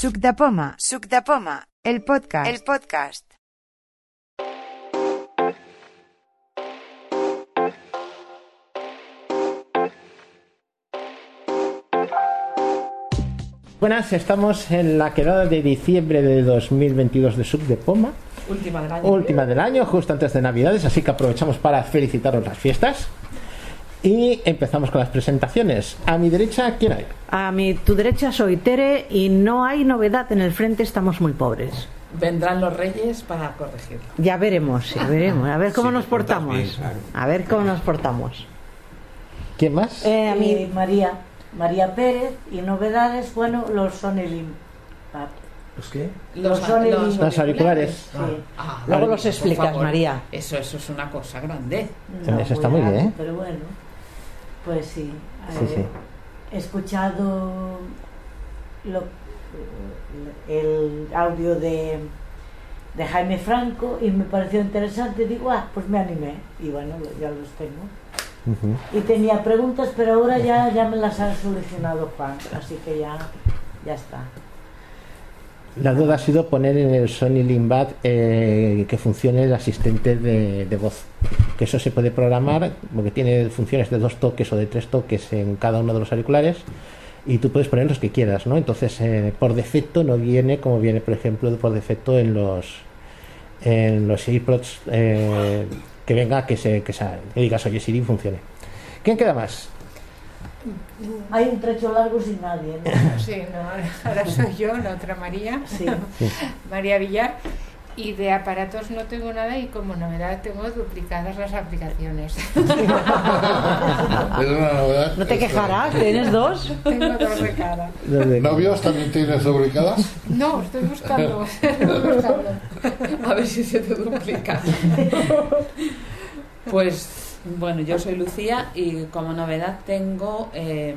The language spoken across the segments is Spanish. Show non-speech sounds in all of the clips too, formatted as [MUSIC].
Suc de Poma, Suc de Poma, el podcast, el podcast. Buenas, estamos en la quedada de diciembre de 2022 de Suc de Poma, Última del año. última del año, justo antes de Navidades, así que aprovechamos para felicitaros las fiestas. Y empezamos con las presentaciones. A mi derecha, ¿quién hay? A mi tu derecha soy Tere y no hay novedad en el frente, estamos muy pobres. Vendrán los reyes para corregirlo. Ya veremos, ya veremos, a ver cómo Sí, nos portamos. bien, claro. A ver cómo nos portamos. ¿Quién más? Eh, a mí Eh, María, María Pérez y novedades, bueno, los Sony Lim. ¿Los qué? Los Sony los. Los auriculares. Sí. Ah, Luego por los explicas. María. Eso, eso es una cosa grande. Eso está muy bien. Pero bueno, pues sí. Sí, eh, sí. He escuchado lo- el audio de, de Jaime Franco y me pareció interesante. Digo, ah, pues me animé. Y bueno, ya los tengo. Y tenía preguntas, pero ahora ya, ya me las ha solucionado Juan. Así que ya, ya está. La duda ha sido poner en el Sony Limbat eh, que funcione el asistente de, voz. Que eso se puede programar porque tiene funciones de dos toques o de tres toques en cada uno de los auriculares y tú puedes poner los que quieras, ¿no? Entonces, eh, por defecto no viene como viene, por ejemplo, por defecto en los en los AirPods eh, que venga que se que, sa- que digas oye Siri funcione. ¿Quién queda más? Hay un trecho largo sin nadie. ¿no? [LAUGHS] Sí, no, ahora soy yo, la otra María, Sí. [LAUGHS] María Villar. Y de aparatos no tengo nada y como novedad tengo duplicadas las aplicaciones. [LAUGHS] Es una novedad. no te quejarás, tienes dos. tengo dos de cada. ¿Novios también tienes duplicadas? No, estoy buscando. estoy buscando. A ver si se te duplica. Pues bueno, yo soy Lucía y como novedad tengo eh,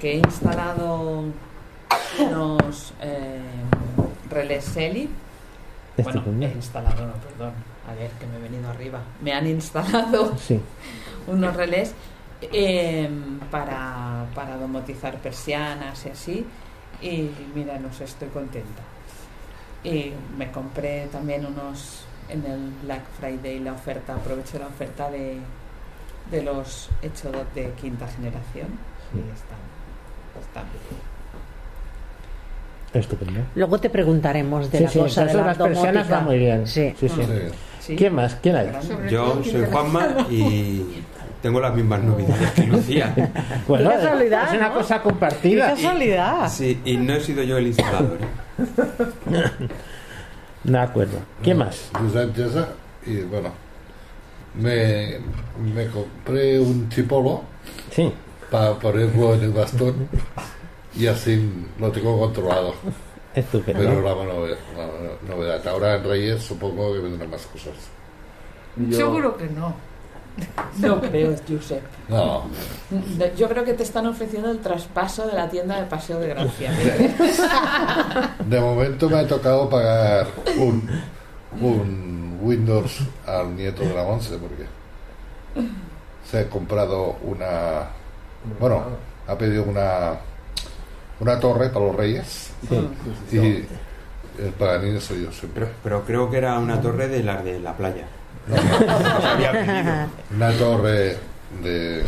que he instalado unos eh, relés Seli. Bueno, Estupendo. he instalado, no, perdón. A ver, que me he venido arriba. Me han instalado Sí. [LAUGHS] unos relés eh, para, para domotizar persianas y así. Y mira, no sé, estoy contenta. Y me compré también unos en el Black Friday, la oferta, aproveché la oferta de, de los Echodot de quinta generación. Y están, están bien. Estupendo. Luego te preguntaremos de Sí, la sí, cosa de la las persianas va muy bien. Sí. sí, sí. ¿Quién más? ¿Quién hay? Yo soy Juanma y tengo las mismas novedades que Lucía. [LAUGHS] Bueno, Qué casualidad, es una ¿no? cosa ¡Qué compartida. casualidad! Sí, y no he sido yo el instalador. [LAUGHS] De acuerdo. ¿Quién más? Josep Gesa, y bueno, me, me compré un chipolo Sí. para ponerlo en el bastón y así lo tengo controlado. Estupendo. Pero la novedad, la novedad. Ahora en Reyes supongo que vendrán más cosas. Seguro que no. No [LAUGHS] creo, Josep. No, Yo creo que te están ofreciendo el traspaso de la tienda de Paseo de Gracia. [LAUGHS] de momento me ha tocado pagar un, un Windows al nieto de la Monse porque se ha comprado una. Bueno, ha pedido una, una torre para los Reyes y el paganín soy yo siempre. Pero, pero creo que era una torre de las de la playa. Había. [LAUGHS] Una torre de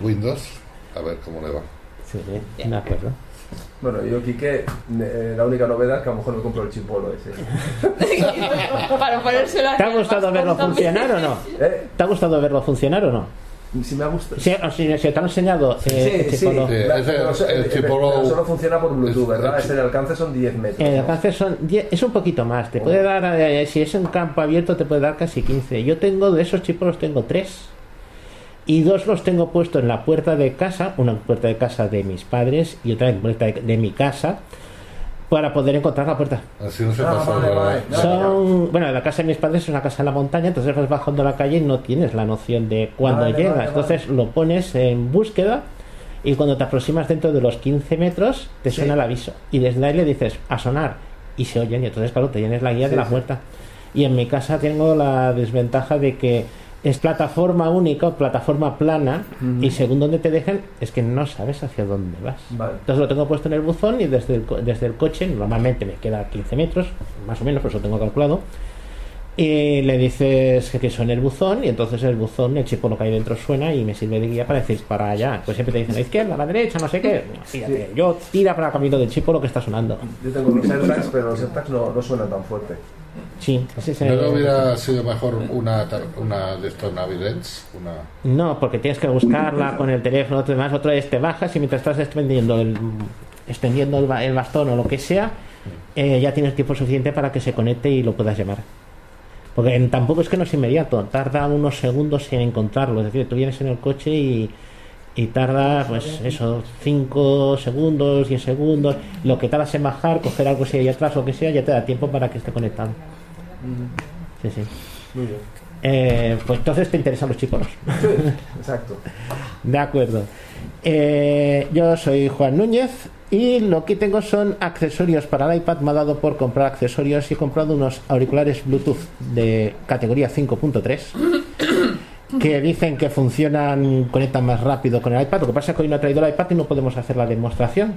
Windows, a ver cómo le va. Sí, de acuerdo. Bueno, yo, Quique, eh, la única novedad es que a lo mejor me compro el chipolo ese. [LAUGHS] Para ponérselo ¿Te ha gustado verlo funcionar o no? ¿Eh? ¿Te ha gustado verlo funcionar o no? Si me ha gustado. Si, o si- si te han enseñado eh. Sí, La- ese- pero, el eh, chipolo- pero solo funciona por Bluetooth, ¿verdad? de alcance son 10 metros. El ¿no? alcance son 10 es un poquito más. Te puede dar, eh, si es en campo abierto, te puede dar casi 15. Yo tengo de esos chipos, los tengo tres. Y dos los tengo puestos en la puerta de casa, una puerta de casa de mis padres y otra en puerta de, de mi casa, para poder encontrar la puerta. Así no se Ah, pasa vale, vale. Son, bueno, la casa de mis padres es una casa en la montaña, entonces vas bajando la calle y no tienes la noción de cuándo Vale, llegas. vale, vale. entonces lo pones en búsqueda y cuando te aproximas dentro de los 15 metros te Sí. suena el aviso. Y desde ahí le dices a sonar y se oyen y entonces claro, te tienes la guía de la sí. puerta. Y en mi casa tengo la desventaja de que es plataforma única o plataforma plana y según donde te dejen es que no sabes hacia dónde vas. Vale. Entonces lo tengo puesto en el buzón y desde el, desde el coche, normalmente me queda 15 metros, más o menos, por eso tengo calculado. Y le dices que, que suene el buzón y entonces el buzón, el chipo lo que hay dentro suena y me sirve de guía para decir para allá. Pues siempre te dicen a la izquierda, a la derecha, no sé qué. Fíjate, yo tira para el camino del chipo lo que está sonando. Yo tengo los AirTags, pero los AirTags no, no suenan tan fuerte. Sí, es ¿No hubiera sido mejor una, una de estos? Una... No, porque tienes que buscarla con el teléfono, otro demás, otro es te bajas y mientras estás extendiendo el, extendiendo el, ba- el bastón o lo que sea, eh, ya tienes tiempo suficiente para que se conecte y lo puedas llamar. Porque tampoco es que no es inmediato, tarda unos segundos en encontrarlo. Es decir, tú vienes en el coche y, y tarda, pues eso, 5 segundos, 10 segundos. Lo que tardas en bajar, coger algo si hay atrás o lo que sea, ya te da tiempo para que esté conectado. Sí, sí. Muy bien. Eh, pues entonces te interesan los chicos. Exacto. [LAUGHS] De acuerdo. Eh, yo soy Juan Núñez y lo que tengo son accesorios para el iPad. Me ha dado por comprar accesorios y he comprado unos auriculares Bluetooth de categoría 5.3 [LAUGHS] que dicen que funcionan, conectan más rápido con el iPad. Lo que pasa es que hoy no ha traído el iPad y no podemos hacer la demostración.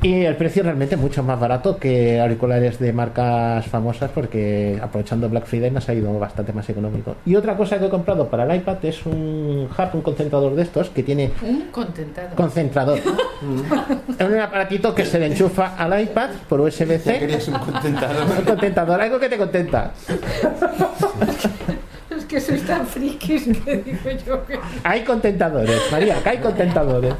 Y el precio realmente es mucho más barato que auriculares de marcas famosas porque aprovechando Black Friday me ha salido bastante más económico. Y otra cosa que he comprado para el iPad es un hub, un concentrador de estos que tiene Un contentado. concentrador. [LAUGHS] Es un aparatito que se le enchufa al iPad por USB-C. Un contentador. Un contentador, algo que te contenta. [LAUGHS] Que sois tan frikis que digo yo que... Hay contentadores, María, que hay contentadores.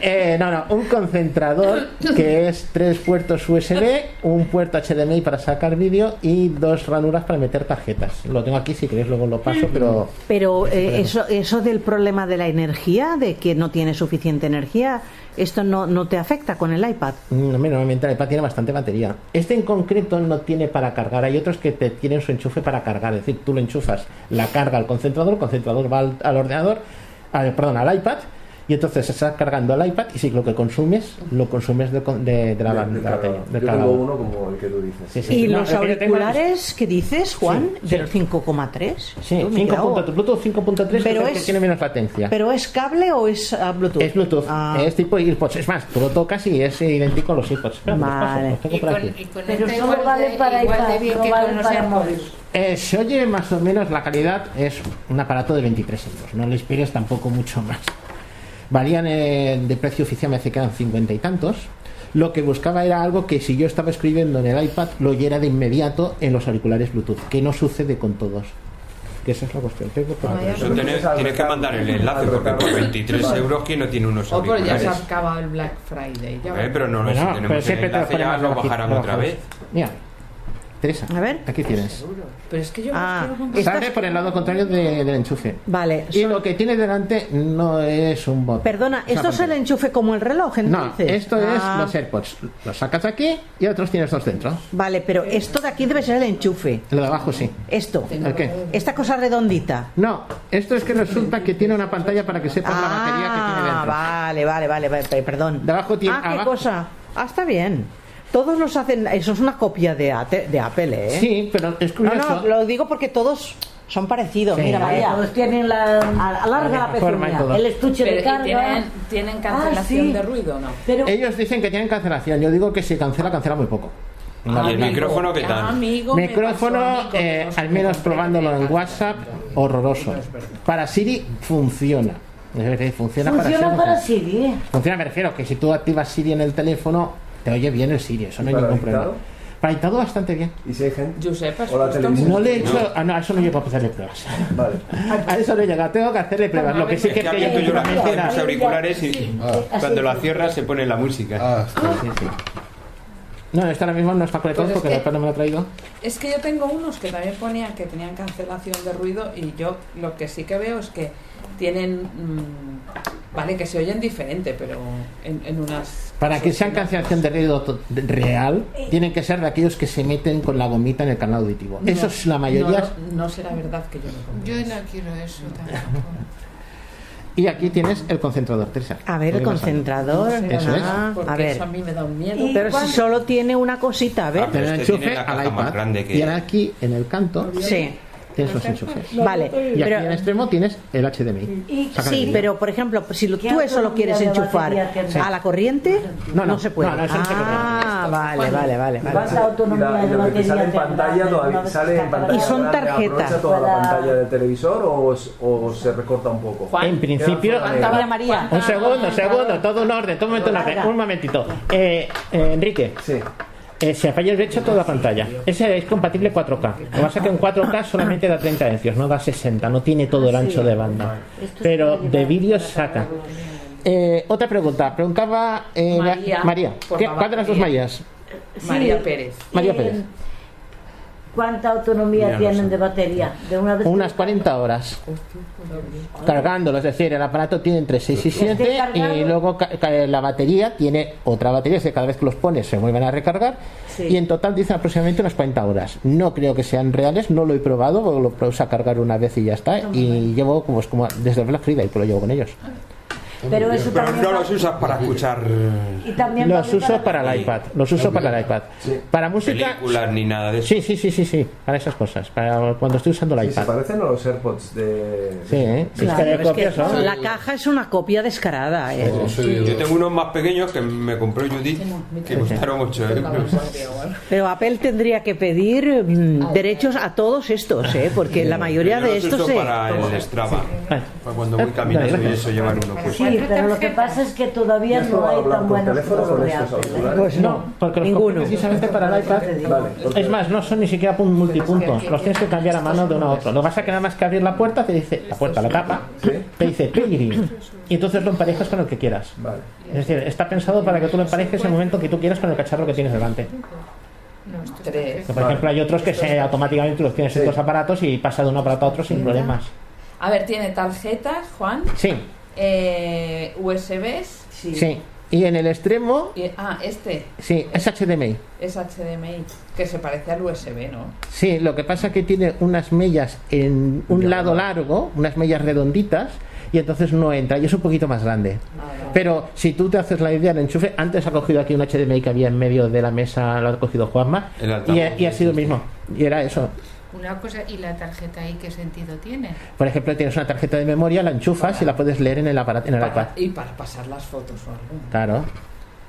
Eh, no, no, un concentrador que es tres puertos USB, un puerto HDMI para sacar vídeo y dos ranuras para meter tarjetas. Lo tengo aquí, si queréis luego lo paso, pero Pero eh, eso, eso del problema de la energía, de que no tiene suficiente energía, ¿esto no, no te afecta con el iPad? mm, hombre, normalmente el iPad tiene bastante batería. Este en concreto no tiene para cargar, hay otros que te tienen su enchufe para cargar, es decir, tú lo enchufas la carga al concentrador, el concentrador va al, al ordenador, al- perdón, al iPad. Y entonces se está cargando el iPad y si lo que consumes, lo consumes de, con- de- de la, batería, Yo tengo uno como el que tú dices. Sí, sí. ¿Y los que tengo auriculares que dices, Juan? ¿Del 5,3? Sí, Tú, 5 mira, punto- Bluetooth 5.3 Pero es que tiene menos latencia. ¿Pero es cable o es ah, Bluetooth? es Bluetooth, Ah. es tipo AirPods. Es más, tú lo tocas y es idéntico a los AirPods. Espera, los paso, Vale. los tengo Y por aquí. con Pero solo vale de- para iPad, no vale para móvil. Eh, se oye más o menos la calidad, es un aparato de 23 euros. No les pegues tampoco mucho más. Valían eh, de precio oficial, me hace que eran 50 y tantos. Lo que buscaba era algo que si yo estaba escribiendo en el iPad, lo oyera de inmediato en los auriculares Bluetooth, que no sucede con todos. Que esa es la cuestión. Tengo por aquí. Eso tienes, tienes que mandar el enlace, porque por 23 euros, ¿quién no tiene unos Oh, pero ya se ha auriculares? acabado el Black Friday. Ya Eh, pero no, no, si Bueno, tenemos pero el siempre te lo enlace ya lo bajarán otra vez. Mira, Teresa, A ver. aquí tienes. Pero es que yo Ah, Sale por el lado contrario de- del enchufe. Vale. Y son- lo que tiene delante no es un bot. Perdona, ¿esto es el enchufe como el reloj No, entonces? esto es Ah, los AirPods. Los sacas aquí y otros tienes dos dentro. Vale, pero esto de aquí debe ser el enchufe. Lo de abajo sí. Esto. ¿El qué? Esta cosa redondita. No, esto es que resulta que tiene una pantalla para que sepas la batería que tiene Ah, dentro. vale, vale, vale, vale, pe- perdón. De abajo tiene- Ah, qué abajo- cosa. Ah, está bien. Todos los hacen. Eso es una copia de, Ate- de Apple, ¿eh? Sí, pero es No, curioso. no, lo digo porque todos son parecidos. Sí. Mira, Vaya, vaya. todos tienen la. A- Alarga la La. El estuche Pero, de ¿y carga. tienen, tienen cancelación Ah, sí. de ruido o no? Pero Ellos dicen que tienen cancelación. Yo digo que si cancela, cancela muy poco. ¿Y el Amigo, micrófono qué tal? amigo, me Micrófono, eh, al menos probándolo en WhatsApp, horroroso. Para Siri funciona. Es decir, funciona, funciona para para Siri. Funciona, me refiero que si tú activas Siri en el teléfono, te oye bien el Siri, eso no hay ¿Y para ningún problema. dictado bastante bien. Y si hay gente. Josep, has O la puesto televisión. No le he hecho. Ah, no, a eso no llego a hacerle pruebas. Vale. [LAUGHS] A eso no he llegado, tengo que hacerle pruebas. Lo que sí que es que abierto yo la últimamente en era- los auriculares y Ah, cuando la cierras se pone la música. ah, está. Sí, sí. No, esto ahora mismo no está conectado Pues es porque que- iPad no me lo ha traído. Es que yo tengo unos que también ponían que tenían cancelación de ruido y yo lo que sí que veo es que tienen, mm, vale, que se oyen diferente, pero en, en unas... Para que sean cancelación de ruido real, tienen que ser de aquellos que se meten con la gomita en el canal auditivo. No, Eso es la mayoría. No, no será verdad que yo no Yo eso. no quiero eso tampoco. [LAUGHS] Y aquí tienes el concentrador, Teresa. A ver, el concentrador. Eso es. Ah, Porque a ver. eso a mí me da un miedo. Pero si solo tiene una cosita, a ver. Ah, Te lo Este enchufe tiene la al iPad. grande que- Y ahora aquí, en el canto, Sí. Tienes los enchufes. Vale, Y aquí pero en el extremo tienes el HDMI. Y- Sí, el pero por ejemplo, si lo- ¿Qué tú eso lo quieres enchufar batería tiene? a la corriente, No, no, no, se puede. no, no, se ah, vale, vale, vale. vale. ¿Cuánta Y, autonomía la- y de lo que sale en pantalla todavía sale en pantalla Y son tarjetas. ¿Aprovecha toda la pantalla del televisor o, o se recorta un poco? Juan, En principio, ¿cuánta- Mira, María. un segundo, segundo, todo un orden, todo un momento en orden, un momentito. Eh, eh, Enrique, Sí. Eh, se falla el hecho toda la pantalla. Ese es compatible 4K. Lo que pasa es que en 4K solamente da 30 hercios, no da 60, no tiene todo el ancho de banda. Pero de vídeo saca. Eh, otra pregunta, preguntaba eh, María, María. ¿Qué- ¿Cuál de las dos. Marías? María. Pérez. María Pérez. ¿Cuánta autonomía tienen de batería? De una vez Unas 40 horas. Cargándolo, es decir, el aparato tiene entre 6 y 7 cargado? y luego la batería tiene otra batería, es que cada vez que los pones se vuelven a recargar Sí. y en total dicen aproximadamente unas 40 horas. No creo que sean reales, no lo he probado, lo puse a cargar una vez y ya está. Y llevo como, es como desde el Black Friday que lo llevo con ellos. Pero eso Pero también no va- los usas para escuchar y también Los uso para el iPad, los uso para el iPad. Para música, películas ni nada de eso. sí, sí, sí, sí, sí, para esas cosas, para cuando estoy usando el Sí, se iPad. parecen a los AirPods de... Sí, ¿eh? Claro, es que copias, ¿no? la caja es una copia descarada. ¿eh? Seguido. Yo tengo unos más pequeños que me compró Judith que costaron 8 euros. Pero Apple tendría que pedir mm, derechos a todos estos, ¿eh? porque la mayoría Yo de los estos uso se... para el Strava. Para cuando voy caminando y eso llevar uno pues. Sí, pero lo que pasa es que todavía ¿Has no hay tan buenos teléfono juegos con de Apple. Pues no, Porque los ninguno. precisamente para el iPad. Vale, Es más, no son ni siquiera pun- multipuntos, los tienes que cambiar a mano de uno a otro. Lo que pasa es que nada más que abrir la puerta te dice, la puerta, la tapa, te dice Pellegrin. Y entonces lo emparejas con el que quieras. Vale. Es decir, está pensado para que tú lo emparejes en el momento que tú quieras con el cacharro que tienes delante. Tres. Por ejemplo, hay otros que se automáticamente los tienes en Sí. dos aparatos y pasa de un aparato a otro sin problemas. A ver, tiene tarjetas, Juan, Sí, eh, USBs. Sí. sí. Y en el extremo, Y, ah, este sí, es HDMI. es HDMI, que se parece al USB, ¿no? Sí, lo que pasa es que tiene unas mellas en un lado largo, unas mellas redonditas, y entonces no entra, y es un poquito más grande. Pero si tú te haces la idea del enchufe, antes ha cogido aquí un HDMI que había en medio de la mesa, lo ha cogido Juanma, y, ha- y ha sido el mismo. Y era eso. Una cosa, ¿y la tarjeta ahí qué sentido tiene? Por ejemplo, tienes una tarjeta de memoria, la enchufas y la puedes leer en el aparato, en el iPad. Para- y para pasar las fotos o algo. Claro.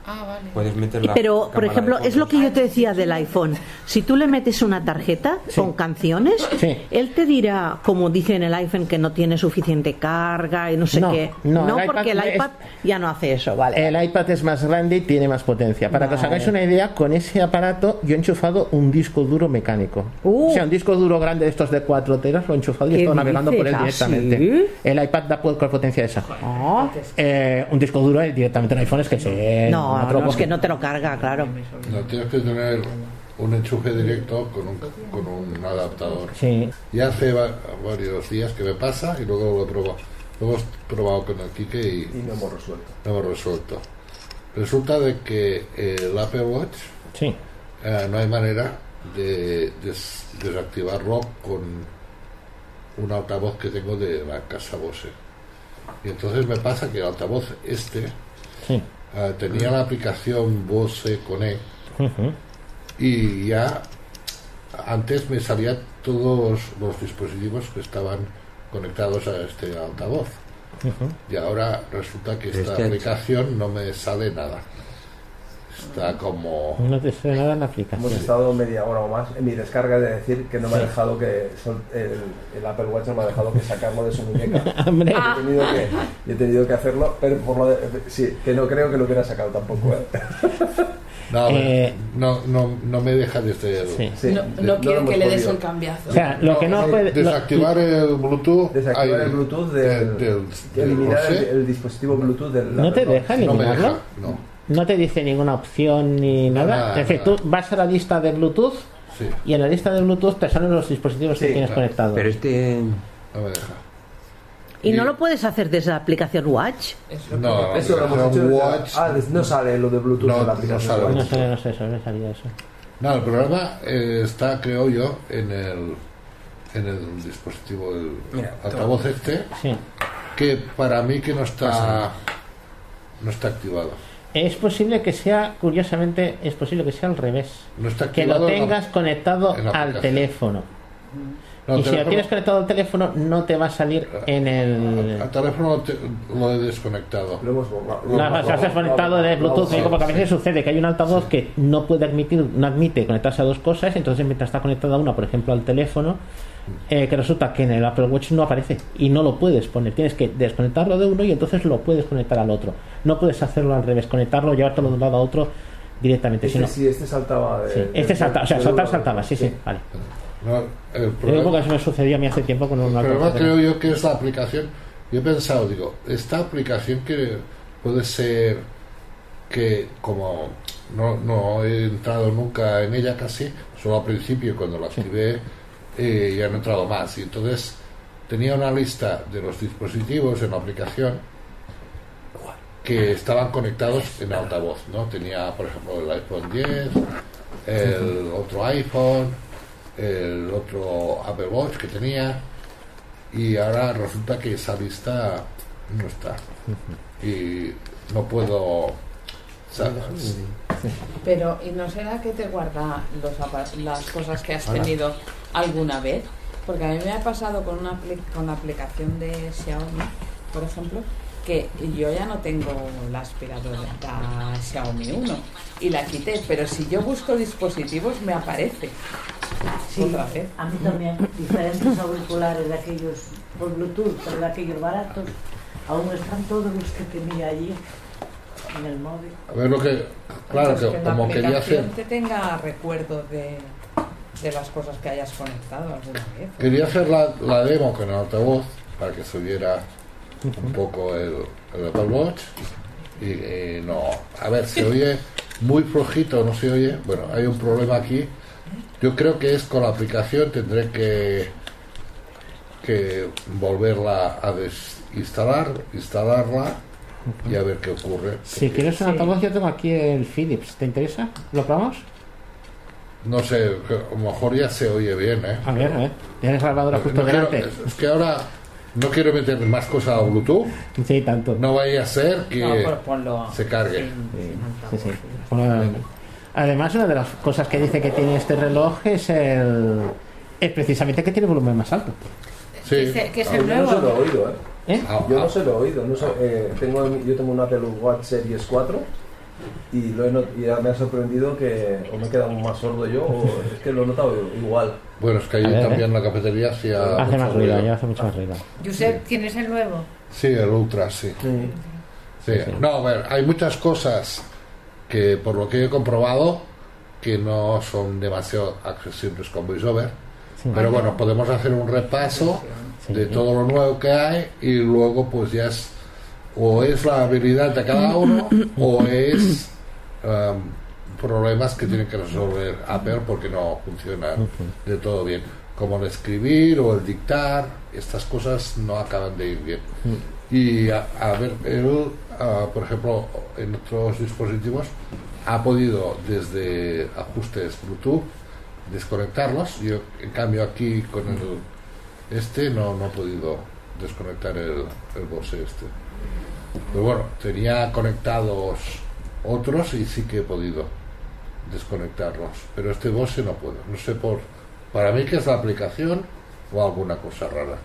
Ah, vale. Puedes meter la Pero, por ejemplo, es lo que yo te decía del iPhone. Si tú le metes una tarjeta Sí. con canciones, Sí. él te dirá, como dice en el iPhone, que no tiene suficiente carga y no sé No, qué. no, el porque el iPad es- ya no hace eso, ¿vale? El iPad es más grande y tiene más potencia. Para que os hagáis una idea, con ese aparato yo he enchufado un disco duro mecánico. Uh. O sea, un disco duro grande de estos de 4 teras lo he enchufado y he ¿Qué estado navegando por él? ¿Ah, directamente. sí? El iPad da por potencia esa. Ah. Eh, un disco duro directamente en iPhone es que se. no, lo no, es que no te lo carga, claro. No, tienes que tener un enchufe directo con un, con un adaptador. Sí. Y hace va- varios días que me pasa y luego lo he probado. Lo hemos probado con el Kike y Y no hemos resuelto. lo hemos resuelto. Resulta de que el Apple Watch Sí. eh, no hay manera de des- desactivarlo con un altavoz que tengo de la casa Bose. Y entonces me pasa que el altavoz este Sí. Eh, tenía la aplicación Bose Connect Ujú. y ya antes me salían todos los dispositivos que estaban conectados a este altavoz. Y ahora resulta que esta Este- aplicación no me sale nada. Está como... No te suena nada en la Hemos aplicación. estado media hora o más en mi descarga de decir que no me ha dejado que el, el Apple Watch no me ha dejado que sacarlo de su muñeca. [LAUGHS] Hombre. He tenido que, he tenido que hacerlo, pero por lo de, sí, que no creo que lo hubiera sacado tampoco. ¿eh? [LAUGHS] No, Eh, no, no, no me deja desde el... Sí. Sí, no de- hemos que le des el cambiazo. O sea, lo que no puede. lo- Desactivar el Bluetooth. Desactivar el Bluetooth del, del- del eliminar el, dispositivo Bluetooth del ¿No te deja Watch. No me eliminarlo? deja, no. No te dice ninguna opción ni nada. Nada, en fin, nada. tú vas a la lista de Bluetooth Sí, y en la lista de Bluetooth te salen los dispositivos que tienes claro. conectados. Pero este. no me deja. ¿Y no lo puedes hacer desde la aplicación Watch? Eso No, Eso lo hemos hecho. la- ah, no sale lo de Bluetooth No, de la no sale. Watch. No sé, no sé, sobre salía eso. No, el problema eh, está, creo yo, en el, en el dispositivo del Mira, altavoz este, Sí. que para mí que no está no está activado. Es posible que sea, curiosamente, es posible que sea al revés. No está Que lo la- tengas conectado al teléfono. No, y si lo tienes conectado al teléfono, no te va a salir en el. Al teléfono lo, te- lo he desconectado. Lo hemos lo- La lo- has desconectado de Bluetooth, Sí, porque a veces sí. sucede que hay un altavoz que no puede admitir, no admite conectarse a dos cosas, entonces mientras está conectada a una, por ejemplo, al teléfono, eh, que resulta que en el Apple Watch no aparece y no lo puedes poner. Tienes que desconectarlo de uno y entonces lo puedes conectar al otro. No puedes hacerlo al revés, conectarlo, llevártelo de un lado a otro directamente. Este sino, sí, este saltaba. de- sí. de- Este salta, o sea, de- saltaba, sí, sí, vale. No, el problema- que eso me sucedía a mí hace tiempo con un El problema creo yo que es la aplicación. Yo he pensado, digo, esta aplicación que puede ser que como no, no he entrado nunca en ella casi, solo al principio cuando la activé eh, no he entrado más. Y entonces tenía una lista de los dispositivos en la aplicación que estaban conectados en altavoz, ¿no? Tenía, por ejemplo, el iPhone 10, el otro iPhone, el otro Apple Watch que tenía, y ahora resulta que esa lista no está. Y no puedo... ¿sabes? Pero, ¿y no será que te guarda los las cosas que has tenido alguna vez? Porque a mí me ha pasado con, una con la aplicación de Xiaomi, por ejemplo, que yo ya no tengo la aspiradora la Xiaomi 1 y la quité, pero si yo busco dispositivos me aparece Sí, otra vez. a mí también. Diferentes auriculares de aquellos por Bluetooth, pero de aquellos baratos. Aún están todos los que tenía allí en el móvil. A ver lo que... Claro, Entonces, que que como quería hacer... te tenga recuerdo de, de las cosas que hayas conectado alguna vez. Quería hacer la, la demo con el altavoz para que se viera un poco el, el Apple Watch y eh, no, a ver, se oye muy flojito, no se oye. Bueno, hay un problema aquí. Yo creo que es con la aplicación, tendré que que volverla a desinstalar, instalarla y a ver qué ocurre. Si quieres un altavoz, yo tengo aquí el Philips. ¿Te interesa? ¿Lo probamos? No sé, a lo mejor ya se oye bien, ¿eh? A ver, a ver. Tienes la grabadora No justo quiero- delante. es que ahora no quiero meter más cosas a Bluetooth. Sí, tanto. No vaya a ser que... No, pues ponlo se cargue. sin- Sí, sin sí, Además, una de las cosas que dice que tiene este reloj es el es precisamente que tiene volumen más alto. Sí. Que es el yo no se lo he nuevo. oído, ¿eh? ¿Eh? Ah, Yo ah, no se lo he oído. No sé, eh, tengo, yo tengo un Apple Watch Series 4 y, lo he not- y me ha sorprendido que o me he quedado más sordo yo o es que lo he notado igual. Bueno, es que ahí ver, también ¿eh? la cafetería hacía... Hace más ruido, ya hace mucho más ruido. Josep, ¿tienes el nuevo? Sí, el Ultra, sí. Sí. No, a ver, hay muchas cosas que por lo que he comprobado que no son demasiado accesibles con VoiceOver. Sí. Pero bueno, podemos hacer un repaso Sí. de todo lo nuevo que hay y luego pues ya es o es la habilidad de cada uno o es um, problemas que tiene que resolver Apple porque no funciona de todo bien. Como el escribir o el dictar, estas cosas no acaban de ir bien. Y a, a ver, él, ah, por ejemplo, en otros dispositivos ha podido desde ajustes Bluetooth desconectarlos. Yo, en cambio, aquí con el este no, no he podido desconectar el, el Bose este. Pero bueno, tenía conectados otros y sí que he podido desconectarlos. Pero este Bose no puedo. No sé por. Para mí que es la aplicación o alguna cosa rara.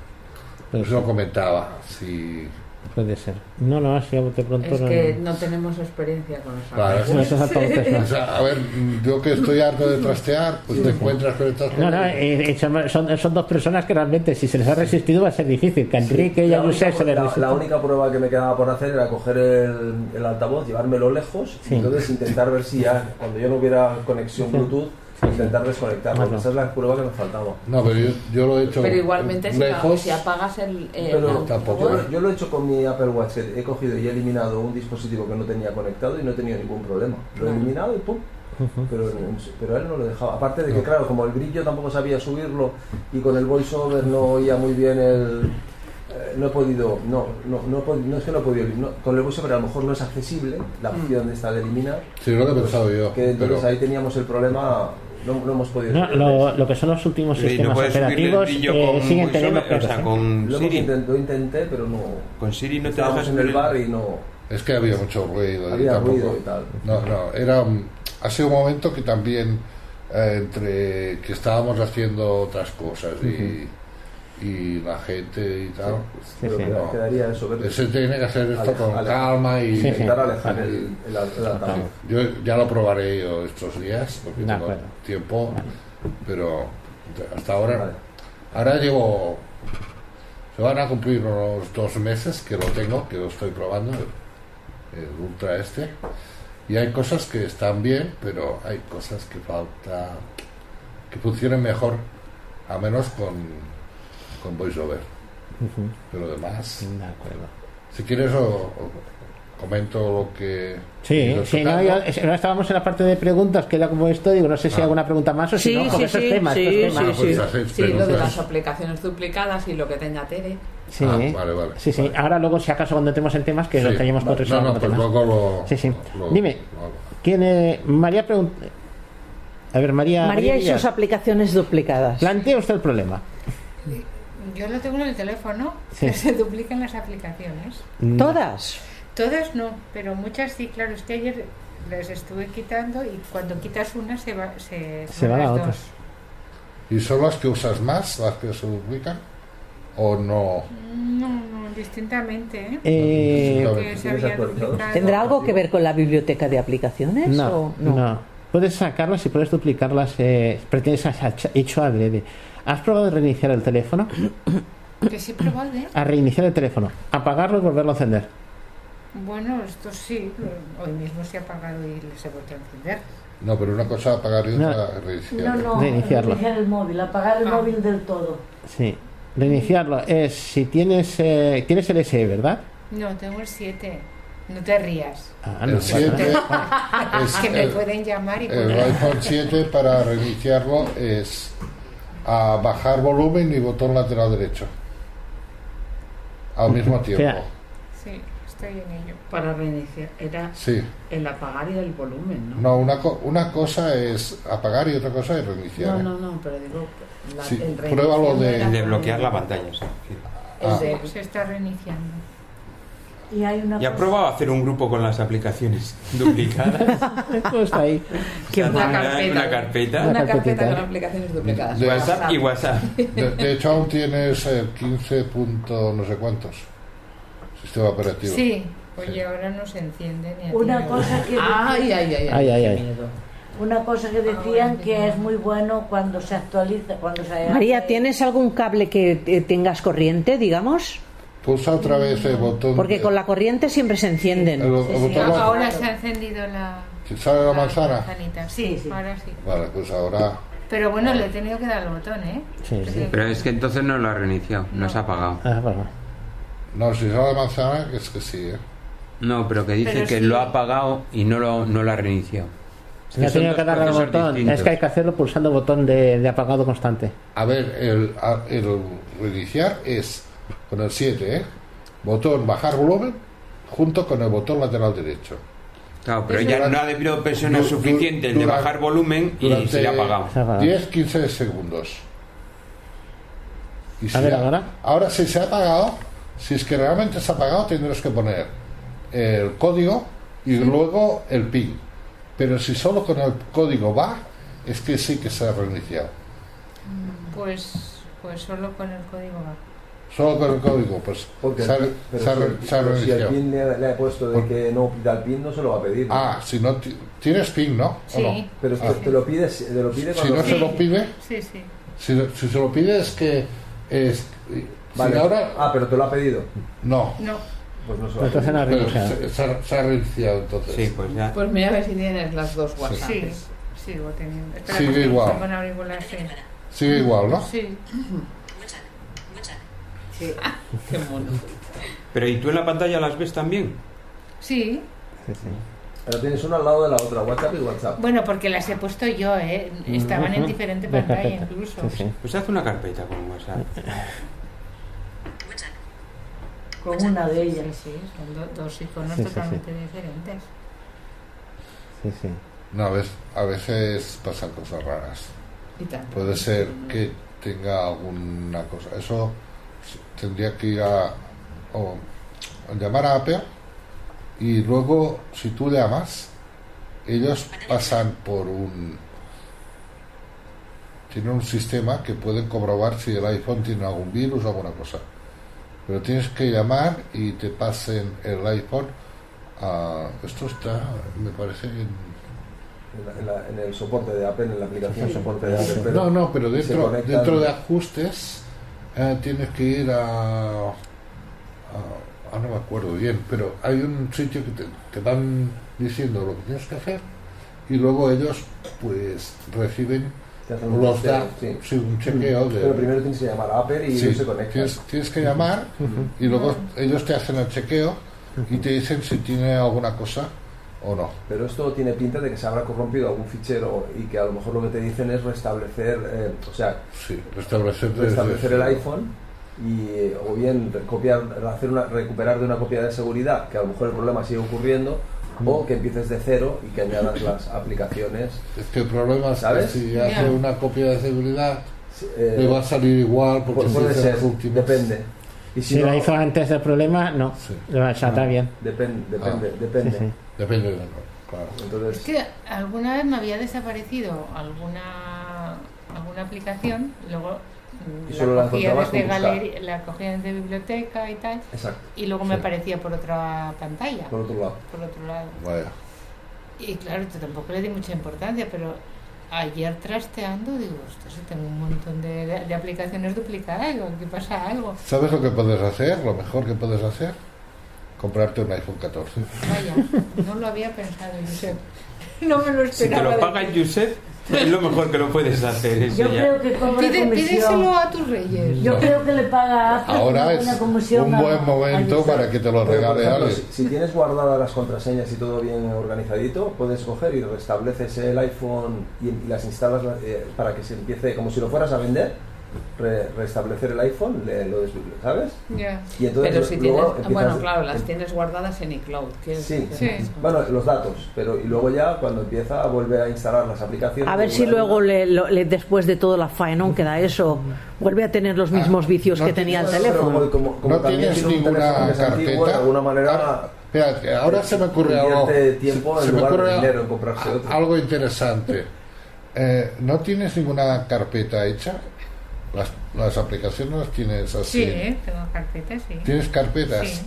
Pero Eso lo comentaba. Si Puede ser. No, no, así a bote pronto Es no. que no tenemos experiencia con los Claro, altavoces. No, esos altavoces no. O sea, a ver, yo que estoy harto de trastear, pues te encuentras con estas No, cosas. no, eh, eh, son, son- son dos personas que realmente, si se les ha resistido, va a ser difícil. Que Enrique y a se les la- la única prueba que me quedaba por hacer era coger el, el altavoz, llevármelo lejos Sí. y entonces intentar ver si ya, cuando yo no hubiera conexión Sí. Bluetooth, intentar desconectarlo. Esa es la prueba que me faltaba. No, pero yo, yo lo he hecho Pero igualmente si, lejos. si apagas el, el Pero tampoco. yo, yo lo he hecho con mi Apple Watch, que he cogido y he eliminado un dispositivo que no tenía conectado y no he tenido ningún problema. Lo he eliminado y pum. Pero, pero él no lo dejaba. Aparte de que, claro, como el brillo tampoco sabía subirlo y con el voiceover no oía muy bien el. eh, no he podido. No, no, no, no es que no he podido. no- con el voiceover a lo mejor no es accesible la opción de esta de eliminar. Sí, lo que he pensado yo. Que entonces pero- ahí teníamos el problema. No, no hemos podido. No, lo, lo que son los últimos Sí, no sistemas el operativos eh, con siguen teniendo o sea, con Lo hemos Siri. intent- lo intenté, pero no. Con Siri no te Estábamos dejas en el bar y no. Es que había mucho ruido. y Había tampoco- ruido y tal. No, no, era. un- Ha sido un momento que también eh, entre que estábamos haciendo otras cosas y, y la gente y tal. Sí, Pero sí. No. quedaría eso, Ese tiene que hacer esto Aleja- con aleja- calma y Sí, sí. intentar alejar el, el, el altavoz. yo ya lo probaré yo estos días porque De tengo acuerdo. tiempo, pero hasta ahora Vale. ahora llevo se van a cumplir unos dos meses que lo tengo, que lo estoy probando el, el Ultra este y hay cosas que están bien, pero hay cosas que falta que funcionen mejor, a menos con con VoiceOver, Ujú. pero demás De acuerdo. si quieres o, o comento lo que Sí, sí, no, yo- estábamos en la parte de preguntas, que era como esto, digo, no sé si hay Ah. alguna pregunta más o si Sí, no, porque sí, esos sí, temas, sí, estos temas. pues sí. Sí, lo de las aplicaciones duplicadas y lo que tenga Tere. Sí, Ah, vale, vale. sí, sí. Ahora luego, si acaso, cuando entremos en temas, que Sí. lo teníamos con no, otros no, como pues luego lo, Sí, sí. lo- Dime. lo. ¿Quién, eh, María pregunta... A ver, María... María y Villar, sus aplicaciones duplicadas. Plantea usted el problema. Yo lo tengo en el teléfono, Sí. que se duplican las aplicaciones. Todas. Todas no, pero muchas sí, claro, es que ayer les estuve quitando y cuando quitas una se va, se, Se van va la las otra. dos. ¿Y son las que usas más, las que se duplican? ¿O no? No, no, distintamente, ¿eh? Eh. ¿Tendrá algo que ver con la biblioteca de aplicaciones? no, o no, Puedes sacarlas y puedes duplicarlas. Eh, pretendes has hecho adrede. ¿Has probado de reiniciar el teléfono? Que sí he probado, ¿eh? A reiniciar el teléfono. Apagarlo y volverlo a encender. Bueno, esto sí, hoy mismo se ha apagado y les he vuelto a encender. No, pero una cosa apagar y No. otra reiniciar. No, no, Reiniciarlo. reiniciar el móvil, apagar el Ah. móvil del todo. Sí. Reiniciarlo es si tienes eh, tienes el SE, ¿verdad? No, tengo el 7. No te rías. Ah, no, el 7 bueno. es [LAUGHS] que me el, pueden llamar y el poner- iPhone 7 para reiniciarlo es a bajar volumen y botón lateral derecho. Al mismo tiempo. Sí, estoy en ello. Para reiniciar. Era Sí. el apagar y el volumen, ¿no? No, una, co- una cosa es apagar y otra cosa es reiniciar. No, no, no, pero digo. La, Sí, el pruébalo de- de bloquear la pantalla. sí. Ah. de- Se está reiniciando. Y hay una ¿Ya probado a hacer un grupo con las aplicaciones [LAUGHS] duplicadas? Está ahí. Qué Una, Una carpeta. una carpeta. Una carpeta con aplicaciones duplicadas. De- WhatsApp y WhatsApp. De, de hecho, aún tienes el 15 punto no sé cuántos. Sistema operativo. Sí, oye, ahora no se enciende ni a Una cosa que Ay, ay, ay, ay. Ay, ay, qué ay. miedo. una cosa que decían que es muy bueno cuando se actualiza, cuando se María, ¿tienes algún cable que eh, tengas corriente, digamos? Pulsa otra vez el botón. Porque con la corriente siempre se el, encienden. el Sí, sí. botón Ah, Ahora se ha encendido la, ¿Sale la manzana? manzanita. Sí, Sí, ahora sí. Vale, pues ahora. Pero bueno, le he tenido que dar el botón, ¿eh? Sí, sí. Pero es que entonces no lo ha reiniciado, no, No. se ha apagado. Ah, bueno. No, si sale la manzana, es que sí, ¿eh? No, pero que dice Pero que sí. lo ha apagado y no lo, no lo ha reiniciado. Tenía dos que darle al botón. distintos. Es que hay que hacerlo pulsando el botón de, de apagado constante. A ver, el, el reiniciar es con el 7, ¿eh? Botón bajar volumen junto con el botón lateral derecho. Claro, pero ya no ha debido presionar Du- du- suficiente el de bajar volumen y se le ha apagado. Se ha apagado. 10-15 segundos. Y A ver, ahora. Ahora, si se ha apagado, si es que realmente se ha apagado, tendrás que poner el código y luego el PIN. Pero si solo con el código va, es que sí que se ha reiniciado. Pues, pues solo con el código va. Solo con el código, pues Porque se ha, pero se ha si, el- se ha pero si el. PIN le, le he puesto de Por- que no pida el PIN, no se lo va a pedir. ¿no? Ah, si no ti- tienes PIN, ¿no? ¿O Sí. no? Pero Ah. te, te lo pide, te lo pide Si no se lo pide, Sí, sí. si, si se lo pide es que es, Vale. si ahora Ah, pero te lo ha pedido. no, No. Pues no se lo ha Entonces pedido. ha se, se ha, se ha reiniciado entonces. Sí, pues ya. Pues mira a ver si tienes las dos WhatsApp. Sí, sigo teniendo. Espera, Sigue igual. Sigue igual, ¿no? Sí. Sí. Qué mono. Pero ¿y tú en la pantalla las ves también? Sí. Sí, sí. Pero tienes una al lado de la otra, WhatsApp y WhatsApp. Bueno, porque las he puesto yo, ¿eh? Estaban en diferente pantalla [LAUGHS] incluso. Sí, sí. Pues haz una carpeta con WhatsApp. con una de ellas. Sí, sí, son do- dos iconos Sí, sí, sí. totalmente diferentes. Sí, sí. No, a veces, a veces pasan cosas raras. Y tanto. Puede ser que tenga alguna cosa. Eso tendría que ir a, o a llamar a Apple y luego, si tú llamas, ellos pasan por un tienen un sistema que pueden comprobar si el iPhone tiene algún virus o alguna cosa. Pero tienes que llamar y te pasen el iPhone a... Esto está, me parece, en... En, la- en la- en el soporte de Apple, en la aplicación soporte de Apple. pero No, no, pero dentro, dentro de ajustes eh, tienes que ir a, a- ah, no me acuerdo bien, pero hay un sitio que te, te van diciendo lo que tienes que hacer y luego ellos pues reciben los sí. sí, un chequeo de... Pero primero tienes que llamar a Apple y Sí, se conectan. tienes, tienes que llamar y luego ellos te hacen el chequeo y te dicen si tiene alguna cosa o no. Pero esto tiene pinta de que se habrá corrompido algún fichero y que a lo mejor lo que te dicen es restablecer, eh, o sea, Sí, restablecer, el iPhone y eh, o bien copiar, hacer una, recuperar de una copia de seguridad, que a lo mejor el problema sigue ocurriendo, o que empieces de cero y que añadas [LAUGHS] las aplicaciones. Es que el problema es ¿Sabes? que si hace una copia de seguridad Eh, le va a salir igual porque pu- puede ser, depende. Y Si, si, no, la hizo antes del problema, no. Sí. Saldrá bien. depen- depende, Ah. depende. Sí, sí. Depende de lo claro. Es Entonces, que alguna vez me había desaparecido alguna alguna aplicación, luego Y solo la cogía desde galería, la cogía desde biblioteca y tal, exacto, y luego me aparecía por otra pantalla, por otro lado. por otro lado. Vaya. Y claro, yo tampoco le di mucha importancia, pero ayer trasteando digo, ostras, si tengo un montón de, de- de aplicaciones duplicadas, digo, aquí pasa algo. ¿Sabes lo que puedes hacer? Lo mejor que puedes hacer? Comprarte un iPhone 14. Vaya, no lo había pensado, Josep. [LAUGHS] No me lo Si te esperaba. lo paga Josep, es lo mejor que lo puedes hacer. Eso Yo ya. creo que cobra Pide- pídeselo a tus reyes. Yo creo que le paga a Ahora una es un a- buen momento a para que te lo regale ejemplo, si, si tienes guardadas las contraseñas y todo bien organizadito, puedes coger y restableces el iPhone y, y las instalas eh, para que se empiece, como si lo fueras a vender, re- restablecer el iPhone, le- lo ¿sabes? Ya. Y entonces Pero si luego tienes, empiezas- bueno, claro, las tienes guardadas en iCloud. ¿quieres Sí? Sí. bueno, los datos, pero y luego ya cuando empieza vuelve a instalar las aplicaciones. A ver si luego, le, lo- le- después de todo la faenón que da eso, vuelve a tener los mismos vicios no que tenía el como, teléfono. como- como No también tienes tiene un ninguna antiguo, carpeta. de alguna manera Ah, Espera, ahora se me ocurre algo. tiempo se en me lugar ocurre dinero en comprarse a- otro. algo interesante. Eh, ¿No tienes ninguna carpeta hecha? Las, las aplicaciones las tienes así. Sí, tengo carpetas, sí. ¿Tienes carpetas? Sí.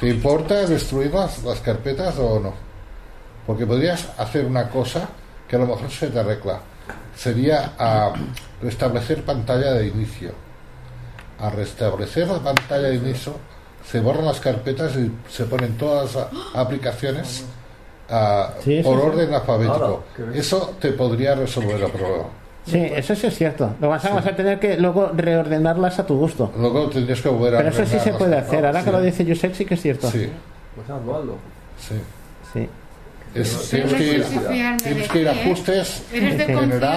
¿Te importa destruir las, las carpetas o no? Porque podrías hacer una cosa que a lo mejor se te arregla. Sería a restablecer pantalla de inicio. A restablecer la pantalla de inicio, se borran las carpetas y se ponen todas las aplicaciones ah, Sí, por sí. orden alfabético. Eso te podría resolver el problema. Sí, eso sí es cierto. Lo vas a, vas a tener que luego reordenarlas a tu gusto. Luego tendrías que volver a Pero eso sí se puede hacer. Ahora que Sí. lo dice Josep, sí que es cierto. Sí, Pues hazlo, hazlo. sí. Sí. Es- tienes, no que ir, tienes que ir a ajustes.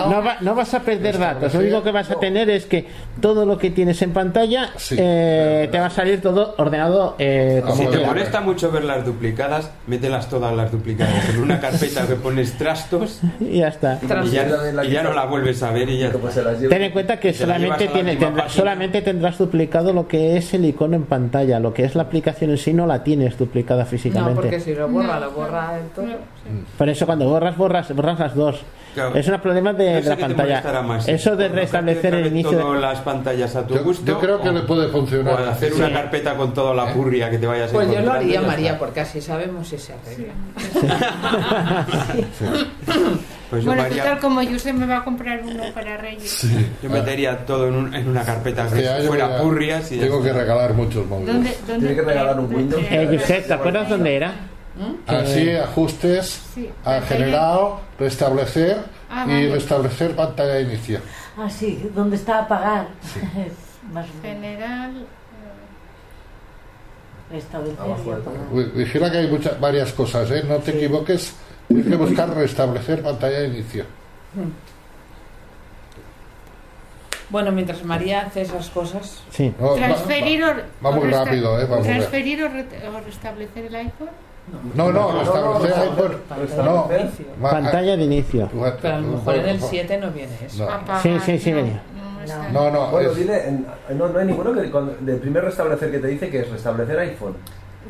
No, va- no vas a perder datos. Lo único que vas a tener es que todo lo que tienes en pantalla Sí. eh, te va a salir todo ordenado eh, Si te molesta mucho ver las duplicadas, mételas todas las duplicadas en una carpeta que pones trastos [LAUGHS] Y ya está. y ya, y ya no la vuelves a ver y ya Pues se las lleva- Ten en cuenta que Te la solamente, tiene, última tendrá- página. solamente tendrás duplicado lo que es el icono en pantalla. Lo que es la aplicación en sí no la tienes duplicada No, físicamente. porque si lo borra, No, lo borra no, sí. Por eso cuando borras, borras, borras las dos. Claro. Es un problema de, No de la pantalla. más, Eso de restablecer el inicio. todas de- las pantallas a tu Yo, gusto. yo creo que o- le puede o funcionar. hacer una carpeta con toda la purria que te vayas Pues yo lo haría, María, está. porque así sabemos si se arregla. [LAUGHS] Pues Bueno, María, total, como Josep me va a comprar uno para Reyes. yo metería todo en, un- en una carpeta que Este fuera purrias y Tengo que regalar muchos móviles. ¿Dónde, dónde Tiene que regalar un Windows. Eh, Josep, ¿te acuerdas dónde era? Así, ajustes, Sí, a general, restablecer Ah, y vale. restablecer pantalla de inicio. Ah, sí, donde está apagar. [LAUGHS] Más. General. Restablecer y. Vi- Vigila que hay muchas, varias cosas, ¿eh? No te equivoques. Tienes que buscar restablecer pantalla de inicio. Bueno, mientras María hace esas cosas, Sí. No, va- Transferir o, va muy o resta- rápido, ¿eh? Vamos. Transferir o, re- o restablecer el iPhone. No, no, No, no, restablecer no. No, Pantalla de inicio. ah, pero a lo mejor en el 7 no viene eso. No. Sí, sí, sí, no, venía. no. No, no, Bueno, es- dile, en- no, no hay ninguno que cuando- del primer restablecer que te dice que es restablecer iPhone.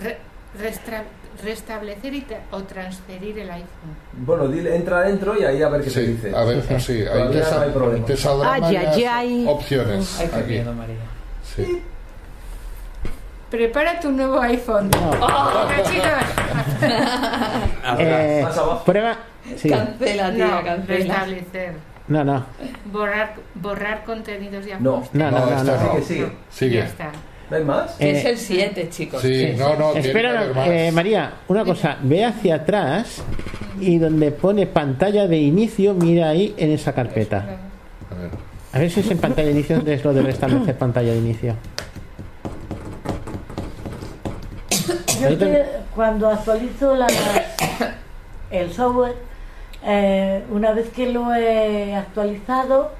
Re- restra- restablecer y tra- o transferir el iPhone. Bueno, dile, entra adentro y ahí a ver qué te Sí, dice. a ver, sí, ahí Todavía te, no sal- hay problema. te saldrán ay. opciones. Ay, qué aquí. miedo, María. Sí. Prepara tu nuevo iPhone. ¡Oh! [LAUGHS] Eh, prueba. Sí. Cancela, tía, No, cancela. restablecer. No, no. Borrar, borrar contenidos de No. ajuste. No, no, No, no. esta no. no. Sigue, sigue. Sigue. Ya está. ¿No hay más? Eh, es el 7, chicos. Sí, no, no, Espera, eh, María, una cosa. Ve hacia atrás y donde pone pantalla de inicio, mira ahí en esa carpeta. A ver. A ver si es en pantalla de inicio donde es lo de restablecer pantalla de inicio. Yo te- cuando actualizo la- el software, eh, una vez que lo he actualizado,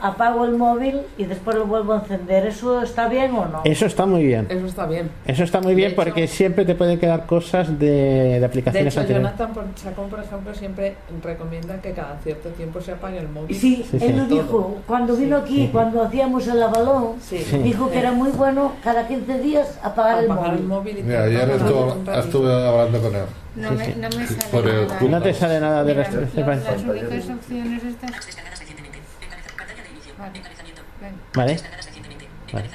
apago el móvil y después lo vuelvo a encender. ¿Eso está bien o no? Eso está muy bien. Eso está bien. Eso está muy bien De hecho- porque siempre te pueden quedar cosas de, de De aplicaciones hecho, anteriores. Jonathan por- Chacón, por ejemplo, siempre recomienda que cada cierto tiempo se apague el móvil. Sí, Sí, sí. él lo Todo. dijo. Cuando vino aquí, cuando hacíamos el avalón, Sí. Sí. dijo que era muy bueno cada 15 días apagar el Apagar el móvil. móvil y Mira, ayer estuve, hablando con él. No, Sí, me, sí. no me sale el nada. No te sale nada de Mira, las, pantalla. las únicas opciones estas. Vale. Vale. Vale.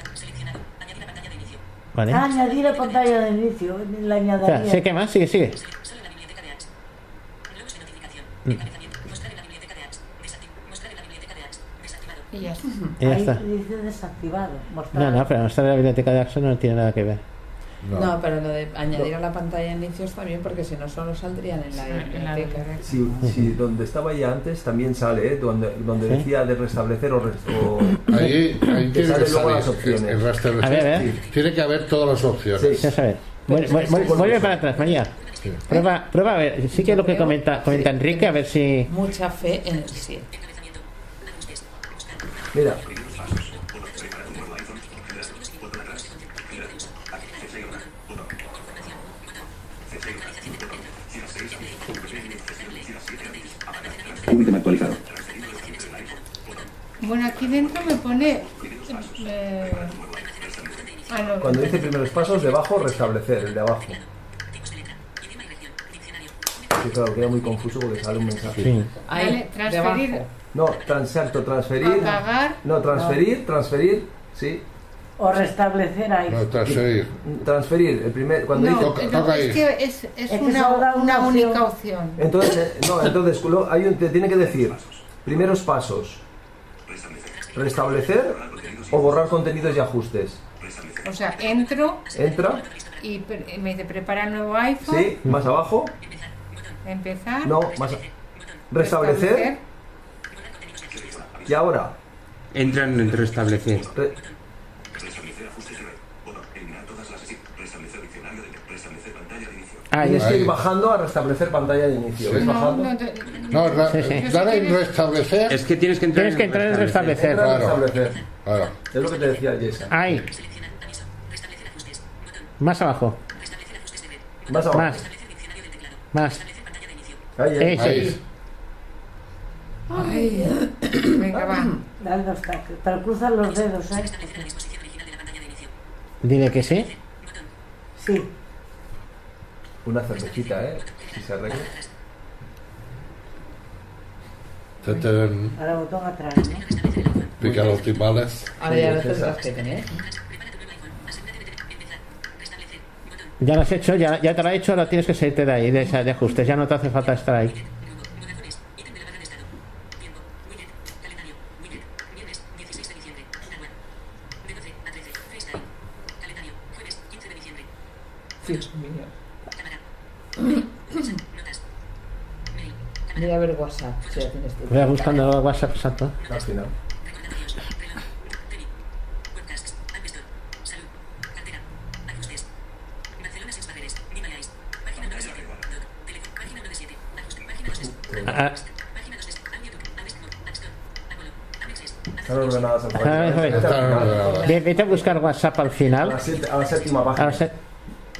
Vale. Ah, añadir a pantalla de inicio, la O sea, añadiría. ¿sí, ¿Qué más? Sigue, sigue. Y ya está. Y ya Ahí está. dice desactivado. mostrar. No, no, pero mostrar la biblioteca de Axon no tiene nada que ver. No. No, pero lo de añadir a la pantalla de inicio está bien porque si no solo saldrían en la biblioteca. Sí, sí, donde estaba ya antes también sale, ¿eh? donde, donde decía de restablecer o, res- o- [COUGHS] Ahí, ahí Te tiene que luego salir las opciones. el- restablecer. A ver, a ver. Sí. Tiene que haber todas las opciones. Sí. Vuelve, que para atrás, María. Sí. Prueba, prueba a ver. Sí que es lo que comenta, comenta Enrique, a ver si. Mucha fe en el 7. Mira, Último actualizado. Bueno, aquí dentro me pone. eh, ah, no, cuando dice primeros pasos, debajo restablecer, el de abajo. Sí, claro, queda muy confuso porque sale un mensaje. Sí. Ahí, transferir. debajo. No, transacto, transferir. Apagar. No, transferir, transferir, sí. O restablecer ahí. No, transferir. Transferir, el primer, cuando No, dice... Toca- no, es que es, es Es una, una única opción. Entonces, eh, no, entonces lo- hay un, te tiene que decir primeros pasos, restablecer o borrar contenidos y ajustes. O sea, entro Entra, y pre- me dice prepara el nuevo iPhone. sí, más abajo, Empezar. no, más restablecer y ahora Entran en restablecer. re- Ah, tienes que Ahí. ir bajando a restablecer pantalla de inicio. Sí. ¿Ves No, bajando? no, te- No, ra- Sí, sí. dar en restablecer. Es que tienes que entrar Tienes que entrar en restablecer. Claro. restablecer. Claro. Es lo que te decía Jessa. Ahí. Más abajo. Más abajo. Más. Más. Ahí, ahí. Ese. Ahí. venga, va. Dale dos toques. Pero cruzan los dedos, ¿eh? Dile que sí. Sí. Una cervecita, ¿eh? Si se arregla. Ahora botón atrás, ¿no? pica los timbales. Ahora ya lo tendrás que tener. Ya lo has hecho, ya, ya te lo he hecho, ahora tienes que salirte de ahí, de, esa- de ajustes. Ya no te hace falta estar ahí. Mira a ver WhatsApp, si tienes. Voy a buscando WhatsApp exacto. Al final. Ah, Están ordenadas vete a buscar WhatsApp al final. la, siete- a la séptima A página.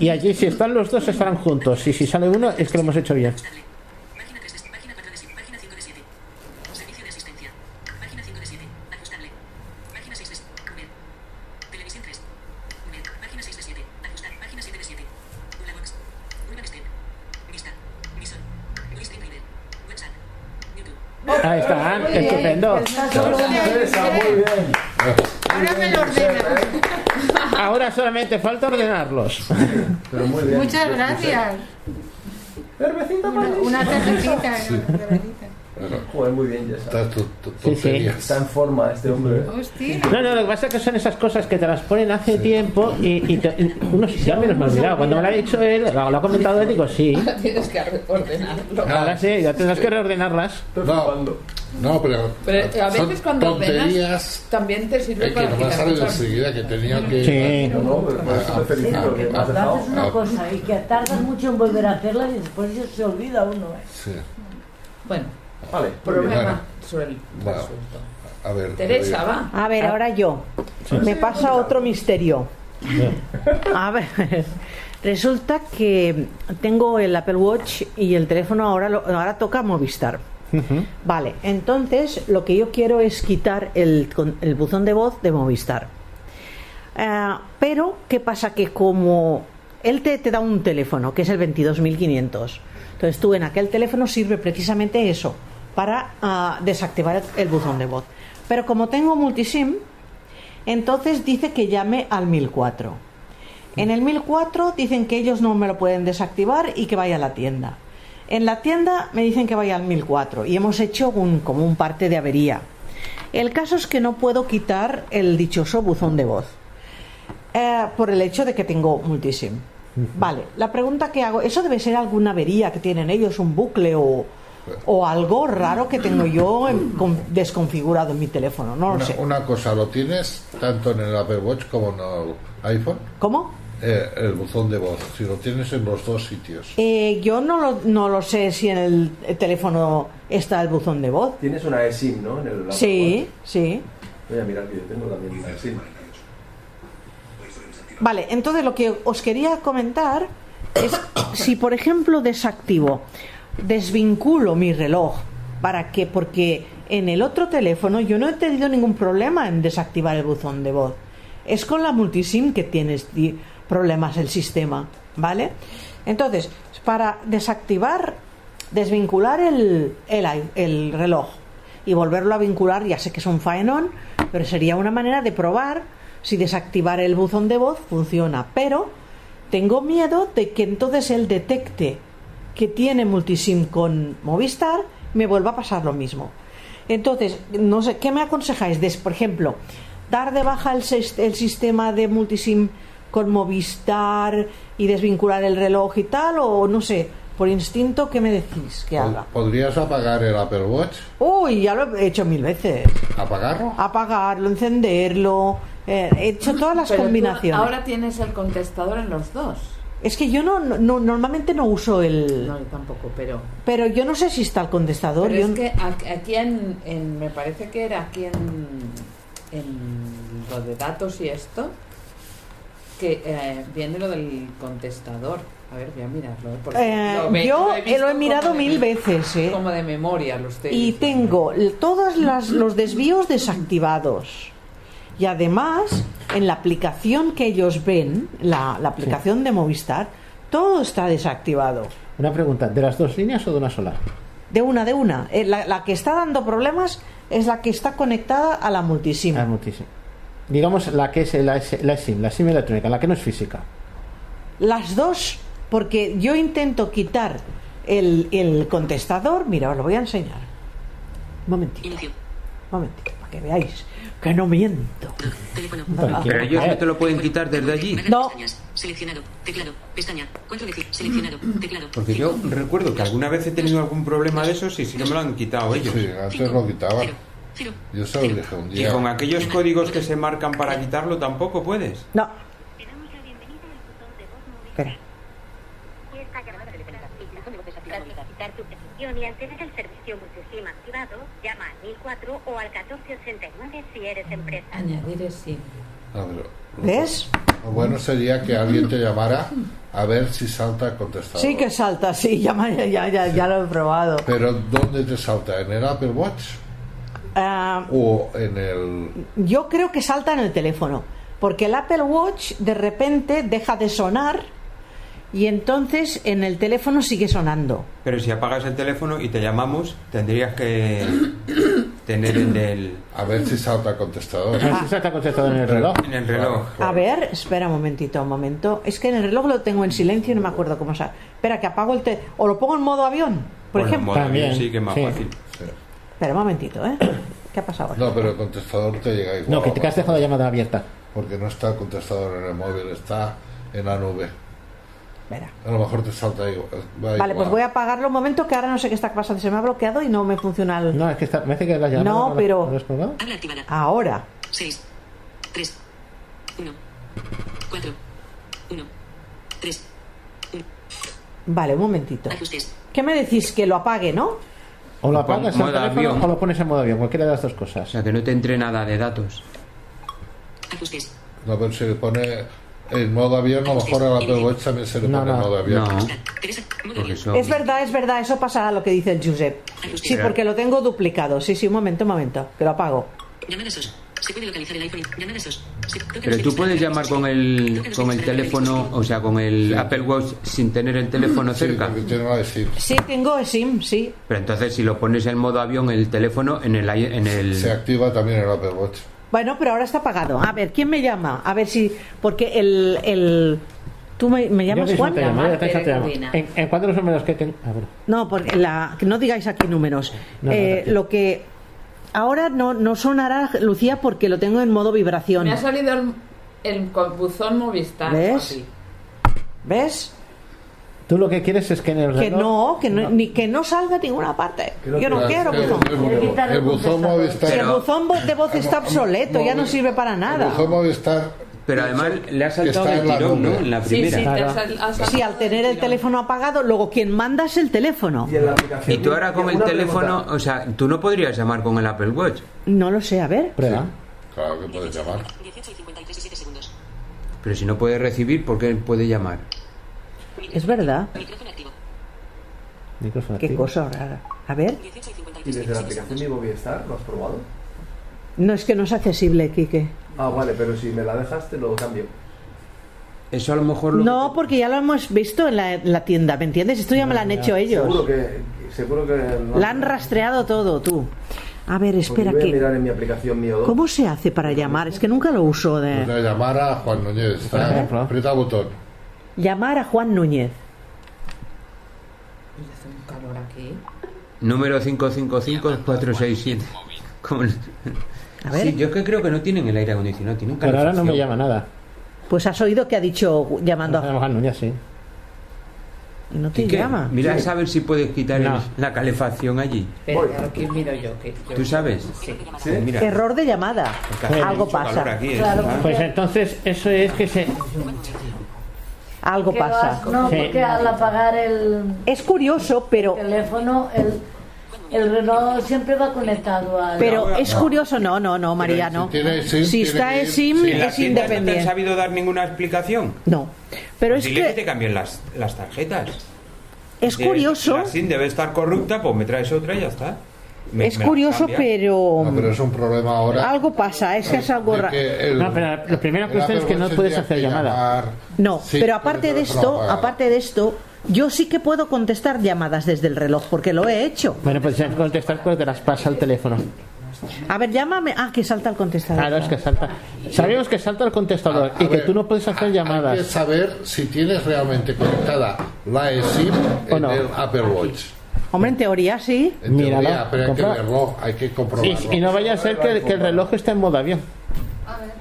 Y allí si están los dos estarán juntos. Y si sale uno es que lo hemos hecho bien. Ahí está, muy estupendo. Pues Ahora me lo ordena. Ahora solamente falta ordenarlos. Pero muy bien. Muchas gracias. Cervecita Una, para una cervecita. una cervecita. Bueno, Joder, muy bien, ya tu- Sí, sí. Está en forma este hombre. Hostia. No, no, lo que pasa es que son esas cosas que te las ponen hace tiempo y, y te- ya menos me he olvidado. Cuando me lo ha dicho él, lo, lo ha comentado él, digo sí. [LAUGHS] Tienes que ordenarlo. Ahora sí, ya tendrás que reordenarlas. No, no, pero, Pero a son veces cuando ordenas tonterías también te sirve eh, que para no me quitar sale cosas. enseguida que tenía que... Sí. No, no, pero por eso te felicito, que me has Cuando dejado. haces una cosa y que tardas mucho en volver a hacerla y después se olvida uno. ¿eh? Sí. Bueno, Vale, problema Bueno. suel- Bueno. resuelto. A ver. Teresa, va. A ver, ahora yo. Me pasa otro misterio. A ver, resulta que tengo el Apple Watch y el teléfono ahora, lo- ahora toca Movistar. Vale, entonces lo que yo quiero es quitar el, con- el buzón de voz de Movistar. Eh, pero, ¿qué pasa? Que como él te, te da un teléfono, que es el 22.500, entonces tú en aquel teléfono sirve precisamente eso, para ah, desactivar el, el buzón de voz. Pero como tengo multisim, entonces dice que llame al 1004. En el 1004 dicen que ellos no me lo pueden desactivar y que vaya a la tienda. En la tienda me dicen que vaya al 1004 y hemos hecho un, como un parte de avería. El caso es que no puedo quitar el dichoso buzón de voz eh, por el hecho de que tengo multisim. Vale, la pregunta que hago, ¿eso debe ser alguna avería que tienen ellos, un bucle o, o algo raro que tengo yo en- con- desconfigurado en mi teléfono? No lo Una, sé. una cosa, ¿lo tienes tanto en el Apple Watch como en el iPhone? ¿Cómo? Eh, el buzón de voz, si lo tienes en los dos sitios. Eh, yo no lo, no lo sé si en el teléfono está el buzón de voz. Tienes una eSIM, ¿no? En el Apple Sí, sí. Watch. Voy a mirar que yo tengo también una eSIM. Vale, entonces lo que os quería comentar es si, por ejemplo, desactivo, desvinculo mi reloj para que, porque en el otro teléfono yo no he tenido ningún problema en desactivar el buzón de voz. Es con la multisim que tienes problemas el sistema, ¿vale? Entonces, para desactivar, desvincular el, el, el reloj y volverlo a vincular, ya sé que es un faenón, pero sería una manera de probar si desactivar el buzón de voz funciona. Pero tengo miedo de que entonces él detecte que tiene multisim con Movistar, me vuelva a pasar lo mismo. Entonces, no sé, ¿qué me aconsejáis? Des, por ejemplo, dar de baja el, el sistema de multisim con Movistar y desvincular el reloj y tal, o no sé, por instinto, ¿qué me decís que haga? ¿Podrías apagar el Apple Watch? Uy, ya lo he hecho mil veces. ¿Apagarlo? Apagarlo, encenderlo, eh, he hecho todas las Pero tú combinaciones. ahora tienes el contestador en los dos. Es que yo no, no- normalmente no uso el... No, yo tampoco, pero... Pero yo no sé si está el contestador. Pero yo- es que aquí en, en- me parece que era aquí en, en lo de datos y esto, que eh, viene lo del contestador. A ver, voy a mirarlo. ¿eh? porque Eh, lo ve- yo he eh, visto lo he mirado mil veces, ¿eh? Como de memoria lo estoy Y tengo todos las- los desvíos desactivados. Y además, en la aplicación que ellos ven, la, la aplicación de Movistar, todo está desactivado. Una pregunta, ¿de las dos líneas o de una sola? De una, de una. Eh, La, la que está dando problemas es la que está conectada a la multisim. Muchísimo. Digamos la que es la, la SIM, la SIM electrónica, la que no es física. Las dos, porque yo intento quitar el, el contestador. Mira, os lo voy a enseñar. Un momentito. Un momentito, para que veáis que no miento. Pero ellos no te lo pueden quitar desde allí. No. Seleccionado. Teclado. Pestaña. Cuatro de Seleccionado. Teclado. Porque yo recuerdo que alguna vez he tenido algún problema de esos y sí que me lo han quitado ellos. Sí, antes lo quitaban. Yo se lo dije un Y día. con aquellos códigos que se marcan para quitarlo tampoco puedes. No. Espera. Quitar tu petición y al tener el servicio multisim activado, llama al 1004 o al 1489 si eres empresa. Añadir sí. A ver, ¿Ves? Lo bueno sería que alguien te llamara a ver si salta el contestador. Sí que salta, sí, ya, ya, ya, ya lo he probado. Pero ¿dónde te salta? ¿En el Apple Watch? Ah, ¿O en el...? yo creo que salta en el teléfono, porque el Apple Watch de repente deja de sonar y entonces en el teléfono sigue sonando. Pero si apagas el teléfono y te llamamos, tendrías que tener en el... A ver si salta el contestador. A ver si salta contestador en el reloj. En el reloj. A ver, espera un momentito, un momento. Es que en el reloj lo tengo en silencio y no me acuerdo cómo se. Espera, que apago el te o lo pongo en modo avión, por Bueno, en ejemplo. modo avión También, sí que es más sí. fácil. Espera un momentito, ¿eh? ¿Qué ha pasado? No, pero el contestador te llega igual. No, que te has dejado la llamada abierta. Porque no está el contestador en el móvil, está en la nube. Espera. A lo mejor te salta igual. va Vale, pues voy a apagarlo un momento que ahora no sé qué está pasando. Se me ha bloqueado y no me funciona el. No, es que está, me hace que la llamada. No, pero- activada. Ahora. 6, 3, 1, 4, 1, 3, Vale, un momentito. ajustes. ¿Qué me decís? Que lo apague, ¿no? O lo apagas teléfono avión. o lo pones en modo avión, cualquiera de las dos O cosas. sea, que no te entre nada de datos. Ajustes. No, pero si le pone en modo avión, a lo mejor Apple Watch también se le No, pone en no. modo avión. No, modo avión. eso... Es verdad, es verdad, eso pasará lo que dice el Josep. Sí, porque lo tengo duplicado. Sí, sí, un momento, un momento, que lo apago. Se puede localizar el iPhone. Pero tú puedes llamar con el, con el teléfono, o sea, con el Apple Watch sin tener el teléfono Sí, cerca. la. Sí, tengo SIM, sí. Pero entonces si lo pones en modo avión, el teléfono en el... i- En el Se activa también el Apple Watch. Bueno, pero ahora está apagado. A ver, ¿quién me llama? A ver si. Porque el. el ¿Tú me, me Yo llamas te Juan? llamo, yo te Llamarte, llamo. Corina. ¿En, ¿En cuántos números que ten- bueno. No, porque la, que no digáis aquí números. No, no, Eh, lo que. Ahora no, no sonará, Lucía, porque lo tengo en modo vibración. Me ha salido el, el buzón Movistar. ¿Ves? papi. ¿Ves? Tú lo que quieres es que en el Que reloj... no, que no, ni que no salga a ninguna parte. Que Yo no quiero el, buzón. el- el el buzón. Movistar. El buzón de voz está obsoleto, ya no sirve para El nada. buzón Movistar. Pero además le ha saltado el tirón, ¿no? En la primera. sí, al tener el teléfono apagado, luego quien manda es el teléfono. Y. Y tú ahora con el teléfono, o sea, tú no podrías llamar con el Apple Watch. No lo sé, a ver. Prueba. Claro que puedes llamar. 18 y 53 y 7 segundos. Pero si no puede recibir, ¿por qué puede llamar? Es verdad. Micrófono activo. Micrófono Qué activo. cosa rara. A ver. 18 y ¿Y 53 desde la 27 aplicación. Mi Movistar lo has probado? No es que no es accesible, Quique. Ah, vale, pero si me la dejas te lo cambio. Eso a lo mejor lo No, porque ya lo hemos visto en la, en la tienda, ¿me entiendes? Esto ya me lo han hecho ellos. Seguro que. Seguro que. no- La han rastreado todo, tú. A ver, espera, voy a que mirar en mi aplicación mío 2. ¿cómo se hace para llamar? Es que nunca lo uso de llamar a Juan Núñez. Aprieta botón. Llamar a Juan Núñez. Hace un calor aquí. Número 555467. Con... A ver. Sí, yo es que creo que no tienen el aire acondicionado, tienen Pero ahora no me llama nada. Pues has oído que ha dicho llamando a a Núñez, sí. y no te ¿Y qué? llama. Mira a ver si puedes quitar el- la calefacción allí. Pero aquí miro yo. Que yo ¿Tú sabes? Sí. ¿Sí? Mira, Error de llamada. Algo pasa. aquí, ¿eh? Claro. Pues entonces eso es que se... Algo pasa. No, Sí. porque al apagar el Es curioso, pero teléfono, el, el reloj siempre va conectado al. pero No, es no. curioso, no, no, no, María, si no. tiene Si está en SIM sí, ¿En la es tienda no te han independiente. sabido dar ninguna explicación? No, pero es Dile que... te cambien las, las tarjetas. es Dile, curioso, La SIM debe estar corrupta, pues me traes otra y ya está. Me- es me la curioso, pero No, pero es un problema ahora. algo pasa, es que es algo raro. No, pero que el usted es que no puedes hacer llamada. llamar- No, Sí, pero aparte de esto, aparte de esto, yo sí que puedo contestar llamadas desde el reloj porque lo he hecho. Bueno, pues ya contestar porque te las pasa el teléfono. A ver, llámame. Ah, que salta el contestador. Claro, es que salta. Sabemos que salta el contestador A- a y que tú no puedes hacer Hay que llamadas. saber si tienes realmente conectada la eSIM O en no. el Apple Watch. Hombre, en teoría sí. En teoría, Mírala, pero hay que compra- verlo, hay que Y, comprobarlo. y no vaya a ser que, que el reloj esté en modo avión.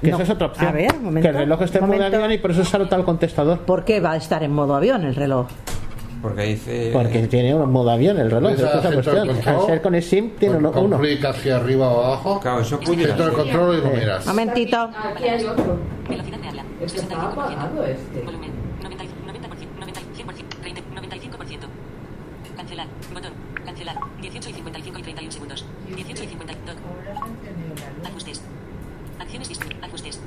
Que No. esa es otra opción. A ver, un momento, que el reloj esté en modo avión y por eso salta el contestador. ¿Por qué va a estar en modo avión el reloj? Porque dice... Porque tiene un modo avión el reloj. Esa es cuestión. control, Al ser con el SIM tiene con, uno. con hacia arriba o abajo, Claro, eso puñe centro de control y lo miras. Momentito. Aquí hay otro. Velocidad de habla. Este está 65%. apagado este. Volumen. 90, 90%. 90, 100%. 30, 95%. Cancelar. Botón. Cancelar. 18 y 55 y 31 segundos. 18 y 52. Ajustes. Acciones distintas. Ajustes.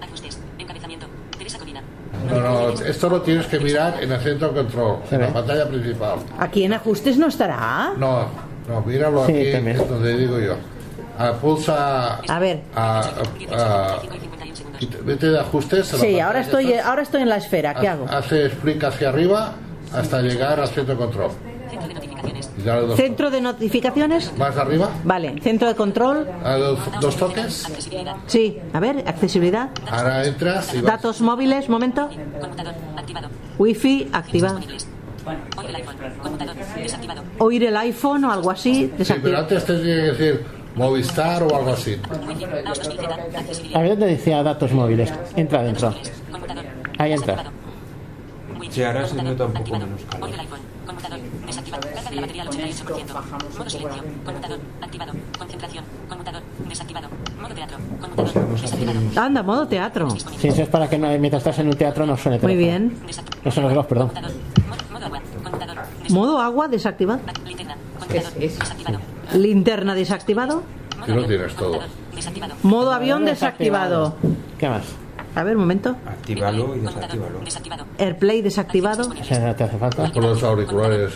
Ajustes. Encabezamiento. Teresa Colina. No, no, esto lo tienes que mirar en el centro control, en la pantalla principal. Aquí en ajustes no estará. No, no, míralo Sí, aquí, también. es donde digo yo. Ah, pulsa A ver, a, 18 a- 55 y 51 segundos. quita- vete de ajustes. a Sí, ahora estoy, ahora estoy en la esfera. ¿Qué Ha- hago? Haces clic hacia arriba hasta llegar al centro control. Centro de notificaciones. Más arriba, Vale, centro de control. a dos, dos toques. Sí, a ver, accesibilidad. Ahora entras y vas. Datos móviles, momento. Wifi activado. Oír el iPhone o algo así, Sí, pero antes te tiene que decir Movistar o algo así. A ver dónde decía datos móviles. Entra adentro. Ahí entra. Sí, ahora se nota un poco menos calor. Conmutador. Desactivado. Carga de la batería al 88%. Modo silencio. Conmutador. Activado. Concentración. Conmutador. Desactivado. Modo teatro. Conmutador. Anda, modo teatro. Sí, eso es para que no, mientras estás en un teatro no suene Muy bien. No son los reloj, perdón. Modo agua. Conmutador. Modo agua desactivado. Linterna. Conmutador. Desactivado. Linterna desactivado. Que lo tienes todo. Desactivado. Modo avión desactivado. ¿Qué más? A ver, un momento. Actívalo y desactívalo. Airplay desactivado. Te hace falta. Con los auriculares.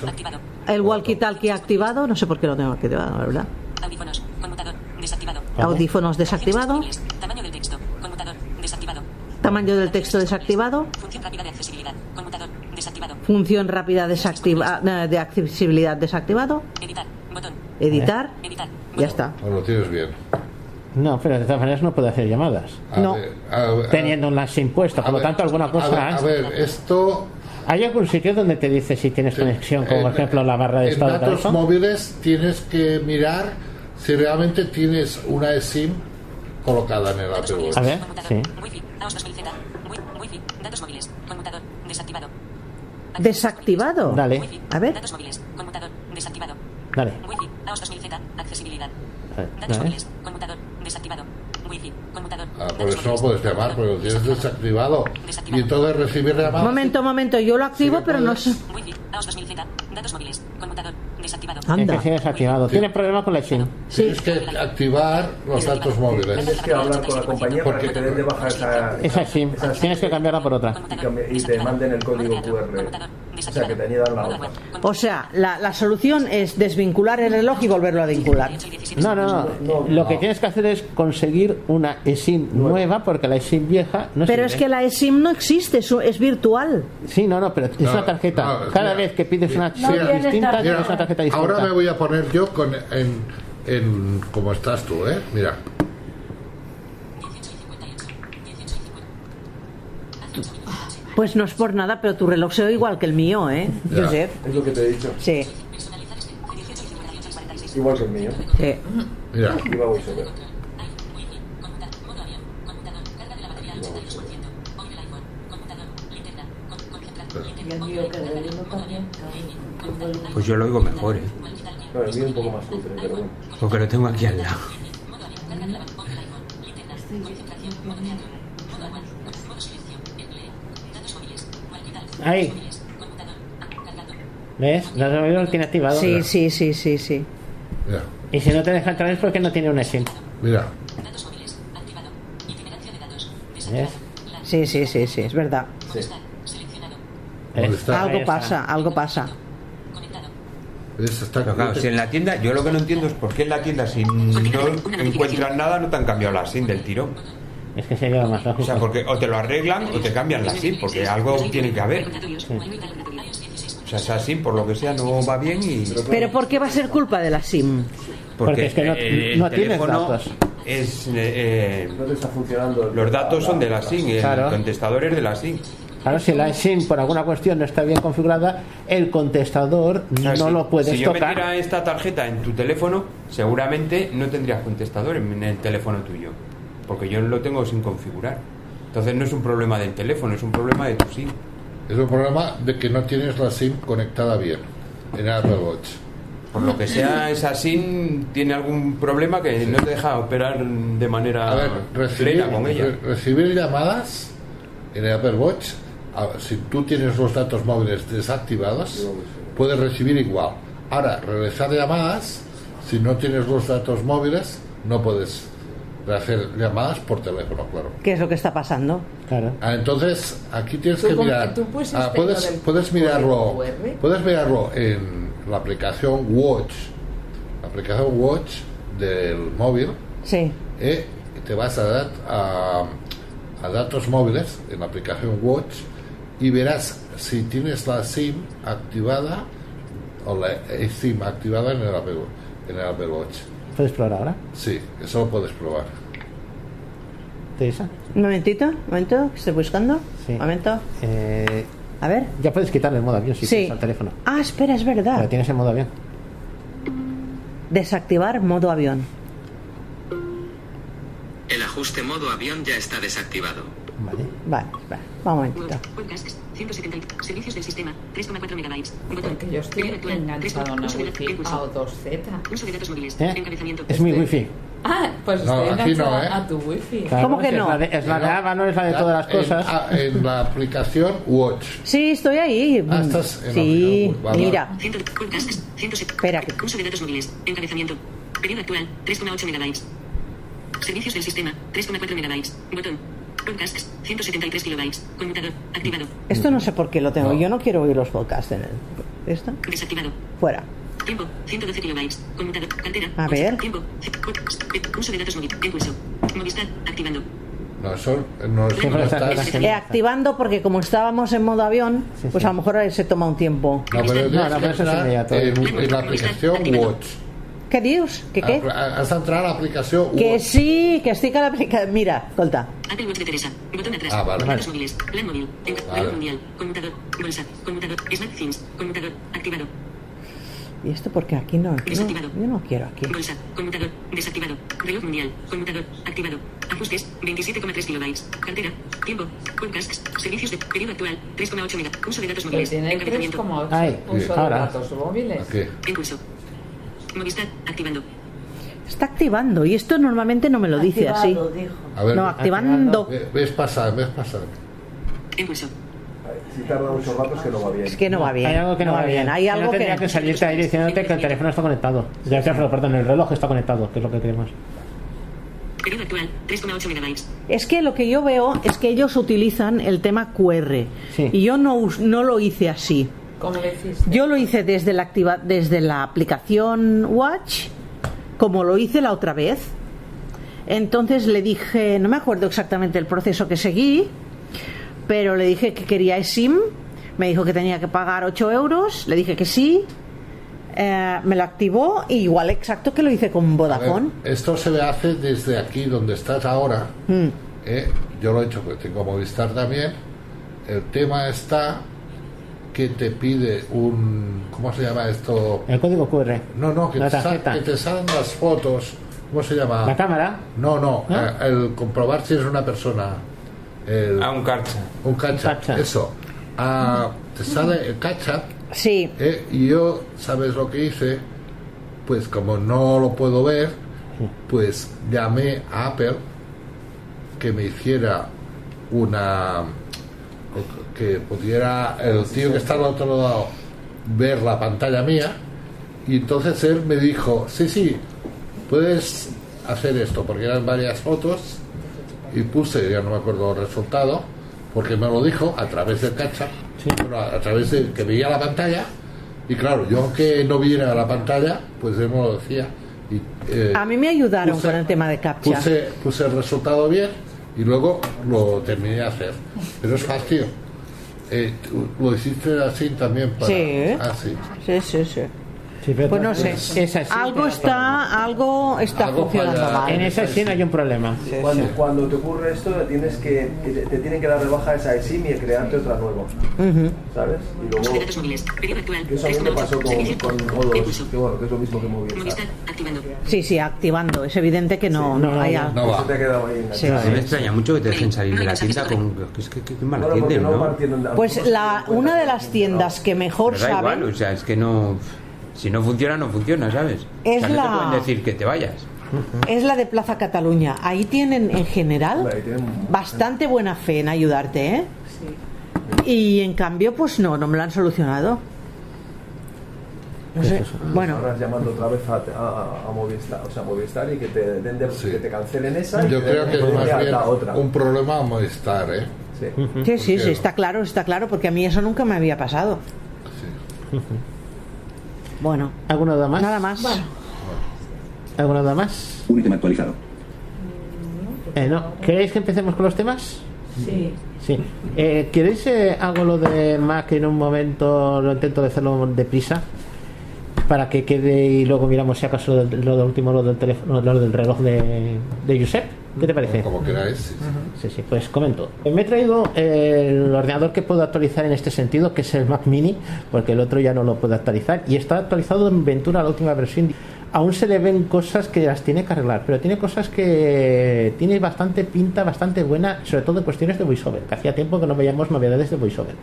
El walkie-talkie activado. No sé por qué lo tengo activado, la verdad. Audífonos. Conmutador. Desactivado. Audífonos desactivado. Tamaño del texto. Conmutador. Desactivado. Tamaño del texto desactivado. Función rápida de accesibilidad. Conmutador. Desactivado. Función rápida de accesibilidad desactivado. Editar. Botón. Editar. Editar. Ya está. Pues lo tienes bien. No, pero de todas maneras no puede hacer llamadas. A ver, a ver, Teniendo un LAS impuesto. Por lo tanto, alguna cosa. a ver, a ver, esto. ¿Hay algún sitio donde te dice si tienes conexión, como por en- ejemplo la barra de En estado de datos móviles tienes que mirar si realmente tienes una eSIM colocada en el Apple Watch. A ver, sí. Wi-Fi. AOS 2000Z. Wi- Wi-Fi. Datos móviles. Conmutador. Desactivado. Desactivado. Dale. A ver. Datos móviles. Conmutador. Desactivado. Dale. Wi-Fi. AOS 2000Z. Accesibilidad. Datos ¿no móviles. Conmutador. Desactivado. Wi-Fi. Conmutador. Ah, por eso no puedes llamar, porque lo tienes desactivado. Y entonces recibir llamadas. Momento, momento. Yo lo activo, pero no sé. Wi-Fi. AOS 2000Z. Datos móviles. Conmutador. Desactivado. Es que sí desactivado. Tiene problema con la SIM. Tienes que activar los datos móviles. Tienes que hablar con la compañía para que te den de baja esa, Esa SIM. Tienes que cambiarla por otra. y, te manden el código QR. O sea, que te la hoja. O sea, la, la solución es desvincular el reloj y volverlo a vincular. No, no, no. Lo que tienes que hacer es conseguir una eSIM nueva porque la eSIM vieja no Pero es que la eSIM no existe, es, es virtual. Sí, no, no, pero es una tarjeta. no, Cada mira, vez que pides una mira, SIM distinta, tienes una tarjeta Ahora me voy a poner yo con, en, en como estás tú, ¿eh? Mira. Pues no es por nada, pero tu reloj se ve igual que el mío, ¿eh? Ya. Josep. Es lo que te he dicho. Sí. Igual que el mío. Sí. Mira. Iba voy a ver. Y el mío que de uno también. Pues yo lo oigo mejor, ¿eh? No, el mío un poco más cutre, pero bueno. Porque lo tengo aquí al lado. Ahí. ¿Ves? No lo tiene activado. Sí, sí, sí, sí, sí. Mira. Y si no te deja entrar es porque no tiene una SIM. Mira. ¿Ves? Sí, sí, sí, sí, es verdad. Ahí Algo pasa, algo pasa. Pero claro, si en la tienda, yo lo que no entiendo es por qué en la tienda, si no encuentran nada, no te han cambiado la SIM del tirón. Es que sería más lógico. O sea, porque o te lo arreglan o te cambian la SIM, porque algo tiene que haber. O sea, esa SIM, por lo que sea, no va bien y. Pero ¿por qué va a ser culpa de la SIM? Porque es que no- el no tienes datos. Es, eh, eh, No te está funcionando. el- los datos son de la SIM, el Claro. contestador es de la SIM. Claro, si la SIM por alguna cuestión no está bien configurada, el contestador no si- lo puedes Si yo tocar. metiera esta tarjeta en tu teléfono, seguramente no tendrías contestador en el teléfono tuyo. Porque yo lo tengo sin configurar. Entonces no es un problema del teléfono, es un problema de tu SIM. Es un problema de que no tienes la SIM conectada bien en el Apple Watch. Por lo que sea, esa SIM tiene algún problema que no te deja operar de manera A ver, recibir, plena con ella. re- recibir llamadas en el Apple Watch, ver, si tú tienes los datos móviles desactivados, puedes recibir igual. Ahora, realizar llamadas, si no tienes los datos móviles, no puedes hacer llamadas por teléfono, claro. ¿Qué es lo que está pasando? Claro. Ah, entonces, aquí tienes Tú que mirar. tú pusiste ah, puedes, puedes mirarlo. QR. Puedes mirarlo en la aplicación Watch. La aplicación Watch del móvil. Sí. eh, y te vas a dar a, a datos móviles en la aplicación Watch y verás si tienes la SIM activada o la SIM activada en el Apple, en el Apple Watch. ¿Puedes probar ahora? Sí, eso lo puedes probar. Teresa. Un momentito, un momento, que estoy buscando. Sí. Un momento. Eh, A ver. ya puedes quitarle el modo avión si Sí. tienes al teléfono. Ah, espera, es verdad. Pero tienes el modo avión. Desactivar modo avión. El ajuste modo avión ya está desactivado. Vale. Vale, espera, va un momentito. Podcasts, 170. Servicios del sistema, 3,4 megabytes. Botón. Porque yo estoy Nivel actual, enganchado a una Uso de wifi impulso. a O2Z. Uso de datos móviles. ¿Eh? Encabezamiento. Es mi wifi. Ah, pues No, estoy ¿eh? a tu wifi. Claro, ¿Cómo que es no? la de- Es la de Ava, no es la de todas las En- cosas. En, la aplicación Watch. Sí, estoy ahí. Ah, estás en la sí. Vale. mira. 100 podcasts, 170. Espera. que- Uso de datos móviles. Encabezamiento. Periodo actual, 3,8 megabytes. Servicios del sistema, 3,4 megabytes. Botón. Podcasts, 173 kilobytes. Conmutador, activado. Esto no sé por qué lo tengo. Yo no quiero oír los podcasts en el. ¿Esto? Desactivado. Fuera. Tiempo, 112 kilobytes. Conmutador, cartera. A ver. Tiempo, c- podcast, eh, uso de datos móviles. Impulso. Movistar, activando. No, eso no, Sí, pero no estás- Eh, activando porque como estábamos en modo avión, Sí, pues sí. a lo mejor se toma un tiempo. No, pero No, no, pero eso es entrar inmediato. en, en la aplicación Watch. ¿Qué dios? ¿Qué qué? Ah, Has de entrar a la aplicación Que sí, que estoy con la aplicación. Mira, escolta. Apple Watch de Teresa. Botón atrás. Ah, vale. Datos móviles. Plan móvil. En Vale. mundial. Conmutador. Bolsa. Conmutador. SmartThings. Conmutador. Activado. ¿Y esto porque aquí no? Aquí no Desactivado. yo no quiero aquí. Bolsa. Conmutador. Desactivado. Reloj mundial. Conmutador. Activado. Ajustes. 27,3 kilobytes. Cartera. Tiempo. Podcasts. Servicios de periodo actual. 3,8 mega. Uso de datos móviles. tiene Encabezamiento. 3,8 Ay, uso de datos móviles. Aquí. Impulso. Movistar. Activando. Está activando y esto normalmente no me lo dice así. Activado, dijo. A ver, No, activando. ve- ves pasar, ves pasar. Impulso. Si tarda mucho rato es que no va bien. Es que no va bien. Hay algo que no, va bien. Hay algo no que. tendría que salirte ahí diciéndote que el teléfono está conectado. Ya sea, perdón, el reloj está conectado, que es lo que queremos. Periodo actual. 3,8 megabytes. Es que lo que yo veo es que ellos utilizan el tema QR. Sí. Y yo no, us- no lo hice así. ¿Cómo lo hiciste? Yo lo hice desde la, activa, desde la aplicación Watch, como lo hice la otra vez. Entonces le dije, no me acuerdo exactamente el proceso que seguí, pero le dije que quería eSIM. Me dijo que tenía que pagar 8 euros. Le dije que sí. Eh, me lo activó y igual exacto que lo hice con A ver, Vodafone. esto se hace desde aquí donde estás ahora. Mm. ¿eh? Yo lo he hecho porque tengo Movistar también. El tema está que te pide un. ¿Cómo se llama esto? El código QR. No, no, que, La te, que te salen las fotos. ¿Cómo se llama? La cámara. No, no, ¿Ah? eh, el comprobar si es una persona. El, A un carcha. un cacha. Cacha. Eso. Ah, te sale el cacha. Sí, eh, y yo, ¿sabes lo que hice? Pues como no lo puedo ver, pues llamé a Apple que me hiciera una que pudiera el tío que está al otro lado ver la pantalla mía y entonces él me dijo sí sí puedes hacer esto porque eran varias fotos y puse ya no me acuerdo el resultado porque me lo dijo a través del bueno, a través de que veía la pantalla y claro yo aunque no viera la pantalla pues él me lo decía y, eh, a mí me ayudaron puse- con el tema de CAPTCHA. puse, puse el resultado bien y luego lo terminé de hacer. Pero es fácil. Eh, lo hiciste así también para. Sí. Ah, sí. Sí, sí, sí. Sí, pero Pues no sé, es- es así, algo está, algo está Algo funcionando falla. mal. En esa sí hay un problema. Cuando, cuando te ocurre esto, tienes que, te, te tienen que dar de baja esa eSIM y crearte otra nueva. Ujú. ¿Sabes? Y luego. Eso a mí me 3,8. pasó con, con Modos, que bueno, que es lo mismo que Movistar. Movistar. Activando. Sí, sí, activando. Es evidente que no, no, hay algo. No va. Eso te ha quedado ahí Sí, me extraña mucho que te dejen salir de la tienda con. Es que, que, que mal atienden, no ¿no? Pues la, una de las tiendas que mejor saben o sea, es que no. Si no funciona, no funciona, ¿sabes? Es o sea, no la- te pueden decir que te vayas. es la de Plaza Cataluña. Ahí tienen en general bastante buena fe en ayudarte, ¿eh? Y en cambio, pues no, no me lo han solucionado. No sé, bueno, Ahora llamando otra vez a, a- a Movistar, o sea, Movistar y que te, den de- Sí. que te cancelen esa. y Yo te creo que es más la- bien la otra. un problema a Movistar, ¿eh? Sí. sí, sí, sí, está claro, está claro, porque a mí eso nunca me había pasado. Sí. [LAUGHS] Bueno, ¿Alguna duda más? nada más. ¿Alguna duda más? Un ítem actualizado. Eh, no. ¿Queréis que empecemos con los temas? Sí. Sí. Eh, ¿Queréis eh, hago lo de Mac en un momento? Lo intento de hacerlo deprisa para que quede y luego miramos si acaso lo, lo de último, lo del teléfono, lo del reloj de, de Josep. ¿Qué te parece? Como queráis. sí, sí. Sí, sí, pues comento. Me he traído el ordenador que puedo actualizar en este sentido, que es el Mac Mini, porque el otro ya no lo puedo actualizar. Y está actualizado en Ventura, la última versión. Aún se le ven cosas que las tiene que arreglar, pero tiene cosas que tiene bastante pinta, bastante buena, sobre todo en cuestiones de voiceover, que hacía tiempo que no veíamos novedades de voiceover.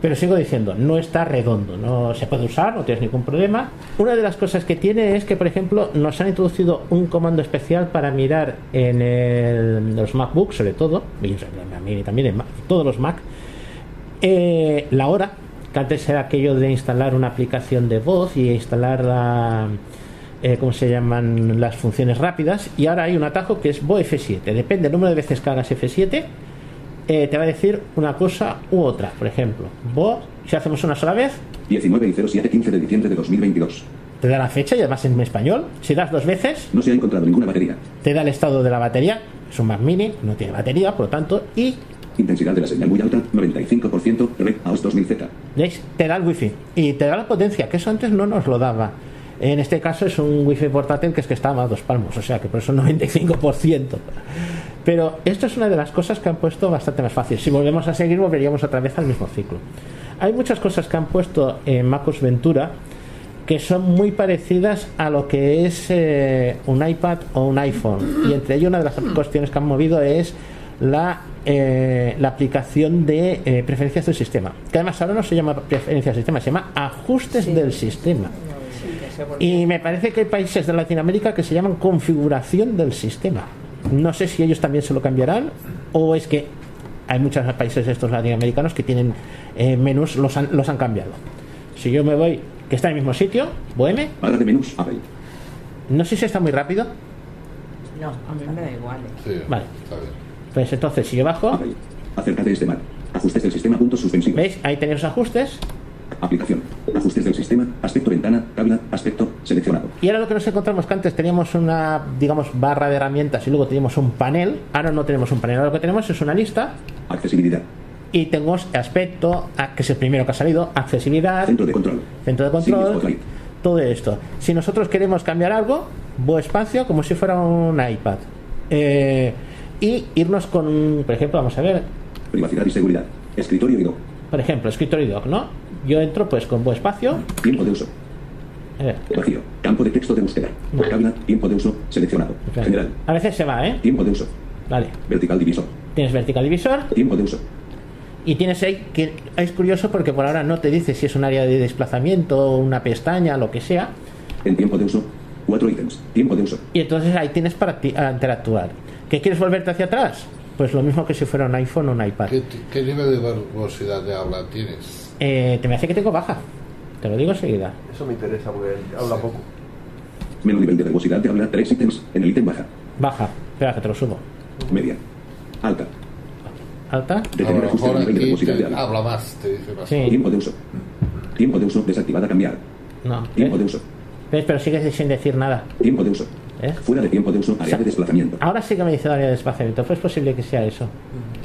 Pero sigo diciendo, no está redondo, no se puede usar, no tienes ningún problema. Una de las cosas que tiene es que, por ejemplo, nos han introducido un comando especial para mirar en los MacBooks, sobre todo, y también en todos los Mac, eh, la hora, que antes era aquello de instalar una aplicación de voz y instalar la, eh, ¿cómo se llaman? las funciones rápidas, y ahora hay un atajo que es Bo F7. Depende del número de veces que hagas F7, eh, te va a decir una cosa u otra. Por ejemplo, Bo, si hacemos una sola vez, 19 y 07 15 de diciembre de 2022. te da la fecha y además en español. Si das dos veces, No se ha encontrado ninguna batería. te da el estado de la batería. Es un Mac Mini, no tiene batería, por lo tanto, y Intensidad de la señal muy alta, 95%, red AOS 2000Z. ¿Veis? Te da el wifi y te da la potencia, que eso antes no nos lo daba. En este caso es un wifi portátil que es que estaba a dos palmos, o sea que por eso 95%. Pero esto es una de las cosas que han puesto bastante más fácil. Si volvemos a seguir, volveríamos otra vez al mismo ciclo. Hay muchas cosas que han puesto en MacOS Ventura que son muy parecidas a lo que es eh, un iPad o un iPhone. Y entre ello una de las cuestiones que han movido es la, eh, la aplicación de eh, preferencias del sistema. Que además ahora no se llama preferencias del sistema, se llama ajustes del sistema. Y me parece que hay países de Latinoamérica que se llaman configuración del sistema. No sé si ellos también se lo cambiarán o es que hay muchos países estos latinoamericanos que tienen eh, menús, los han, los han cambiado. Si yo me voy, que está en el mismo sitio, Boheme, de menús, no sé si está muy rápido. No, a mí me da igual. ¿eh? Sí, Vale. está bien. Pues entonces, si yo bajo. Acerca de este Mac. Ajustes del sistema, puntos suspensivos. ¿veis? Ahí tenéis los ajustes. Aplicación. Ajustes del sistema, aspecto ventana, tabla, aspecto, seleccionado. Y ahora lo que nos encontramos que antes teníamos una, digamos, barra de herramientas y luego teníamos un panel. Ahora no tenemos un panel, ahora lo que tenemos es una lista Accesibilidad. y tengo aspecto, que es el primero que ha salido, accesibilidad, Centro de control. centro de control, todo esto. Si nosotros queremos cambiar algo, Bo espacio como si fuera un iPad. Eh, y irnos con, por ejemplo, vamos a ver, Privacidad y seguridad. Escritorio y doc. por ejemplo, escritorio doc, ¿no? Yo entro pues con Bo espacio. Tiempo de uso. Vacío. Campo de texto de búsqueda. Tabla. Tiempo de uso. Seleccionado. General. a veces se va, ¿eh? Tiempo de uso. Vale. Vertical divisor. Tienes vertical divisor Tiempo de uso. y tienes ahí que es curioso porque por ahora no te dice si es un área de desplazamiento, una pestaña, lo que sea. En tiempo de uso. Cuatro ítems. Tiempo de uso. Y entonces ahí tienes para interactuar. ¿Que quieres volverte hacia atrás? Pues lo mismo que si fuera un iPhone o un iPad. ¿Qué, qué nivel de verbosidad de habla tienes? Eh, te me hace que tengo baja. Te lo digo enseguida. Eso me interesa porque habla poco. Menú nivel de verbosidad de habla. Tres ítems. En el ítem baja. Baja. Espera que te lo subo. Media. Alta. Alta. Detener de mejor nivel de aquí verbosidad de habla. habla más, te dice más. Sí. Tiempo de uso. Tiempo de uso. Desactivada. Cambiar. No. Tiempo de uso. ¿Ves? Pero sigues sin decir nada. Tiempo de uso. ¿Eh? Fuera de tiempo de uso. Área de desplazamiento. Ahora sí que me dice el área de desplazamiento. Pues es posible que sea eso.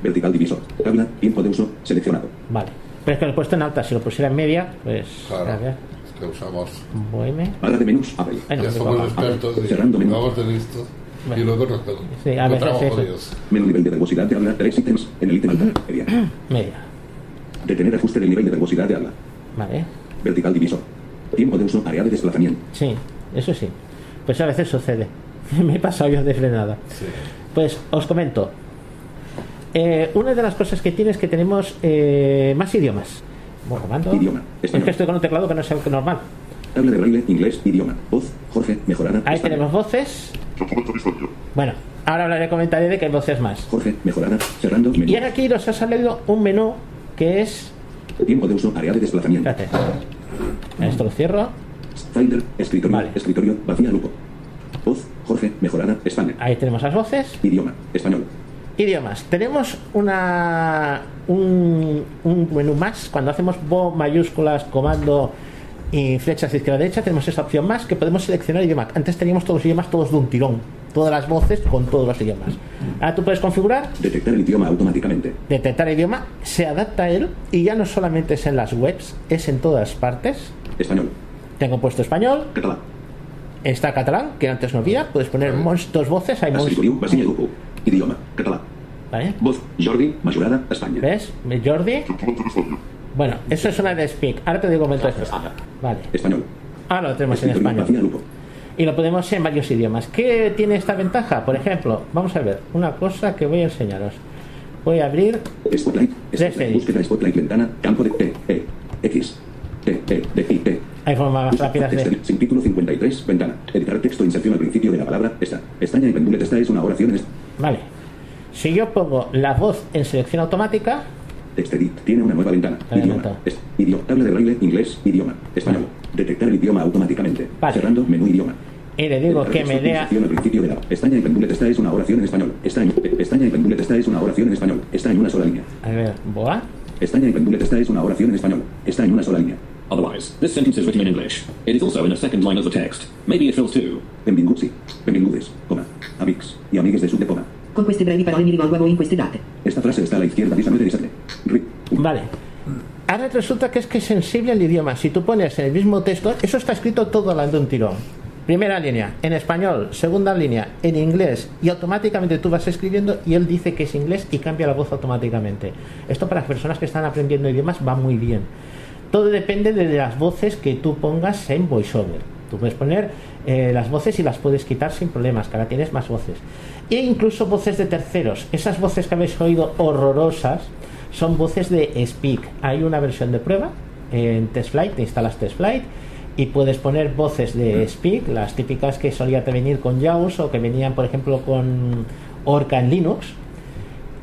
Vertical divisor. Tabla. Tiempo de uso. Seleccionado. Vale. Pero es que lo he puesto en alta. Si lo pusiera en media, pues. Claro. a ver. Es que usamos. Boheme. Barra de menús. Ay, no, ya somos baja. expertos y Cerrando menú. vamos de listos. Y luego nos Sí, a veces sí. jodidos. Menú nivel de verbosidad de habla. Tres ítems. En el ítem alta. Media. Media. Detener ajuste del nivel de verbosidad de habla. Vale. Vertical divisor. Tiempo de uso. Área de desplazamiento. Sí, eso sí. Pues a veces sucede. [LAUGHS] Me he pasado yo de frenada. Pues os comento. Eh, una de las cosas que tiene es que tenemos eh, más idiomas. Bueno. Idioma. Es que estoy con un teclado que no es el normal. Tabla de braille. Inglés. Idioma. Voz. Jorge. Mejorada. Ahí español. tenemos voces. Bueno, ahora hablaré comentaré de que hay voces más. Jorge. Mejorada. Cerrando. Menú. Y ahora aquí nos ha salido un menú que es. Tiempo de uso. Área de desplazamiento. Espérate. Esto lo cierro. Finder. Escritorio. Vale. Escritorio. Vacía grupo. Voz. Jorge. Mejorada. Español. Ahí tenemos las voces. Idioma. Español. Idiomas. Tenemos una un, un menú más. Cuando hacemos bo mayúsculas, comando y flechas izquierda derecha, tenemos esa opción más que podemos seleccionar idioma. Antes teníamos todos los idiomas todos de un tirón. todas las voces con todos los idiomas. Ahora tú puedes configurar Detectar el idioma automáticamente. detectar idioma, se adapta a él y ya no solamente es en las webs, es en todas partes. Español. Tengo puesto español, Català. está catalán, que antes no había, puedes poner mons- dos voces, hay mons- Escritoriu, Basilla Grupo. Idioma. Català. ¿Vale? Voz. Jordi. Majorada. España. ¿Ves? Jordi. Bueno, eso es una de Speak. Ahora te digo momento esto. Vale. Español. Ahora lo tenemos en español. Y lo podemos en varios idiomas. ¿Qué tiene esta ventaja? Por ejemplo, vamos a ver una cosa que voy a enseñaros. Voy a abrir Spotlight. Spotlight. Búsqueda Spotlight. Ventana. Campo de T. E. X. T. E. D. I. T. Hay formas más rápidas de... Exter- Sin título 53. Ventana. Editar texto. Inserción al principio de la palabra. Esta. Estaña y penduleta. Esta es una oración en est- Vale. Si yo pongo la voz en selección automática, Textedit. Tiene una nueva ventana. Idioma. Es- idioma. Tabla de braille. Inglés. Idioma. Español. Detectar el idioma automáticamente. Cerrando. Menú idioma. y le digo que me lea... al principio de la Estaña y penduleta. Esta es una oración en español. Estaña. Estaña y penduleta. Esta es una oración en español. Está en una sola línea. A ver, ¿boa? Estaña y penduleta. Esta es una oración en español. Está en una sola línea. Otherwise, this sentence is written in English. It is also in a second line of the text. Maybe it fills two. Benvinguts, benvingudes, coma, amics y amigues de sud de coma. Con queste brevi parole mi rivolgo a voi in queste date. Esta frase está a la izquierda, 19 17. Ri- Vale. Ahora resulta que es que es sensible al idioma. Si tú pones en el mismo texto, eso está escrito todo hablando de un tirón. Primera línea, en español. Segunda línea, en inglés. Y automáticamente tú vas escribiendo y él dice que es inglés y cambia la voz automáticamente. Esto para las personas que están aprendiendo idiomas va muy bien. Todo depende de las voces que tú pongas en VoiceOver. Tú puedes poner eh, las voces y las puedes quitar sin problemas, que ahora tienes más voces. E incluso voces de terceros. Esas voces que habéis oído horrorosas son voces de Speak. Hay una versión de prueba en TestFlight, te instalas TestFlight y puedes poner voces de Speak, las típicas que solía venir con JAWS o que venían, por ejemplo, con Orca en Linux.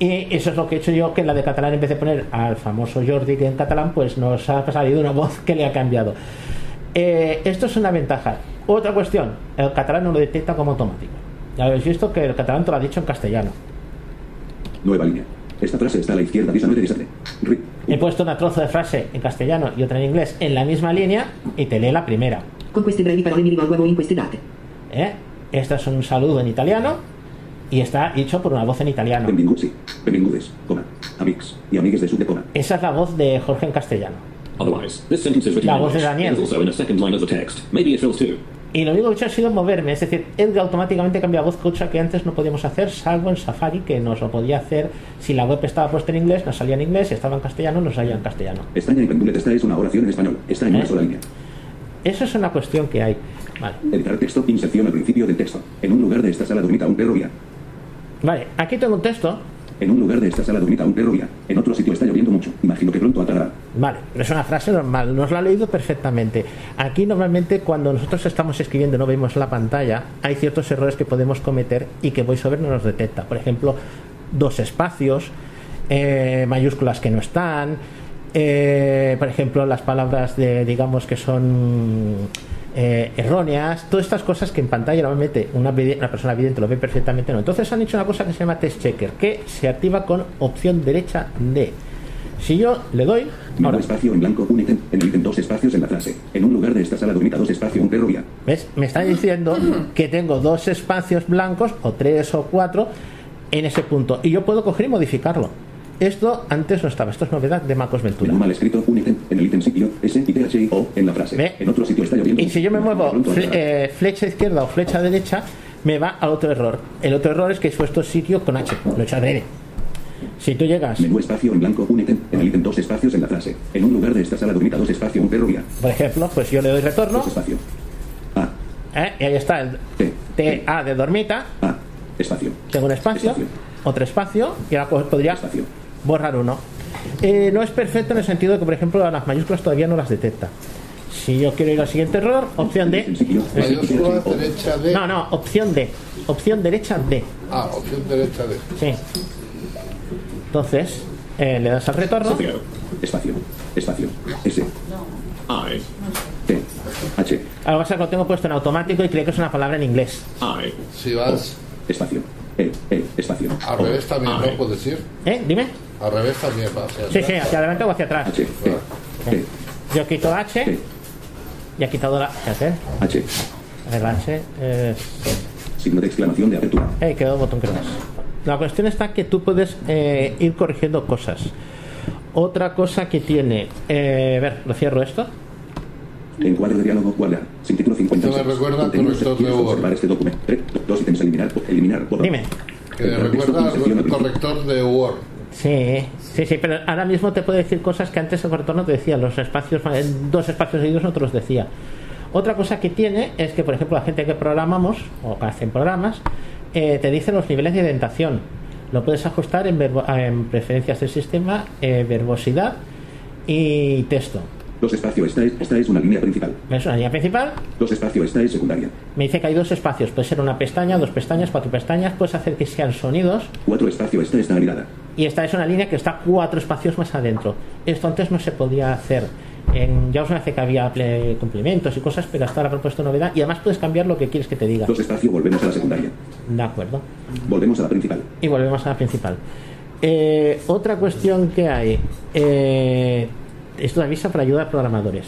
Y eso es lo que he hecho yo, que en la de catalán, en vez de poner al famoso Jordi que en catalán, pues nos ha salido una [LAUGHS] voz que le ha cambiado. Eh, esto es una ventaja. Otra cuestión, el catalán no lo detecta como automático. Ya habéis visto que el catalán te lo ha dicho en castellano. Nueva línea. Esta frase está a la izquierda, 19 17. Ri- He puesto una trozo de frase en castellano y otra en inglés en la misma línea y te lee la primera. Con queste brevi parole mi rivolgo a voi in queste date. ¿eh? Esto es un saludo en italiano y está hecho por una voz en italiano. Benvinguts, benvingudes, coma, amics y amigues de de coma. Esa es la voz de Jorge en castellano. Otherwise, this sentence is La voz de. Daniel. Y lo único que he hecho ha sido moverme, es decir, él automáticamente cambia voz, cosa que antes no podíamos hacer, salvo en Safari, que nos lo podía hacer si la web estaba puesta en inglés, nos salía en inglés, si estaba en castellano, nos salía en castellano. Estaña y penduleta. Esta es una oración en español. Está en una ¿Eh? sola línea. Eso es una cuestión que hay. Vale. Editar texto, inserción al principio del texto. En un lugar de esta sala dormita un perro guía. Vale, aquí tengo un texto. En un lugar de esta sala dormita un perro guía. En otro sitio está lloviendo mucho. Imagino que pronto atará. Vale, es una frase normal, nos la ha leído perfectamente. Aquí normalmente cuando nosotros estamos escribiendo y no vemos la pantalla, hay ciertos errores que podemos cometer y que VoiceOver no nos detecta. Por ejemplo, dos espacios, eh, mayúsculas que no están, eh, por ejemplo, las palabras de, digamos, que son eh, erróneas, todas estas cosas que en pantalla normalmente una, persona vidente lo ve perfectamente, no. Entonces han hecho una cosa que se llama test checker, que se activa con opción derecha de. Si yo le doy, Nuevo espacio en blanco, un ítem. En el ítem dos espacios en la frase. En un lugar de esta sala dormita dos espacio un perro guía. ¿ves? Me está diciendo que tengo dos espacios blancos, o tres o cuatro, en ese punto. Y yo puedo coger y modificarlo. Esto antes no estaba, esto es novedad de MacOS Ventura. Mal escrito, un ítem. En el ítem sitio, S y T H I O en la frase. En otro sitio está lloviendo. Y si yo me muevo fle- eh, flecha izquierda o flecha derecha, me va al otro error. El otro error es que he puesto sitio con H, lo he hecho adrede. Si tú llegas, Menú espacio en blanco, un ítem. En el ítem dos espacios en la frase. En un lugar de esta sala dormita dos espacio un perro guía. por ejemplo, pues yo le doy retorno, Dos espacio. ¿eh? y ahí está el T A de dormita, Espacio. tengo un espacio, otro espacio, y ahora pues podría borrar uno. Eh, no es perfecto en el sentido de que, por ejemplo, las mayúsculas todavía no las detecta. Si yo quiero ir al siguiente error, opción D. Mayúscula derecha de. No, no, opción D. Opción derecha D. Ah, opción derecha de. Sí. Entonces, eh, le das al retorno. Espacio. Espacio. S. I. T. H. Algo pasa que lo tengo puesto en automático y creo que es una palabra en inglés. I. Si vas Espacio. E. E. Espacio. al revés también, ¿no? Puedes ir. ¿Eh? Dime. Al revés también va hacia Sí, sí, hacia adelante o hacia atrás. H. T. T. Yo quito H y ha quitado la. Fíjate. H. El H es. Signo de exclamación de apertura. Eh, quedó botón que más. La cuestión está que tú puedes eh, ir corrigiendo cosas. Otra cosa que tiene. eh, a ver, lo cierro esto. Encuadre de diálogo guardar. Sin título 56. Esto me recuerda corrector de ¿quieres Word. observar este documento? Tres, dos ítems eliminar. Eliminar. botón. Dime. Que recuerda al corrector de Word. Sí, sí, sí, pero ahora mismo te puede decir cosas que antes el corrector no te decía. Los espacios, dos espacios seguidos no te los decía. Otra cosa que tiene es que, por ejemplo, la gente que programamos o que hacen programas, eh, te dice los niveles de indentación. Lo puedes ajustar en, verbo- en preferencias del sistema, eh, verbosidad y texto. Dos espacio. Esta es, esta es una línea principal. ¿Ves una línea principal? Dos espacio. Esta es secundaria. Me dice que hay dos espacios. Puede ser una pestaña, dos pestañas, cuatro pestañas. Puedes hacer que sean sonidos. Cuatro espacio. Esta está anidada. Y esta es una línea que está cuatro espacios más adentro. Esto antes no se podía hacer. En, ya os hace que había ple- complementos y cosas, pero hasta ahora he propuesto novedad. Y además puedes cambiar lo que quieres que te diga. Dos espacio. Volvemos a la secundaria. De acuerdo. Volvemos a la principal. Y volvemos a la principal. Eh, otra cuestión que hay. Eh, esto de aviso para ayudar a programadores.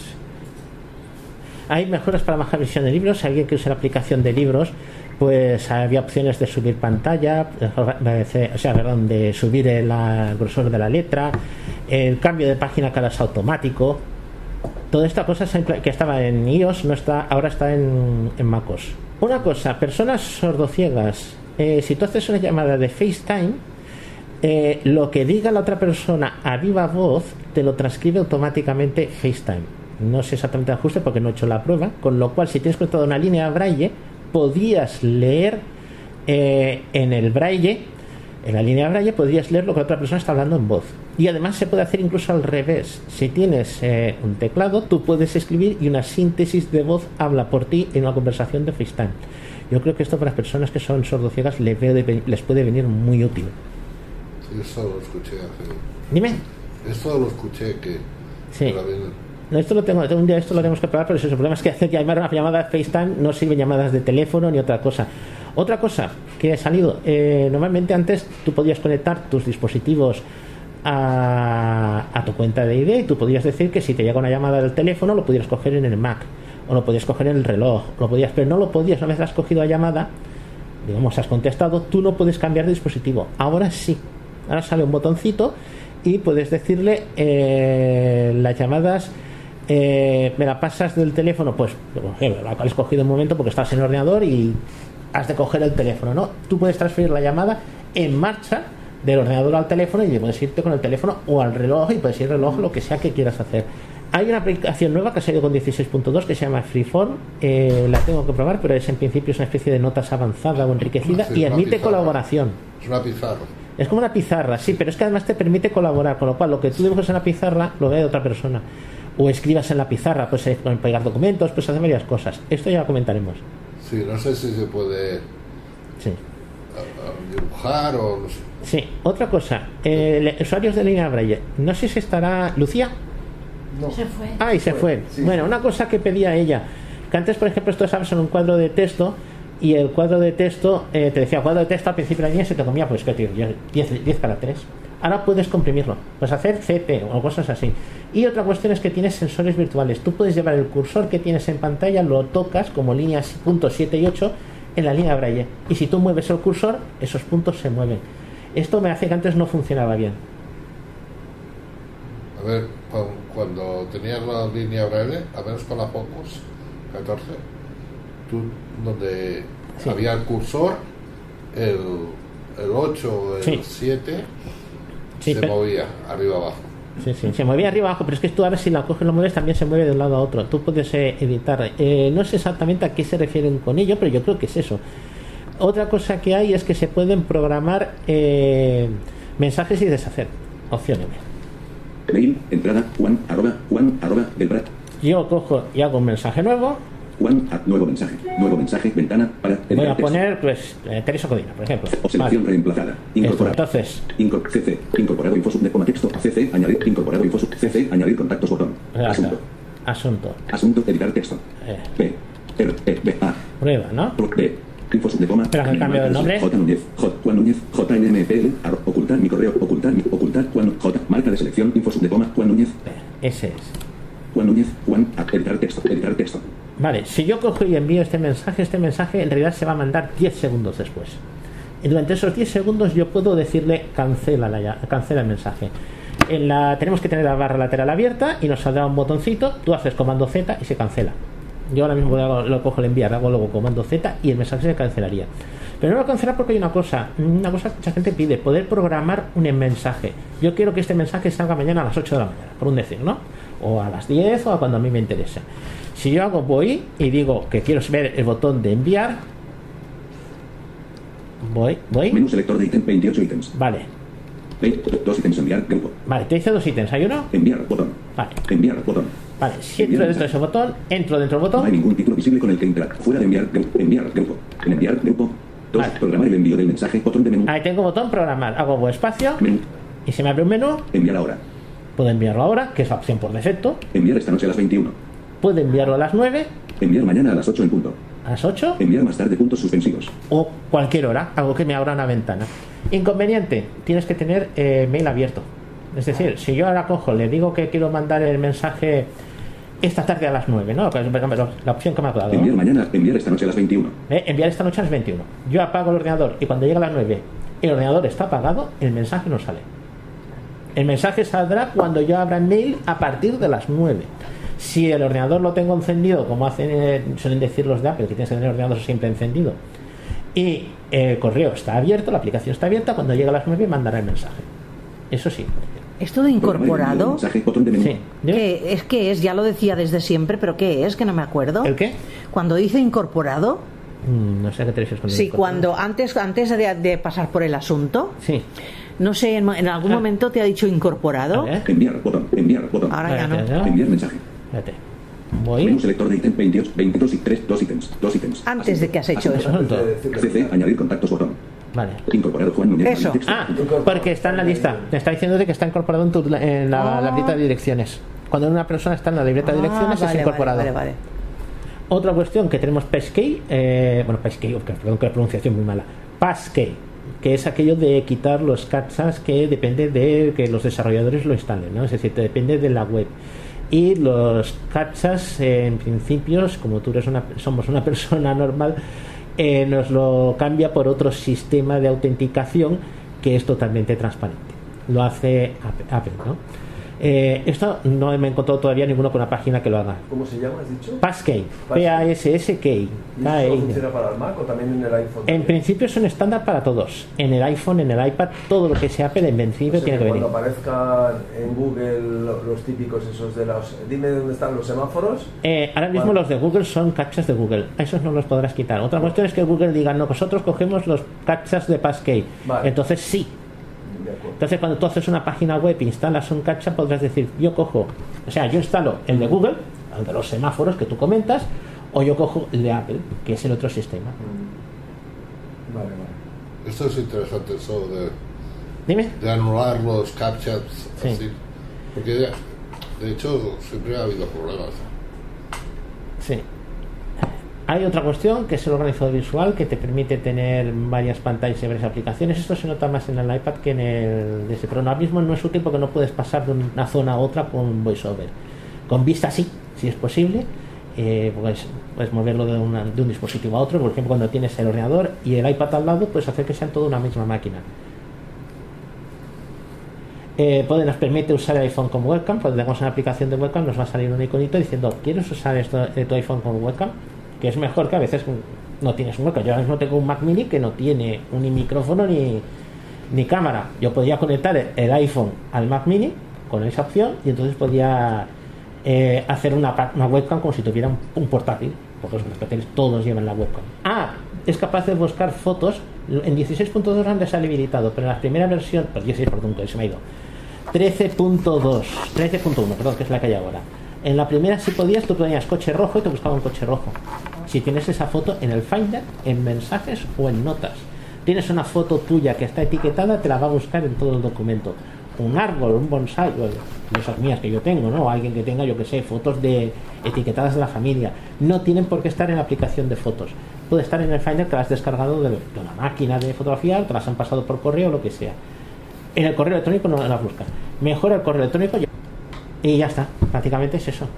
Hay mejoras para bajar visión de libros. Alguien que usa la aplicación de libros, pues había opciones de subir pantalla, eh, o sea, perdón, de subir el grosor de la letra, el cambio de página cada es automático. Toda esta cosa que estaba en iOS, no está, ahora está en, en MacOS. Una cosa, personas sordociegas, eh, si tú haces una llamada de FaceTime, eh, lo que diga la otra persona a viva voz te lo transcribe automáticamente FaceTime. No sé exactamente el ajuste porque no he hecho la prueba, con lo cual si tienes conectada una línea braille, podías leer eh, en el braille, en la línea braille, podrías leer lo que la otra persona está hablando en voz. Y además se puede hacer incluso al revés. Si tienes eh, un teclado, tú puedes escribir y una síntesis de voz habla por ti en una conversación de FaceTime. Yo creo que esto para las personas que son sordociegas les, les puede venir muy útil. Eso lo escuché hace. Dime. Esto lo escuché que. Sí. que No, esto lo tengo, un día esto lo tenemos que probar, pero ese es el problema es que hacer llamar una llamada FaceTime no sirven llamadas de teléfono ni otra cosa. Otra cosa que ha salido, eh, normalmente antes tú podías conectar tus dispositivos a, a tu cuenta de ID y tú podías decir que si te llega una llamada del teléfono lo pudieras coger en el Mac o lo podías coger en el reloj, lo podías, pero no lo podías, una vez has cogido la llamada, digamos, has contestado, tú no puedes cambiar de dispositivo. Ahora sí, ahora sale un botoncito y puedes decirle eh, las llamadas. eh, me la pasas del teléfono, pues la cual has cogido un momento porque estás en el ordenador y has de coger el teléfono, ¿no? Tú puedes transferir la llamada en marcha del ordenador al teléfono y puedes irte con el teléfono o al reloj y puedes ir al reloj lo que sea que quieras hacer. Hay una aplicación nueva que ha salido con 16.2 que se llama Freeform. eh, la tengo que probar, pero es en principio es una especie de notas avanzada o enriquecida Sí, y admite pizarra. colaboración. Es una pizarra. Es como una pizarra, sí, pero es que además te permite colaborar, con lo cual lo que tú dibujas en la pizarra lo ve otra persona. O escribas en la pizarra, pues eh, pueden pegar documentos, pues hacer varias cosas. Esto ya lo comentaremos. Sí, no sé si se puede Sí. dibujar o no sé. Sí, otra cosa, eh, usuarios de línea Braille. No sé si estará Lucía. Se fue. Ah, y se fue. Bueno, una cosa que pedía ella, que antes, por ejemplo, esto sabes en un cuadro de texto y el cuadro de texto eh, te decía cuadro de texto al principio de la línea se te comía, pues que tío, 10, 10 caracteres. Ahora puedes comprimirlo, puedes hacer CP o cosas así. Y otra cuestión es que tienes sensores virtuales. Tú puedes llevar el cursor que tienes en pantalla, lo tocas como líneas puntos 7 y 8 en la línea Braille. Y si tú mueves el cursor, esos puntos se mueven. Esto me hace que antes no funcionaba bien. A ver, cu- cuando tenías la línea braille, a menos con la Focus 14, tú, donde Sí. había el cursor, el, el 8 el Sí. 7 Sí, se pero- movía arriba abajo. Sí, sí, se mueve arriba abajo, pero es que tú ahora si la coges y lo mueves también se mueve de un lado a otro. Tú puedes eh, editar. Eh, no sé exactamente a qué se refieren con ello, pero yo creo que es eso. Otra cosa que hay es que se pueden programar eh, mensajes y deshacer. Opciones. Mail, entrada, Juan, arroba, Juan, arroba, del. Yo cojo y hago un mensaje nuevo. A- nuevo mensaje. Nuevo mensaje, ventana, para. Voy a poner, pues, eh, Teresa Codina, por ejemplo. Observación Vale. reemplazada. Incorporar. Entonces, Incor- CC. Incorporado info sub de coma texto. CC. Añadir. Incorporado info. CC. Añadir contactos botón. Asunto. asunto. Asunto. Editar texto. Eh, B. R. E. B. A. prueba, ¿no? B. Info sub de coma. Que he cambiado el nombre. J. Núñez. J. Juan Núñez. J. N. M. P. L. Ocultar mi correo. Ocultar mi. Ocultar. Juan. J. Marca de selección. Info sub de coma. Juan Núñez. Ese es. Juan Núñez. Juan. Editar texto. Editar texto. Vale, si yo cojo y envío este mensaje, este mensaje en realidad se va a mandar 10 segundos después. Y durante esos 10 segundos yo puedo decirle cancela, la, cancela el mensaje. En la, tenemos que tener la barra lateral abierta y nos saldrá un botoncito, tú haces comando Z y se cancela. Yo ahora mismo lo, lo cojo el enviar, hago luego comando Z y el mensaje se cancelaría. Pero no lo cancela porque hay una cosa, una cosa que mucha gente pide, poder programar un mensaje. Yo quiero que este mensaje salga mañana a las 8 de la mañana, por un decir, ¿no? O a las 10 o a cuando a mí me interese. Si yo hago voy y digo que quiero ver el botón de enviar, voy, voy. Menú selector de ítem 28 ítems. Vale, Dos ítems enviar grupo. vale, te dice dos ítems, ¿hay uno? Enviar botón. Vale. Enviar botón. Vale, si entro dentro de ese botón, entro dentro del No hay botón, ningún título visible con el que entrar. Fuera de enviar grupo. Enviar grupo. En enviar grupo. Dos. Programar el envío del mensaje. Botón de menú. ahí tengo botón programar, hago espacio Menú. y se me abre un menú, Enviar ahora. Puedo enviarlo ahora, que es la opción por defecto, Enviar esta noche a las 21. puedo enviarlo a las 9, Enviar mañana a las 8 en punto. a las 8 Enviar más tarde puntos suspensivos. o cualquier hora, algo que me abra una ventana. Inconveniente, tienes que tener eh, mail abierto. Es decir, si yo ahora cojo, le digo que quiero mandar el mensaje esta tarde a las 9, ¿no? La opción que me ha dado. ¿no? Enviar mañana. Enviar esta noche a las 21. Eh, enviar esta noche a las 21. Yo apago el ordenador y cuando llega a las 9 el ordenador está apagado, el mensaje no sale. El mensaje saldrá cuando yo abra el mail a partir de las 9. Si el ordenador lo tengo encendido, como hacen, eh, suelen decir los de Apple, que tienes que tener el ordenador siempre encendido, y el correo está abierto, la aplicación está abierta, cuando llega a las 9 mandará el mensaje. Eso sí. Esto de incorporado, Mensaje. Botón de menú. Sí. ¿qué es que es? Ya lo decía desde siempre, pero ¿qué es? Que no me acuerdo. ¿El qué? Cuando dice incorporado, Mm, no sé a qué te refieres con sí, cuando antes antes de, de pasar por el asunto, Sí. No sé, en, en algún momento te ha dicho incorporado. Enviar botón. Enviar botón. Ahora ya no. Espérate, ¿no? Enviar mensaje. Espérate. Menú Voy. selector de ítem 28, 22 y 3. Dos ítems. Dos ítems. Antes de que has hecho eso. Asunto. CC. Añadir contactos botón. Vale. Incorporado Juan Núñez. Eso. Ah, porque está en la lista. Me está diciendo de que está incorporado en, tu- en la, Ah. la libreta de direcciones. Cuando una persona está en la libreta de Ah, direcciones vale, es incorporado. Vale, vale, vale. Otra cuestión que tenemos Passkey, eh, bueno, que- perdón que la pronunciación muy mala. Passkey, que es aquello de quitar los captchas que depende de que los desarrolladores lo instalen, ¿no? Es decir, te depende de la web. Y los captchas, en principios, como tú eres una, somos una [LAUGHS] persona normal, eh, nos lo cambia por otro sistema de autenticación que es totalmente transparente. Lo hace Apple, ¿no? Eh, esto no me he encontrado todavía ninguno con una página que lo haga. ¿Cómo se llama, has dicho? Passkey. P-A-S-S-K. ¿Y eso solo funciona para el Mac o también en el iPhone? En principio es un estándar para todos. En el iPhone, en el iPad, todo lo que sea Apple en principio O sea, tiene que venir. Cuando aparezcan en Google lo- los típicos esos de los... Dime dónde están los semáforos. Eh, ahora mismo Vale. los de Google son captchas de Google. A esos no los podrás quitar. Otra cuestión es que Google diga, no, nosotros cogemos los captchas de Passkey. Vale. Entonces sí. Entonces cuando tú haces una página web e instalas un captcha, podrás decir, yo cojo, o sea, yo instalo el de Google, el de los semáforos que tú comentas, o yo cojo el de Apple, que es el otro sistema. Vale, vale. Esto es interesante, eso de, Dime. de anular los captchas Sí. así. Porque ya- de hecho siempre ha habido problemas. Sí. Hay otra cuestión que es el organizador visual que te permite tener varias pantallas y varias aplicaciones. Esto se nota más en el iPad que en el de ese, pero ahora mismo no es útil porque no puedes pasar de una zona a otra con VoiceOver. Con vista sí, si es posible. Eh, puedes, puedes moverlo de, una- de un dispositivo a otro. Por ejemplo, cuando tienes el ordenador y el iPad al lado, puedes hacer que sean toda una misma máquina. Eh, puede- nos permite usar el iPhone como webcam. Cuando tengamos una aplicación de webcam, nos va a salir un iconito diciendo: ¿Quieres usar esto tu iPhone como webcam? Que es mejor que a veces no tienes un webcam. Yo ahora mismo tengo un Mac Mini que no tiene ni micrófono ni, ni cámara. Yo podía conectar el iPhone al Mac Mini con esa opción y entonces podía eh, hacer una, una webcam como si tuviera un, un portátil. Porque los portátiles todos llevan la webcam. Ah, es capaz de buscar fotos. En 16.2 han deshabilitado, pero en la primera versión, pues 16, perdón, que se me ha ido. 13.2, 13.1, perdón, que es la que hay ahora. En la primera, si podías, tú ponías coche rojo y te buscaba un coche rojo. Si tienes esa foto en el Finder, en mensajes o en notas. Tienes una foto tuya que está etiquetada, te la va a buscar en todo el documento. Un árbol, un bonsai, de esas mías que yo tengo, ¿no? Alguien que tenga, yo que sé, fotos de etiquetadas de la familia. No tienen por qué estar en la aplicación de fotos. Puede estar en el Finder que las has descargado de, de una máquina de fotografiar, te las han pasado por correo o lo que sea. En el correo electrónico no las busca. Mejor el correo electrónico y ya está. Prácticamente es eso.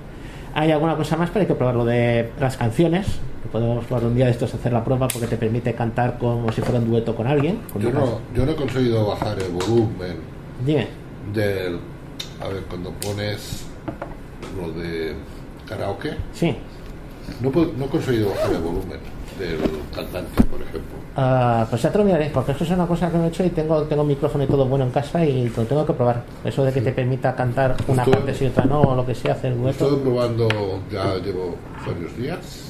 Hay alguna cosa más, pero hay que probar lo de las canciones. que Podemos probar un día de estos hacer la prueba porque te permite cantar como si fuera un dueto con alguien. con Yo no, yo no he conseguido bajar el volumen Dime. del. A ver, cuando pones lo de karaoke. Sí. No, no he conseguido bajar el volumen del cantante, por ejemplo. Ah, pues ya te lo miraré, porque eso es una cosa que no he hecho y tengo, tengo micrófono y todo bueno en casa y lo tengo que probar. Eso de que te permita cantar una Estoy- parte y otra no, o lo que sea, hacer dueto. Estoy probando, ya llevo varios días.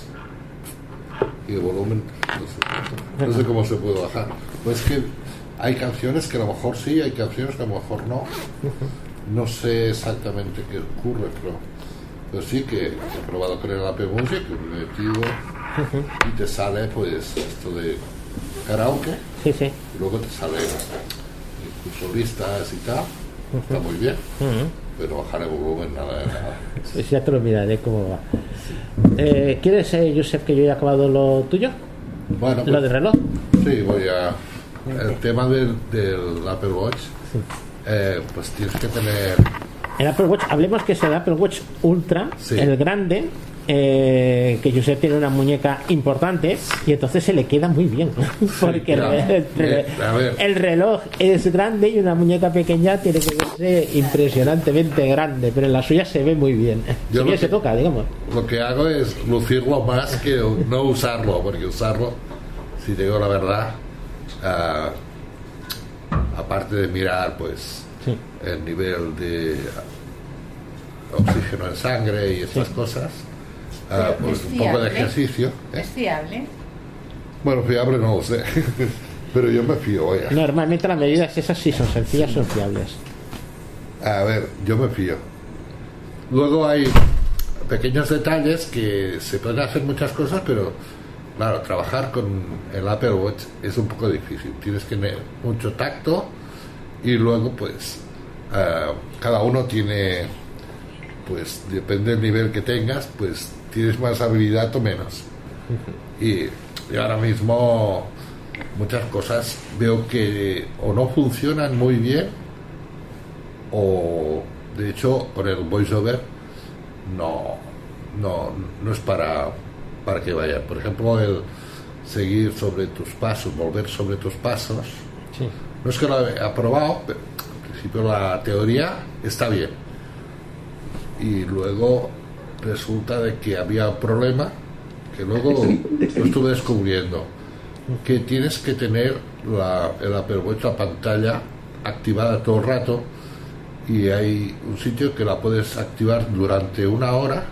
Y el volumen, no sé, no sé cómo se puede bajar. Pues que hay canciones que a lo mejor sí, hay canciones que a lo mejor no. No sé exactamente qué ocurre, pero, pero sí que he probado con el Apple Music, que he metido y te sale pues esto de karaoke. Sí, sí. Y luego te sale incluso listas y tal. Está muy bien. Pero bajar el volumen, nada de nada. [LAUGHS] Pues ya te lo miraré cómo va. Eh, ¿Quieres, eh, Josep, que yo haya acabado lo tuyo? Bueno, ¿Lo pues- del reloj? Sí, voy a. El tema del, del Apple Watch, eh, pues tienes que tener. El Apple Watch, hablemos que es el Apple Watch Ultra, Sí. el grande, eh, que Josep tiene una muñeca importante y entonces se le queda muy bien. [LAUGHS] Porque el, claro. el- Eh, el reloj es grande y una muñeca pequeña tiene que verse impresionantemente grande, pero en la suya se ve muy bien. Yo lo que- se toca, digamos. Lo que hago es lucirlo más que no usarlo, porque usarlo, si te digo la verdad, ah, aparte de mirar, pues, el nivel de oxígeno en sangre y estas cosas, ah, pues es un poco de fiable. ejercicio. ¿eh? ¿Es fiable? Bueno, fiable no lo sé, [LAUGHS] pero yo me fío, oiga. Normalmente las medidas esas sí son sencillas, son fiables. A ver, yo me fío. Luego hay pequeños detalles que se pueden hacer muchas cosas, pero claro, trabajar con el Apple Watch es un poco difícil. Tienes que tener mucho tacto y luego pues ah, cada uno tiene, pues depende del nivel que tengas, pues tienes más habilidad o menos. Y, y ahora mismo muchas cosas veo que o no funcionan muy bien o de hecho con el voiceover no no no es para para que vaya por ejemplo el seguir sobre tus pasos volver sobre tus pasos Sí. No es que lo he aprobado pero en principio la teoría está bien. Y luego resulta de que había un problema que luego [LAUGHS] lo estuve descubriendo que tienes que tener la, el Apple Watch la pantalla activada todo el rato y hay un sitio que la puedes activar durante una hora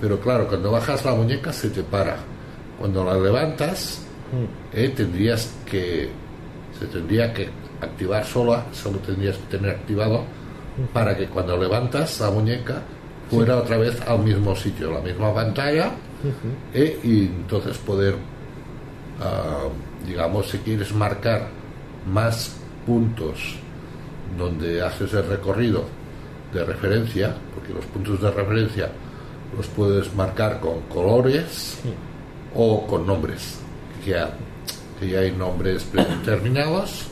pero claro cuando bajas la muñeca se te para. Cuando la levantas eh, tendrías que se tendría que activar sola solo tendrías que tener activado para que cuando levantas la muñeca fuera otra vez al mismo sitio la misma pantalla eh, y entonces poder ah, digamos si quieres marcar más puntos donde haces el recorrido de referencia porque los puntos de referencia los puedes marcar con colores o con nombres que que ya hay nombres predeterminados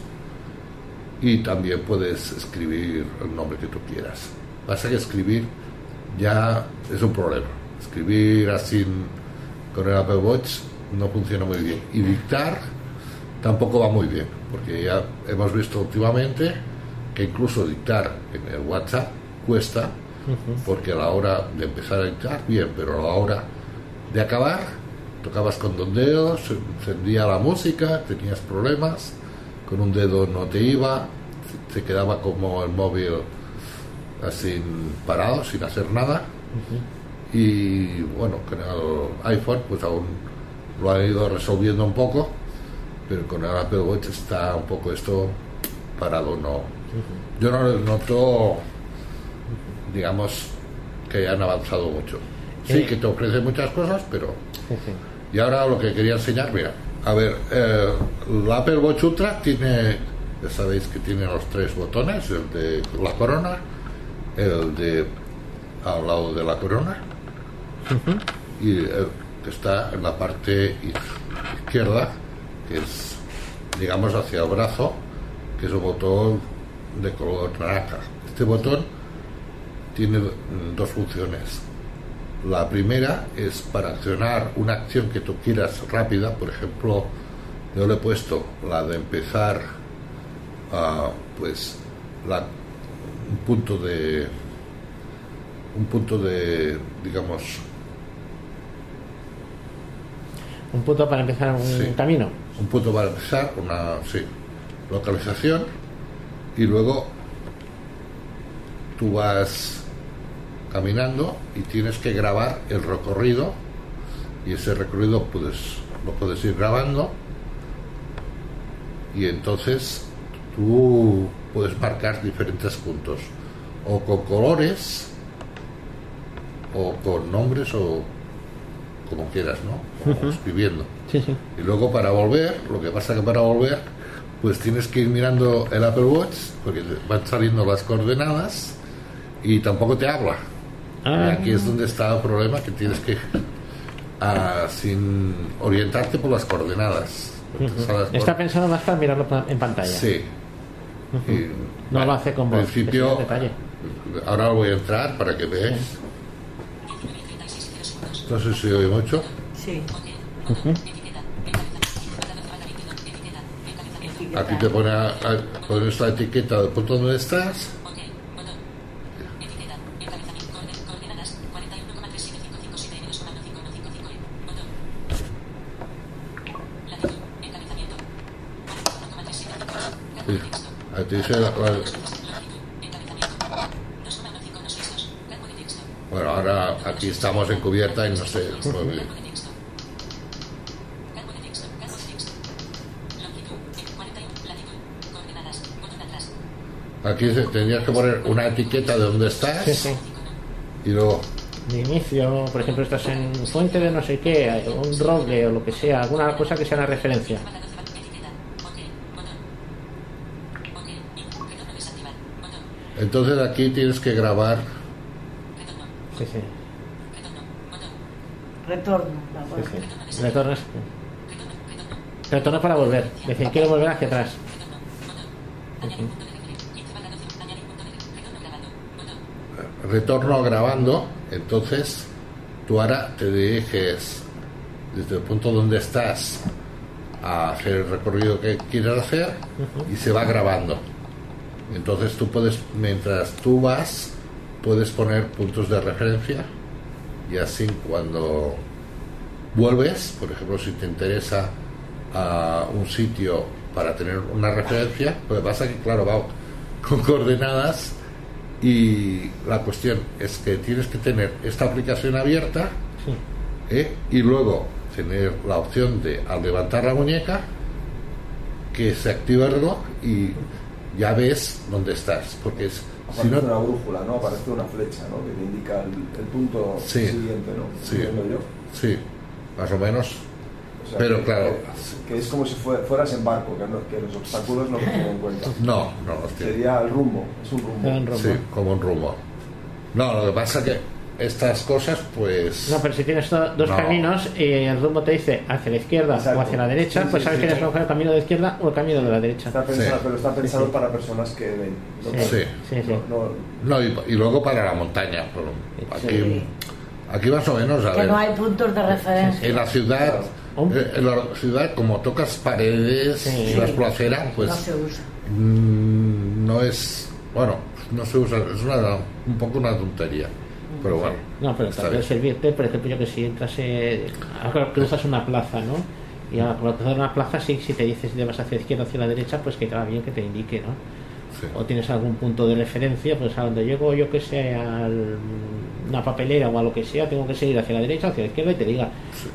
y también puedes escribir el nombre que tú quieras. Pasa que escribir ya es un problema. Escribir así con el Apple Watch no funciona muy bien. Y dictar tampoco va muy bien porque ya hemos visto últimamente que incluso dictar en el WhatsApp cuesta porque a la hora de empezar a dictar bien pero a la hora de acabar tocabas con dos dedos se encendía la música tenías problemas con un dedo no te iba se quedaba como el móvil así parado sin hacer nada. Y bueno con el iPhone pues aún lo han ido resolviendo un poco pero con el Apple Watch está un poco esto parado no yo no lo noto digamos que hayan avanzado mucho. Sí. Que te ofrece muchas cosas pero y ahora lo que quería enseñar mira a ver eh, el Apple tiene ya sabéis que tiene los tres botones el de la corona el de al lado de la corona y el que está en la parte iz- izquierda que es digamos hacia el brazo que es un botón de color naranja este botón tiene dos funciones. La primera es para accionar una acción que tú quieras rápida, por ejemplo, yo le he puesto la de empezar a pues la, un punto de un punto de digamos Un punto para empezar un Sí. camino. un punto para empezar, una sí, localización y luego tú vas caminando y tienes que grabar el recorrido y ese recorrido puedes, lo puedes ir grabando y entonces tú puedes marcar diferentes puntos o con colores o con nombres o como quieras, ¿no? Como Ujú. escribiendo. Sí, sí. Y luego para volver, lo que pasa que para volver, pues tienes que ir mirando el Apple Watch, porque van saliendo las coordenadas y tampoco te habla. Ah. Y aquí es donde está el problema, que tienes que, ah, sin orientarte por las coordenadas. sabes por- Está pensado más para mirarlo en pantalla. Sí. Ujú. Y, No bueno, lo hace con al voz. principio, detalle. ahora voy a entrar para que veáis. No sé si oye mucho. Sí. Ujú. Aquí te pone a- a- pones la etiqueta del punto donde estás. Bueno, ahora aquí estamos en cubierta y no sé. Aquí tendrías que poner una etiqueta de dónde estás Sí, sí. y luego De inicio, por ejemplo, estás en fuente de no sé qué, un roble o lo que sea, alguna cosa que sea una referencia. Entonces aquí tienes que grabar. Sí, sí. Retorno. sí, sí. Retornas. Retorno para volver. Decir, quiero volver hacia atrás. Retorno grabando, entonces tú ahora te diriges desde el punto donde estás a hacer el recorrido que quieras hacer y se va grabando. Entonces tú puedes, mientras tú vas, puedes poner puntos de referencia y así cuando vuelves, por ejemplo, si te interesa a un sitio para tener una referencia, lo que pasa es que, claro, va [LAUGHS] con coordenadas y la cuestión es que tienes que tener esta aplicación abierta ¿eh? y luego tener la opción de al levantar la muñeca que se activa el reloj y ya ves dónde estás porque es si Aparece no una brújula, ¿no? Aparece una flecha, ¿no? Que te indica el, el punto Sí. siguiente, ¿no? Sí. Yo. sí más o menos O sea, pero que- claro Que, que es como si fue- fueras en barco, que, no- que los obstáculos no tienen en cuenta. no no los. Sería el rumbo, es un rumbo. sí como un rumbo no lo que pasa que estas cosas pues No, pero si tienes do- dos No. caminos y el rumbo te dice hacia la izquierda Exacto. o hacia la derecha, Sí, pues sí, sabes sí. que tienes que coger el camino de la izquierda o el camino de la derecha. Está pensado, Pero está pensado para personas que ven. ¿no? Sí. Sí, sí. No, no- no y, y luego para la montaña pero aquí Sí. aquí más o menos a Que ver no hay puntos de referencia. En la ciudad, eh, en la ciudad como tocas paredes y las placeras, pues No se usa. mm, no es, bueno, no se usa, es una, un poco una tontería, pero bueno. No, pero también servirte, por ejemplo, yo que si entras, eh, ahora cruzas una plaza, ¿no? Y al cruzar una plaza, sí, si te dices si te vas hacia la izquierda o hacia la derecha, pues que te va bien que te indique, ¿no? Sí. O tienes algún punto de referencia, pues a donde llego, yo que sé, a una papelera o a lo que sea, tengo que seguir hacia la derecha o hacia la izquierda y te diga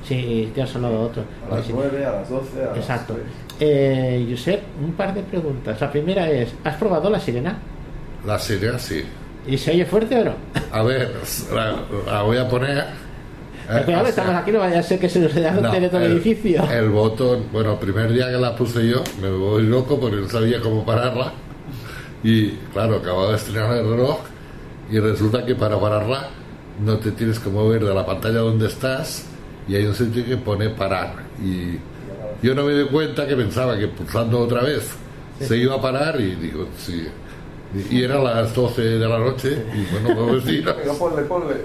si te has sonado otro. a las Sí. 9, a las 12, a las Exacto. 3. Eh, Josep, un par de preguntas. La primera es, ¿has probado la sirena? La sirena sí. ¿Y se oye fuerte o no? A ver, la, la voy a poner. eh, Pero estamos aquí, no vaya a ser que se nos haya no, todo el edificio. el botón, bueno, el primer día que la puse yo, me voy loco porque no sabía cómo pararla. Y claro, acababa de estrenar el reloj y resulta que para pararla no te tienes que mover de la pantalla donde estás y hay un sitio que pone parar. Y yo no me di cuenta que pensaba que pulsando otra vez se iba a parar y digo, sí. Y- era las 12 de la noche y bueno, los vecinos. Venga, ponle, ponle.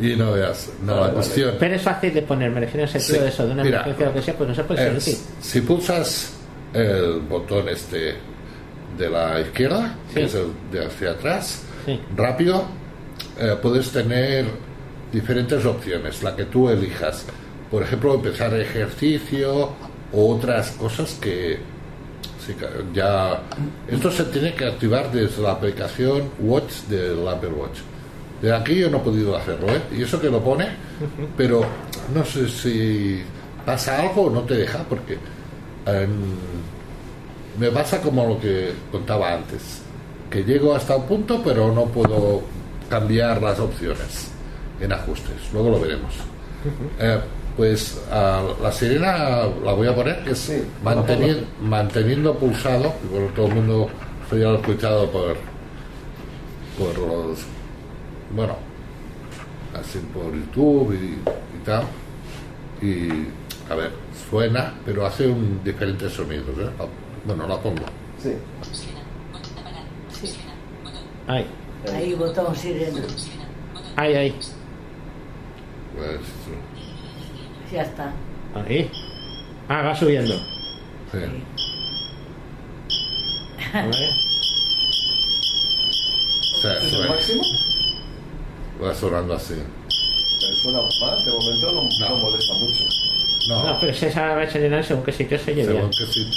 Y no veas, no, la Vale, cuestión. Pero es fácil de poner, me refiero en el sentido Sí, de eso, de una mira, emergencia o lo que sea, pues no se puede ser es, útil. si pulsas el botón este de la izquierda, que es el de hacia atrás, rápido, eh, puedes tener diferentes opciones, la que tú elijas. Por ejemplo, empezar ejercicio o otras cosas que ya... Esto se tiene que activar desde la aplicación Watch del Apple Watch. De aquí yo no he podido hacerlo, ¿eh? Y eso que lo pone, pero no sé si pasa algo o no te deja, porque em, me pasa como lo que contaba antes, que llego hasta un punto, pero no puedo cambiar las opciones en ajustes. Luego lo veremos. Eh, pues a la sirena la voy a poner, que es manteni- manteniendo pulsado, y bueno, todo el mundo ya lo escuchado por, por los, bueno, así por YouTube y, y tal. Y a ver, suena, pero hace un diferentes sonidos. ¿eh? Bueno, la pongo. Sí. Ahí, Ahí botón sirena. ahí, ahí. Pues, Ya está. Ahí. Ah, va subiendo. sí. A ver. O sea, ¿Es el suena- máximo? va sonando así. Pero suena más, de momento no, no molesta mucho. No, No, pero si esa va a llenar según qué sitio se oye según bien. que sí.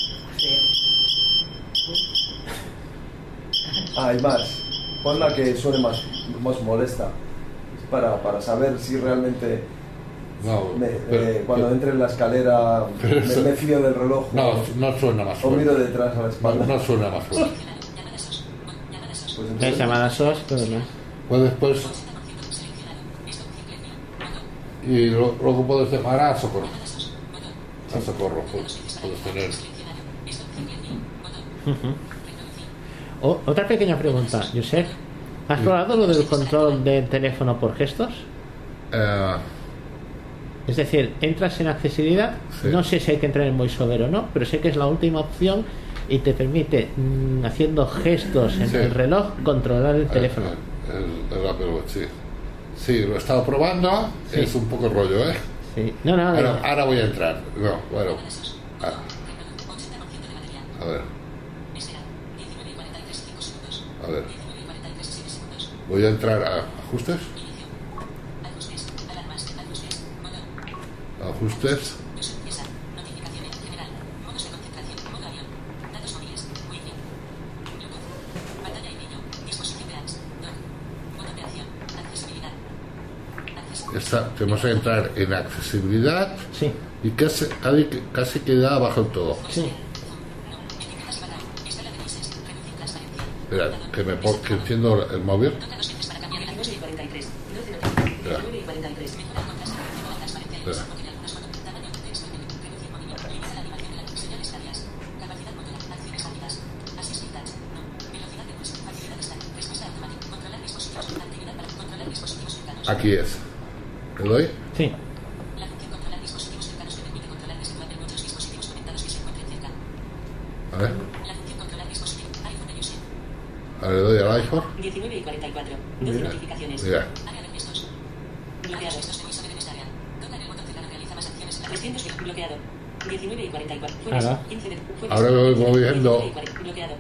Ah, hay más. Pon la que suene más, más molesta. Para, para saber si realmente No, me- pero- eh, cuando entre en la escalera [LAUGHS] me, eso- me fío del reloj. No, o- no suena más O miro fuerte. detrás a la No, espalda. no suena más fuerte. Pues Es entonces- llamada SOS, todo demás. Pues después. Y lo- luego puedes llamar a socorro. A socorro, pues, puedes tener. O- otra pequeña pregunta, Josep. ¿Has probado lo del control del teléfono por gestos? Eh, Es decir, entras en accesibilidad, no sé si hay que entrar en VoiceOver o no, pero sé que es la última opción y te permite, mm, haciendo gestos en Sí. el reloj, controlar el teléfono. el, el Apple Watch, sí. Sí, lo he estado probando. Sí. Es un poco rollo, ¿eh? Sí. No, no, Pero no. ahora voy a entrar. No, bueno. Ah. A ver. A ver. Voy a entrar a ajustes. Ajustes. Está, tenemos que entrar en accesibilidad Sí. y casi, casi, casi queda abajo del todo. Sí. Espera, que me que enciendo el móvil. Aquí es. ¿Le doy? Sí. A ver. Ahora le doy al iPhone. 19 y 44. 12 Mira, notificaciones. mira. Área de gestos. Bloqueado. 300 bloqueado. 19 y 44. Jueves. Ahora. 15 de jueves. Ahora me voy moviendo. 19 y 40, Bloqueado.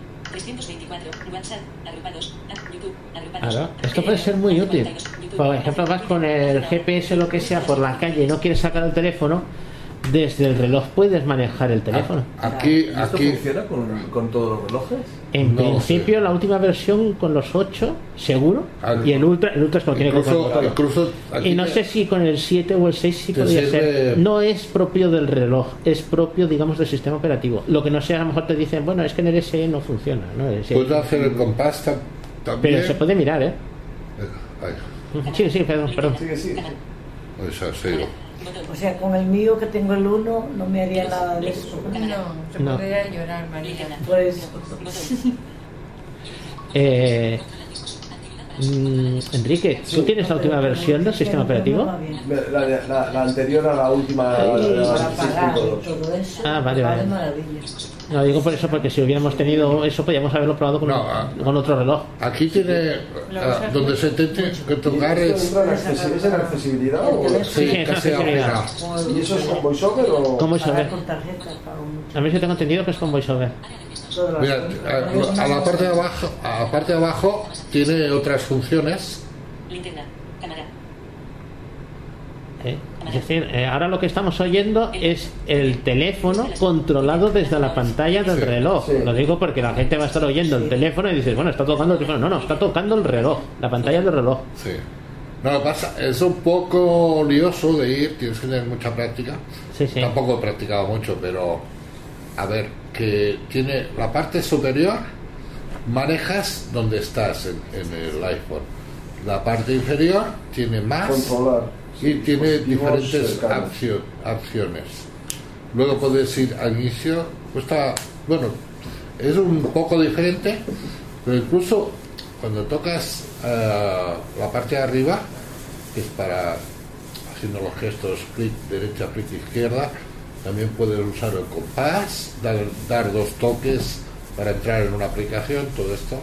324. WhatsApp. Agrupados. Ah, YouTube. Agrupados. Claro, esto puede ser muy útil. Por ejemplo, vas con el GPS o lo que sea por la calle y no quieres sacar el teléfono, desde el reloj puedes manejar el teléfono. Aquí, ¿Y esto aquí. funciona con, con todos los relojes? En No principio, la última versión con los 8, seguro. Y el Ultra, el Ultra es como tiene que Incluso, controlar. incluso aquí Y no te- sé si con el 7 o el 6 sí podría sirve- ser. No es propio del reloj, es propio, digamos, del sistema operativo. Lo que no sé, a lo mejor te dicen, bueno, es que en el SE no funciona. ¿no? El SE. Puedes hacer el compás tam- también. Pero se puede mirar, ¿eh? Ay, Sí, sí, perdón, perdón. ha sido. O sea, con el mío que tengo el 1 no me haría nada de eso. No, se No. podría llorar, María. Pues [LAUGHS] Eh, Mm, Enrique, ¿tú tienes la última versión del sistema operativo? La, la- la anterior a la última. la- la- para pagar 6.2. y todo eso, Ah, vale, vale vale. maravilla. No, digo por eso, porque si hubiéramos tenido eso, podríamos haberlo probado con, con otro reloj. Aquí tiene ah, donde se tiene que tocar es. ¿Esto entra en accesi- ¿Es en accesibilidad o Sí, Sí, es accesibilidad. ¿Y eso es con voiceover o.? Con VoiceOver. A mí sí tengo entendido que es con VoiceOver. Mira, a, a la parte de abajo, a la parte de abajo tiene otras funciones. Linterna. Cámara. ¿eh? Es decir, eh, ahora lo que estamos oyendo es el teléfono controlado desde la pantalla del reloj. Lo digo porque la gente va a estar oyendo el teléfono y dices, bueno, está tocando el teléfono. No, no, está tocando el reloj, la pantalla del reloj. Sí. No, lo que pasa es un poco lioso de ir, tienes que tener mucha práctica. Sí, sí. Tampoco he practicado mucho, pero a ver, que tiene la parte superior, manejas donde estás en, en el iPhone. La parte inferior tiene más Controlar. Y tiene diferentes accio- acciones. Luego puedes ir al inicio, pues está, bueno, es un poco diferente, pero incluso cuando tocas eh, la parte de arriba, que es para haciendo los gestos clic derecha, clic izquierda, también puedes usar el compás, dar, dar dos toques para entrar en una aplicación, todo esto.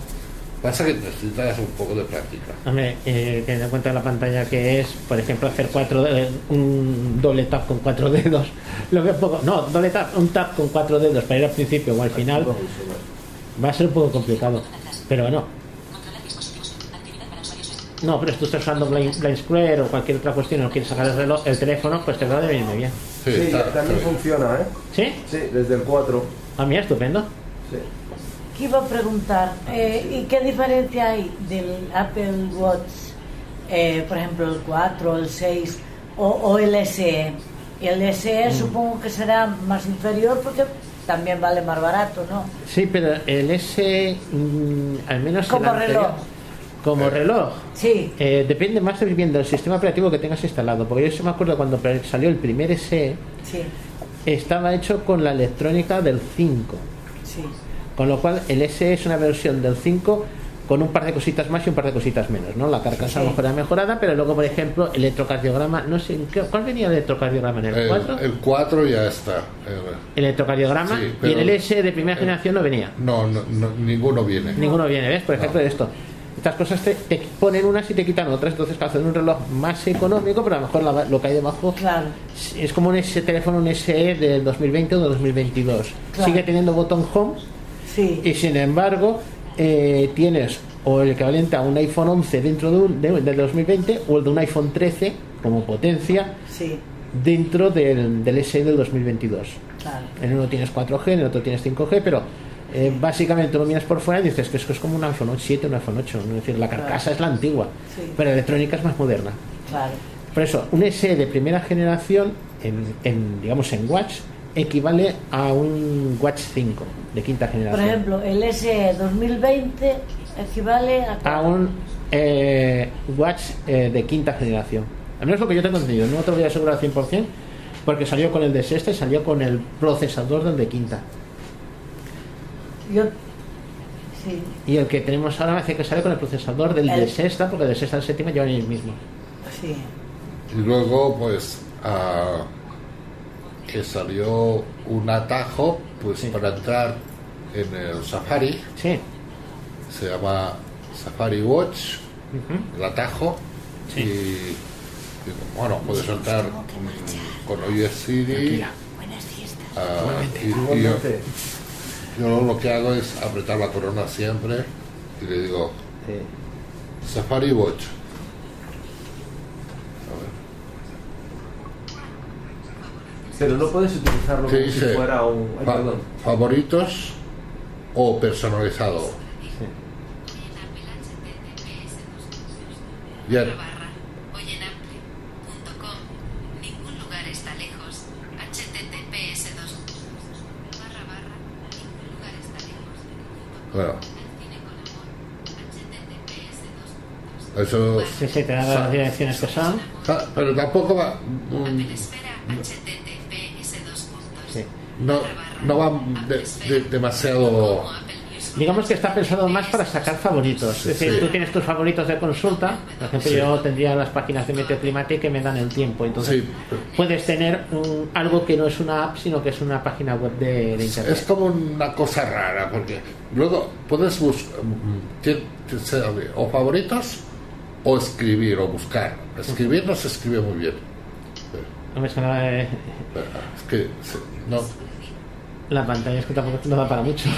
Pasa que necesitas un poco de práctica. Hombre, eh, teniendo en cuenta la pantalla que es, por ejemplo, hacer cuatro eh, un doble tap con cuatro dedos, [LAUGHS] lo veo poco. No, doble tap, un tap con cuatro dedos para ir al principio o al final va a ser un poco complicado. Pero no. No, pero si tú estás usando Blind, Blind Square o cualquier otra cuestión y no quieres sacar el reloj, el teléfono, pues te va a venir muy bien. Sí, también funciona, ¿eh? ¿Sí? Sí, desde el 4. A mí estupendo. Sí. ¿Qué iba a preguntar? Eh, ¿Y qué diferencia hay del Apple Watch, eh, por ejemplo, el 4, el 6 o, o el SE? El SE supongo que será más inferior porque también vale más barato, ¿no? Sí, pero el S, mm, al menos Como anterior- reloj. Como reloj. Sí. Eh, depende más de bien del sistema operativo que tengas instalado. Porque yo sí me acuerdo cuando pre- salió el primer SE, Sí, estaba hecho con la electrónica del 5. sí. Con lo cual el SE es una versión del 5 con un par de cositas más y un par de cositas menos, ¿no? La carcasa a lo mejor era mejorada, pero luego, por ejemplo, el electrocardiograma, no sé, ¿qué- ¿cuál venía el electrocardiograma en el 4? El, el 4 ya está. El- El electrocardiograma Sí, y en el S de primera generación no venía. no, no, no, ninguno viene. Ninguno viene, ¿ves? Por ejemplo, esto. Estas cosas te, te ponen unas y te quitan otras, entonces para hacer un reloj más económico, pero a lo mejor la- lo que hay debajo Claro. es como un ese teléfono, un SE del 2020 o del 2022. Claro. Sigue teniendo botón home Sí. y sin embargo eh, tienes o el equivalente a un iPhone 11 dentro de un, de- del 2020 o el de un iPhone 13 como potencia Sí, dentro del, del SE del 2022. claro. En uno tienes 4G, en el otro tienes 5G, pero eh, básicamente lo miras por fuera y dices que esto es como un iPhone 7 un iPhone 8. Es decir, la carcasa es la antigua, Sí. pero la electrónica es más moderna. Claro. Por eso, un SE de primera generación, en, en, digamos en Watch, equivale a un Watch 5 de quinta Por generación. ejemplo, el SE 2020 equivale a... a un eh, Watch eh, de quinta generación. Al menos lo que yo tengo entendido, no te lo voy a asegurar al 100%, porque salió con el de sexta y salió con el procesador del de quinta. Yo... Sí. Y el que tenemos ahora me hace que sale con el procesador del de El- sexta, porque de sexta al séptima llevan el mismo. Sí. Y luego, pues, ah, que salió un atajo, pues, para entrar en el Safari. Sí. Se llama Safari Watch, el atajo. Y, y, bueno, puedes entrar mm, con iOS City. ah, y- y yo, Igualmente. yo lo que hago es apretar la corona siempre y le digo Safari Watch. Pero no puedes utilizarlo que como si dice fuera un. ay, fa- perdón. favoritos o personalizado. Bien. Ningún lugar está lejos. HTTPS 2. Barra barra. Ningún lugar está lejos. Bueno. Eso. Sí, sí, te da las direcciones que son. Ah, Pero tampoco va. mm, Sí. No, no va de- de- demasiado Digamos que está pensado más para sacar favoritos. Es decir, Sí. tú tienes tus favoritos de consulta. Por ejemplo, yo tendría las páginas de Meteoclimate que me dan el tiempo. Entonces, puedes tener un- algo que no es una app, sino que es una página web de, de internet. Es como una cosa rara, porque luego puedes buscar o favoritos o escribir o buscar. Escribir no se escribe muy bien. No me suena, eh, Es que no, la pantalla es que tampoco no da para mucho.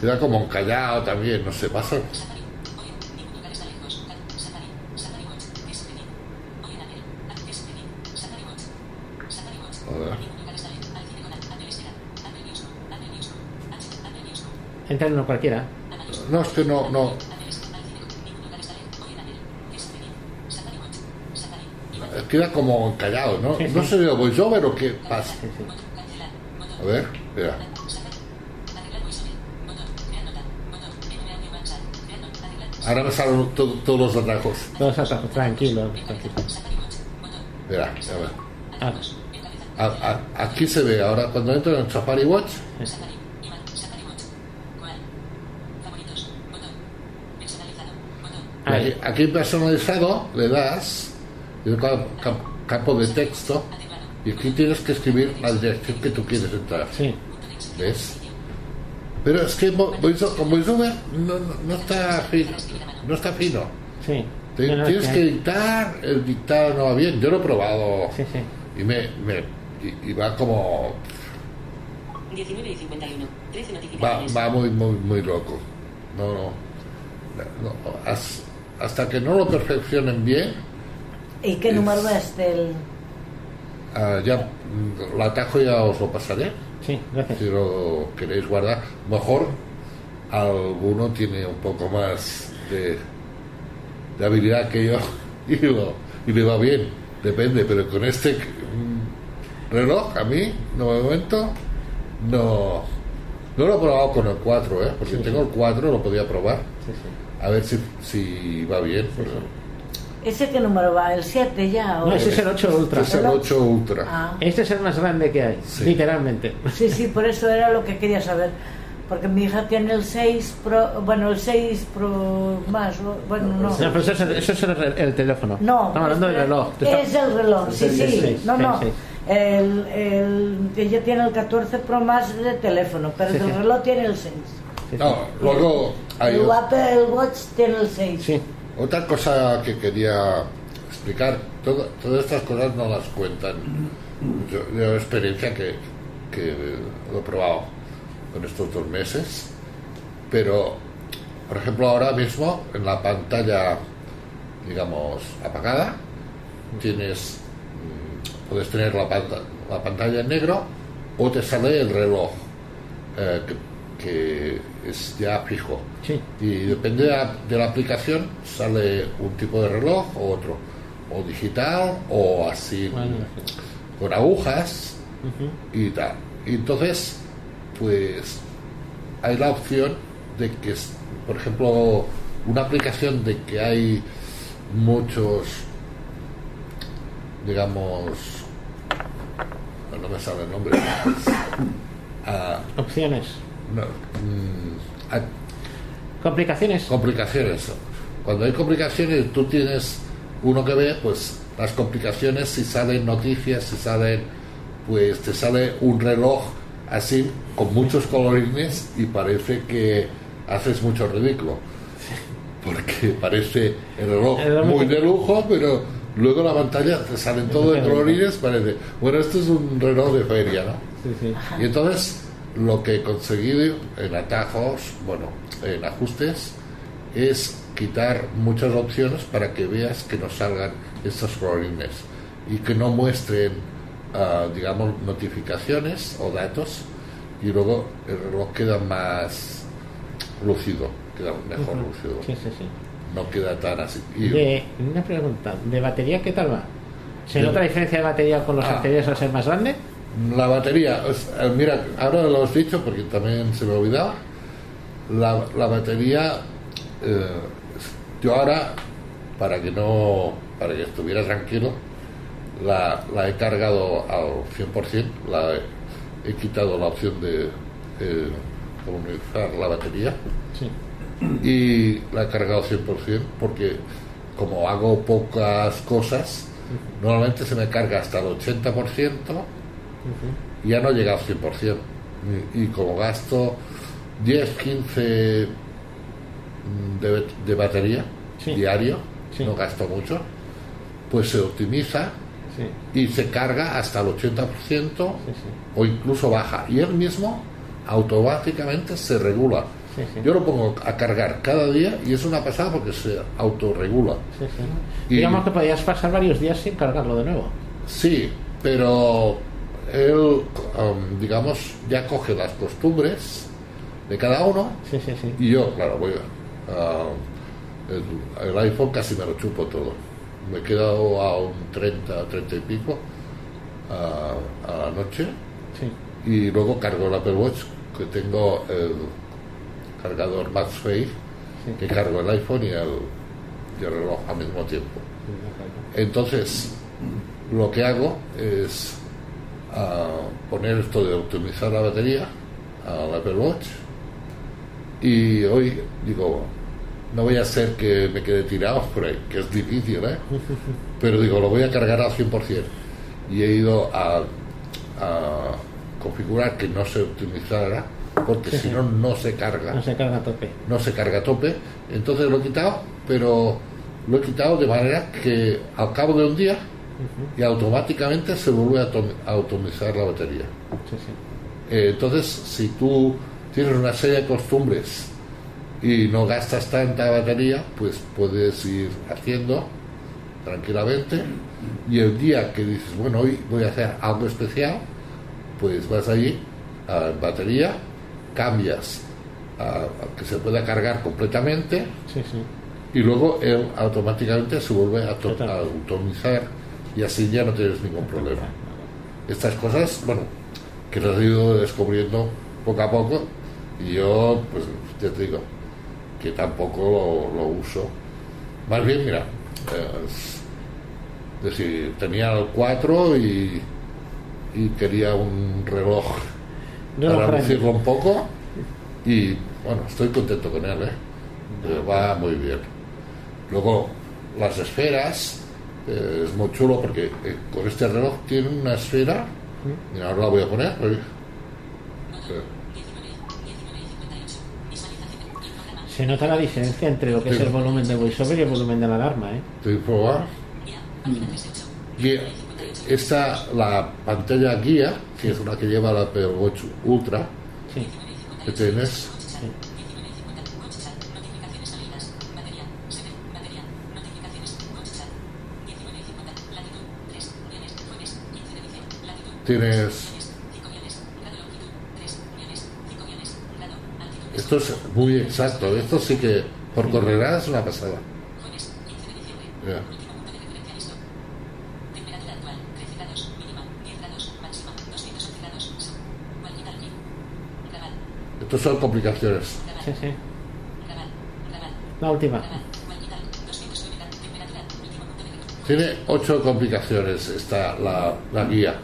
queda como encallado también, no sé, pasa. Entra en uno cualquiera. No, es que no, no. Queda como encallado, ¿no? Sí, sí. No sé de voiceover o qué pasa. A ver, espera. Ahora me salen to- todos los atajos. Todos atajos, tranquilo. tranquilo. Espera, a ver. Ah, A- a- aquí se ve, ahora cuando entro en Safari Watch, aquí, aquí personalizado le das, y el ca- ca- campo de texto, y aquí tienes que escribir la dirección que tú quieres entrar. ¿Ves? Pero es que con VoiceOver no, no, no está fino. No está fino. Sí. Te- No, tienes es que dictar, el dictado no va bien. Yo lo he probado. Sí, sí. Y me, me y, y va como 19 y 51. 13 va, notificaciones. va muy muy muy loco. No, no. no, has- hasta que no lo perfeccionen bien, ¿Y qué número es del...? ah, ya el atajo ya os lo pasaré. Sí, gracias. Si lo queréis guardar, mejor alguno tiene un poco más de, de habilidad que yo [LAUGHS] y, lo- y le va bien, depende, pero con este mm, reloj a mí, no de momento, no, no lo he probado con el 4, ¿eh? porque Sí, tengo sí. el 4, lo podía probar, Sí, sí. a ver si, si va bien. pero- ¿Ese qué número va? ¿El 7 ya? o- No, ese es el 8 Ultra. Este es el 8 Ultra. Ah. Este es el más grande que hay, literalmente. Sí, sí, por eso era lo que quería saber. Porque mi hija tiene el 6 Pro, bueno, el 6 Pro más, bueno, no. No, pero eso es el, eso es el, re- el teléfono. No, Estamos hablando del es- reloj. Es el reloj, sí, Sí, sí. sí, no, sí, no. sí. El, el, ella tiene el 14 Pro más de teléfono, pero Sí, el sí. reloj tiene el 6. No, luego hay El Apple Watch tiene el 6. Otra cosa que quería explicar, todo- todas estas cosas no las cuentan. Yo, yo experiencia que, que lo he probado con estos dos meses, pero por ejemplo ahora mismo en la pantalla, digamos, apagada, tienes, mm, puedes tener la, la pantalla en negro o te sale el reloj. eh, que es ya fijo. Y depende de la, de la aplicación, sale un tipo de reloj o otro, o digital o así, Bueno, con agujas y tal. Y entonces, pues hay la opción de que, por ejemplo, una aplicación de que hay muchos, digamos, no me sale el nombre. [COUGHS] Ah, Opciones. No, mm, Complicaciones. complicaciones. Cuando hay complicaciones, tú tienes uno que ve, pues las complicaciones, si salen noticias, si salen, pues te sale un reloj así, con muchos colorines y parece que haces mucho ridículo. Porque parece el reloj El reloj muy de lujo, pero luego la pantalla te salen todo de colorines, parece, bueno, esto es un reloj de feria, ¿no? Y entonces lo que he conseguido en atajos, bueno, en ajustes, es quitar muchas opciones para que veas que no salgan estos colorines y que no muestren, ah, digamos, notificaciones o datos y luego el reloj queda más lúcido, queda mejor Ujú. lúcido. Sí, sí, sí. No queda tan así. Y- De, una pregunta, ¿de batería qué tal va? ¿Se nota la diferencia de batería con los Ah. anteriores al ser más grande? La batería, mira, ahora lo has dicho porque también se me olvidaba. La, la batería, eh, yo ahora, para que no, para que estuviera tranquilo, la, la he cargado al 100%, la, he- he quitado la opción de eh, la batería Sí. y la he cargado 100% porque como hago pocas cosas, normalmente se me carga hasta el 80% ya no llega al 100%. Y, y como gasto 10, 15 de, de batería diario, no gasto mucho, pues se optimiza y se carga hasta el 80% o incluso baja. Y él mismo automáticamente se regula. Yo lo pongo a cargar cada día y es una pasada porque se autorregula. Sí, Digamos que podías pasar varios días sin cargarlo de nuevo. Sí, pero él, um, digamos, ya coge las costumbres de cada uno. Y yo, claro, voy a. a- el, el iPhone casi me lo chupo todo. Me he quedado a un 30, 30 y pico a, a la noche. Y luego cargo el Apple Watch, que tengo el cargador MagSafe, que cargo el iPhone y el, y el reloj al mismo tiempo. Entonces, lo que hago es ah, poner esto de optimizar la batería al Apple Watch y hoy digo, no voy a hacer que me quede tirado por ahí, que es difícil, ¿eh? Pero digo, lo voy a cargar al 100%. Y he ido a, a configurar que no se optimizara, porque Sí, si sí. no, no se carga No se carga a tope. no se carga a tope. Entonces lo he quitado, pero lo he quitado de manera que al cabo de un día y automáticamente se vuelve a, atom- a atomizar la batería. Eh, entonces, si tú tienes una serie de costumbres y no gastas tanta batería, pues puedes ir haciendo tranquilamente y el día que dices, bueno, hoy voy a hacer algo especial, pues vas allí a batería, cambias a, a que se pueda cargar completamente Sí, sí. y luego él automáticamente se vuelve a, a automizar y así ya no tienes ningún problema. Estas cosas, bueno, que las he ido descubriendo poco a poco y yo, pues ya te digo, que tampoco lo, lo uso. Más bien, mira, eh, es decir, tenía el 4 y, y quería un reloj para lucirlo un poco y bueno, estoy contento con él. Eh, va muy bien. Luego, las esferas, eh, es muy chulo porque eh, con este reloj tiene una esfera, mira, ahora la voy a poner. Se nota la diferencia entre lo que es Sí. el volumen de voiceover y el volumen de la alarma, ¿eh? Estoy probar. Esta, la pantalla guía, que es una que lleva la Apple Watch Ultra, que tienes. Tienes. Esto es muy exacto. Esto sí que por correrá es una pasada. Estos son complicaciones. Sí, sí. La última. Tiene ocho complicaciones esta la, la guía.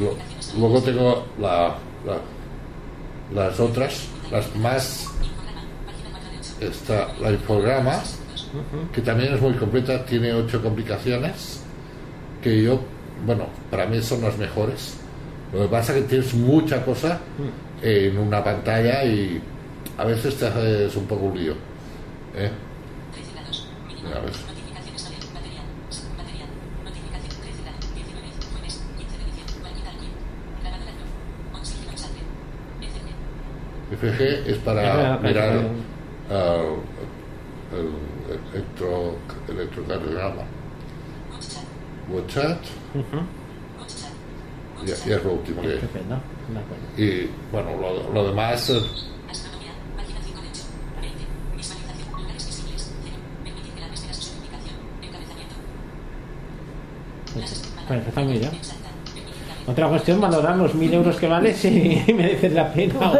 Lo- luego tengo la, la- las otras, las más. Está la infograma, que también es muy completa, tiene ocho complicaciones, que yo, bueno, para mí son las mejores. Lo que pasa es que tienes mucha cosa en una pantalla y a veces te haces un poco un lío. ¿eh? FG es para Para- para- mirar ah, el electro, electrocardiograma. WhatsApp y, y es lo último que y bueno lo, lo demás eh, está muy bien. Otra cuestión, valorar los mil euros que vale si [LAUGHS] merece la pena. o-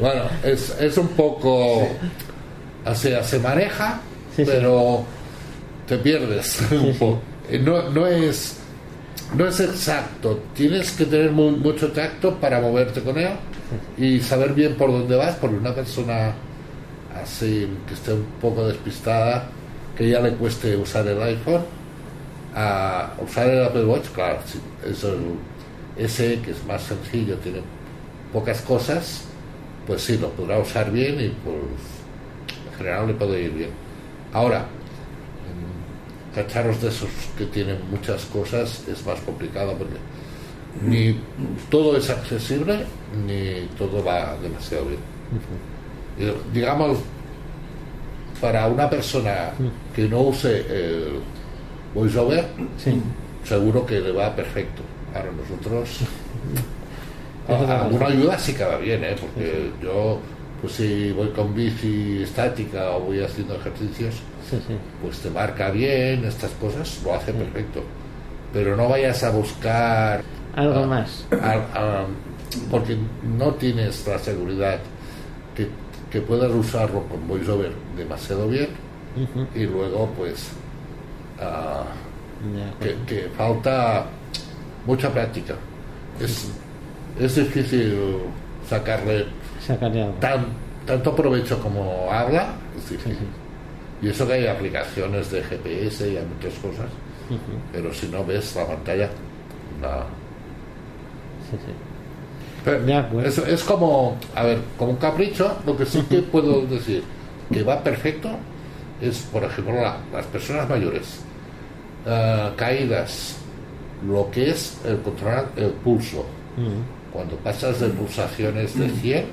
Bueno, es, es un poco. O sea, se maneja, pero te pierdes [LAUGHS] un poco. No, no es. no es exacto. Tienes que tener mu- mucho tacto para moverte con él y saber bien por dónde vas, porque una persona así que esté un poco despistada, que ya le cueste usar el iPhone, a usar el Apple Watch, claro, sí, es ese que es más sencillo, tiene pocas cosas, pues sí, lo podrá usar bien y pues en general le puede ir bien. Ahora, en cacharros de esos que tienen muchas cosas es más complicado porque ni todo es accesible ni todo va demasiado bien. Digamos, para una persona que no use el VoiceOver, seguro que le va perfecto. Ahora [LAUGHS] nosotros, a- alguna ayuda sí que va bien, ¿eh? porque yo, pues si voy con bici estática o voy haciendo ejercicios, Sí, sí. pues te marca bien estas cosas, lo hace perfecto. Pero no vayas a buscar Algo más. a- a- porque no tienes la seguridad que, que puedas usarlo con VoiceOver demasiado bien y luego pues que, acuerdo. que falta mucha práctica. Es, es difícil sacarle Sacarle algo. tan, tanto provecho como habla, es difícil. Y eso que hay aplicaciones de GPS y hay muchas cosas, pero si no ves la pantalla, nada. Sí, sí. Pero es, es como, a ver, como un capricho, lo que sí que puedo decir que va perfecto es, por ejemplo, la- las personas mayores, eh, caídas, lo que es el controlar el pulso. Ujú. Cuando pasas de pulsaciones de 100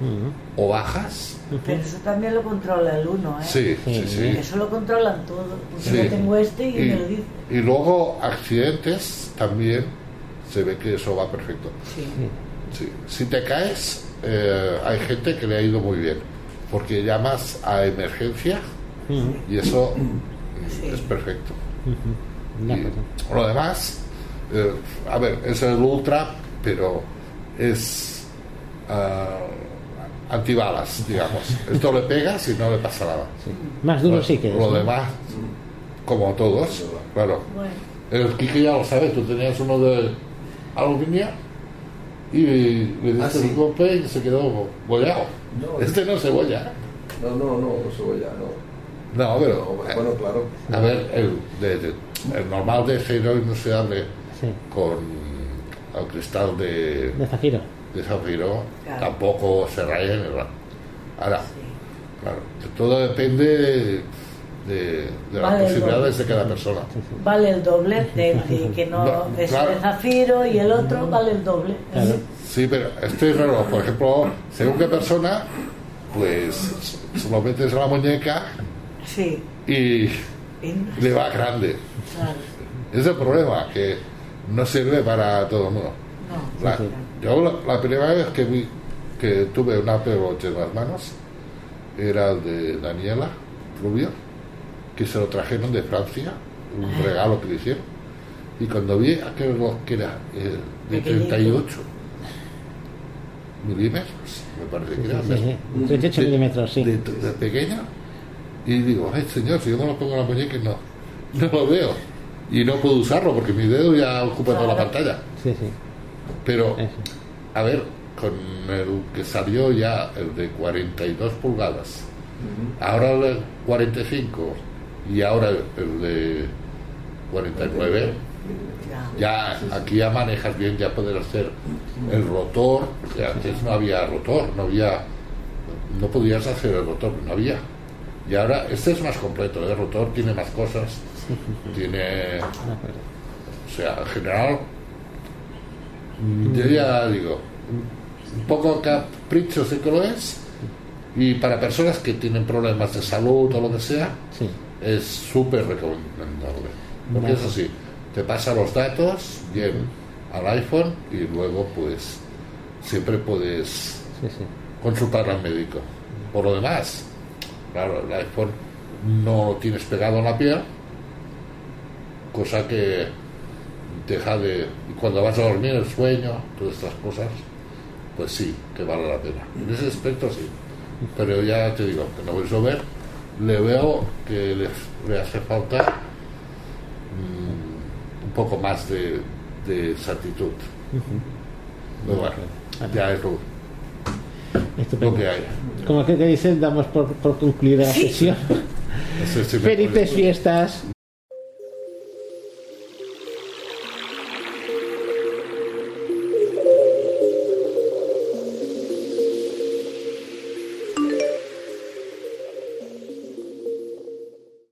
Ujú. o bajas, Pero eso también lo controla el uno, ¿eh? Sí, sí, sí. Eso lo controlan todo. Porque Sí. yo tengo este y, y, me lo dice. y luego accidentes también se ve que eso va perfecto. Sí. Sí. Si te caes, eh, hay gente que le ha ido muy bien, porque llamas a emergencia Ujú. y eso es perfecto. Ujú. De Y lo demás, eh, a ver, es el Ultra, pero es ah, antibalas, digamos. [LAUGHS] Esto le pegas y no le pasa nada. Más duro Lo- sí que es. Lo ¿no? demás, como todos, claro. Bueno. El Kiki ya lo sabe, tú tenías uno de aluminio y le diste Ah, sí. un golpe y se quedó bollado. No. este no se bolla. No, no, no, no cebolla, no. No, pero. No, bueno, claro. A ver, el, de- de- el normal de acero inoxidable Sí. con el cristal de, De zafiro. de zafiro Claro. tampoco se raya en el ra- Ahora, claro, todo depende de, de- de las Vale, posibilidades de cada persona. Vale el doble de, [LAUGHS] de que no, No, es claro. de zafiro y el otro vale el doble. Claro. Sí, pero esto es raro. Por ejemplo, según qué persona, pues se lo metes en la muñeca Sí. y Y- le va grande. claro. Es el problema, que no sirve para todo el mundo. No. La- yo la, la primera vez que vi que tuve un Apple Watch en las manos era el de Daniela Rubio, que se lo trajeron de Francia, un Ah. regalo que le hicieron. Y cuando vi aquel reloj que era eh, de Pequeñito. 38 milímetros, me parece que era, sí. 38 de- milímetros, sí. de, de pequeña, y digo, ay señor, si yo me lo pongo en la muñeca no, no lo veo. Y no puedo usarlo porque mi dedo ya ocupa toda la pantalla. Sí, sí. Pero, Eso. a ver, con el que salió ya, el de 42 pulgadas, ahora el de 45 y ahora el de 49, ya aquí ya manejas bien, ya puedes hacer el rotor, porque antes no había rotor, no había, no podías hacer el rotor, no había. Y ahora este es más completo, el rotor tiene más cosas, tiene, o sea, en general, yo ya digo, un poco capricho sí que lo es, y para personas que tienen problemas de salud o lo que sea, Sí. es súper recomendable. Porque Vale. eso sí, te pasa los datos bien al iPhone y luego pues siempre puedes Sí, sí. consultar al médico. Por lo demás, claro, el iPhone no lo tienes pegado en la piel, cosa que deja de... y cuando vas a dormir, el sueño, todas estas cosas, pues sí, que vale la pena. En ese aspecto sí. Pero ya te digo, que no voy a ver, le veo que le, le hace falta mm, un poco más de, de exactitud. Pero bueno, ya es lo, que hay. Como que, dicen, damos por, por concluida la Sí. sesión. No sé si me Felices fiestas.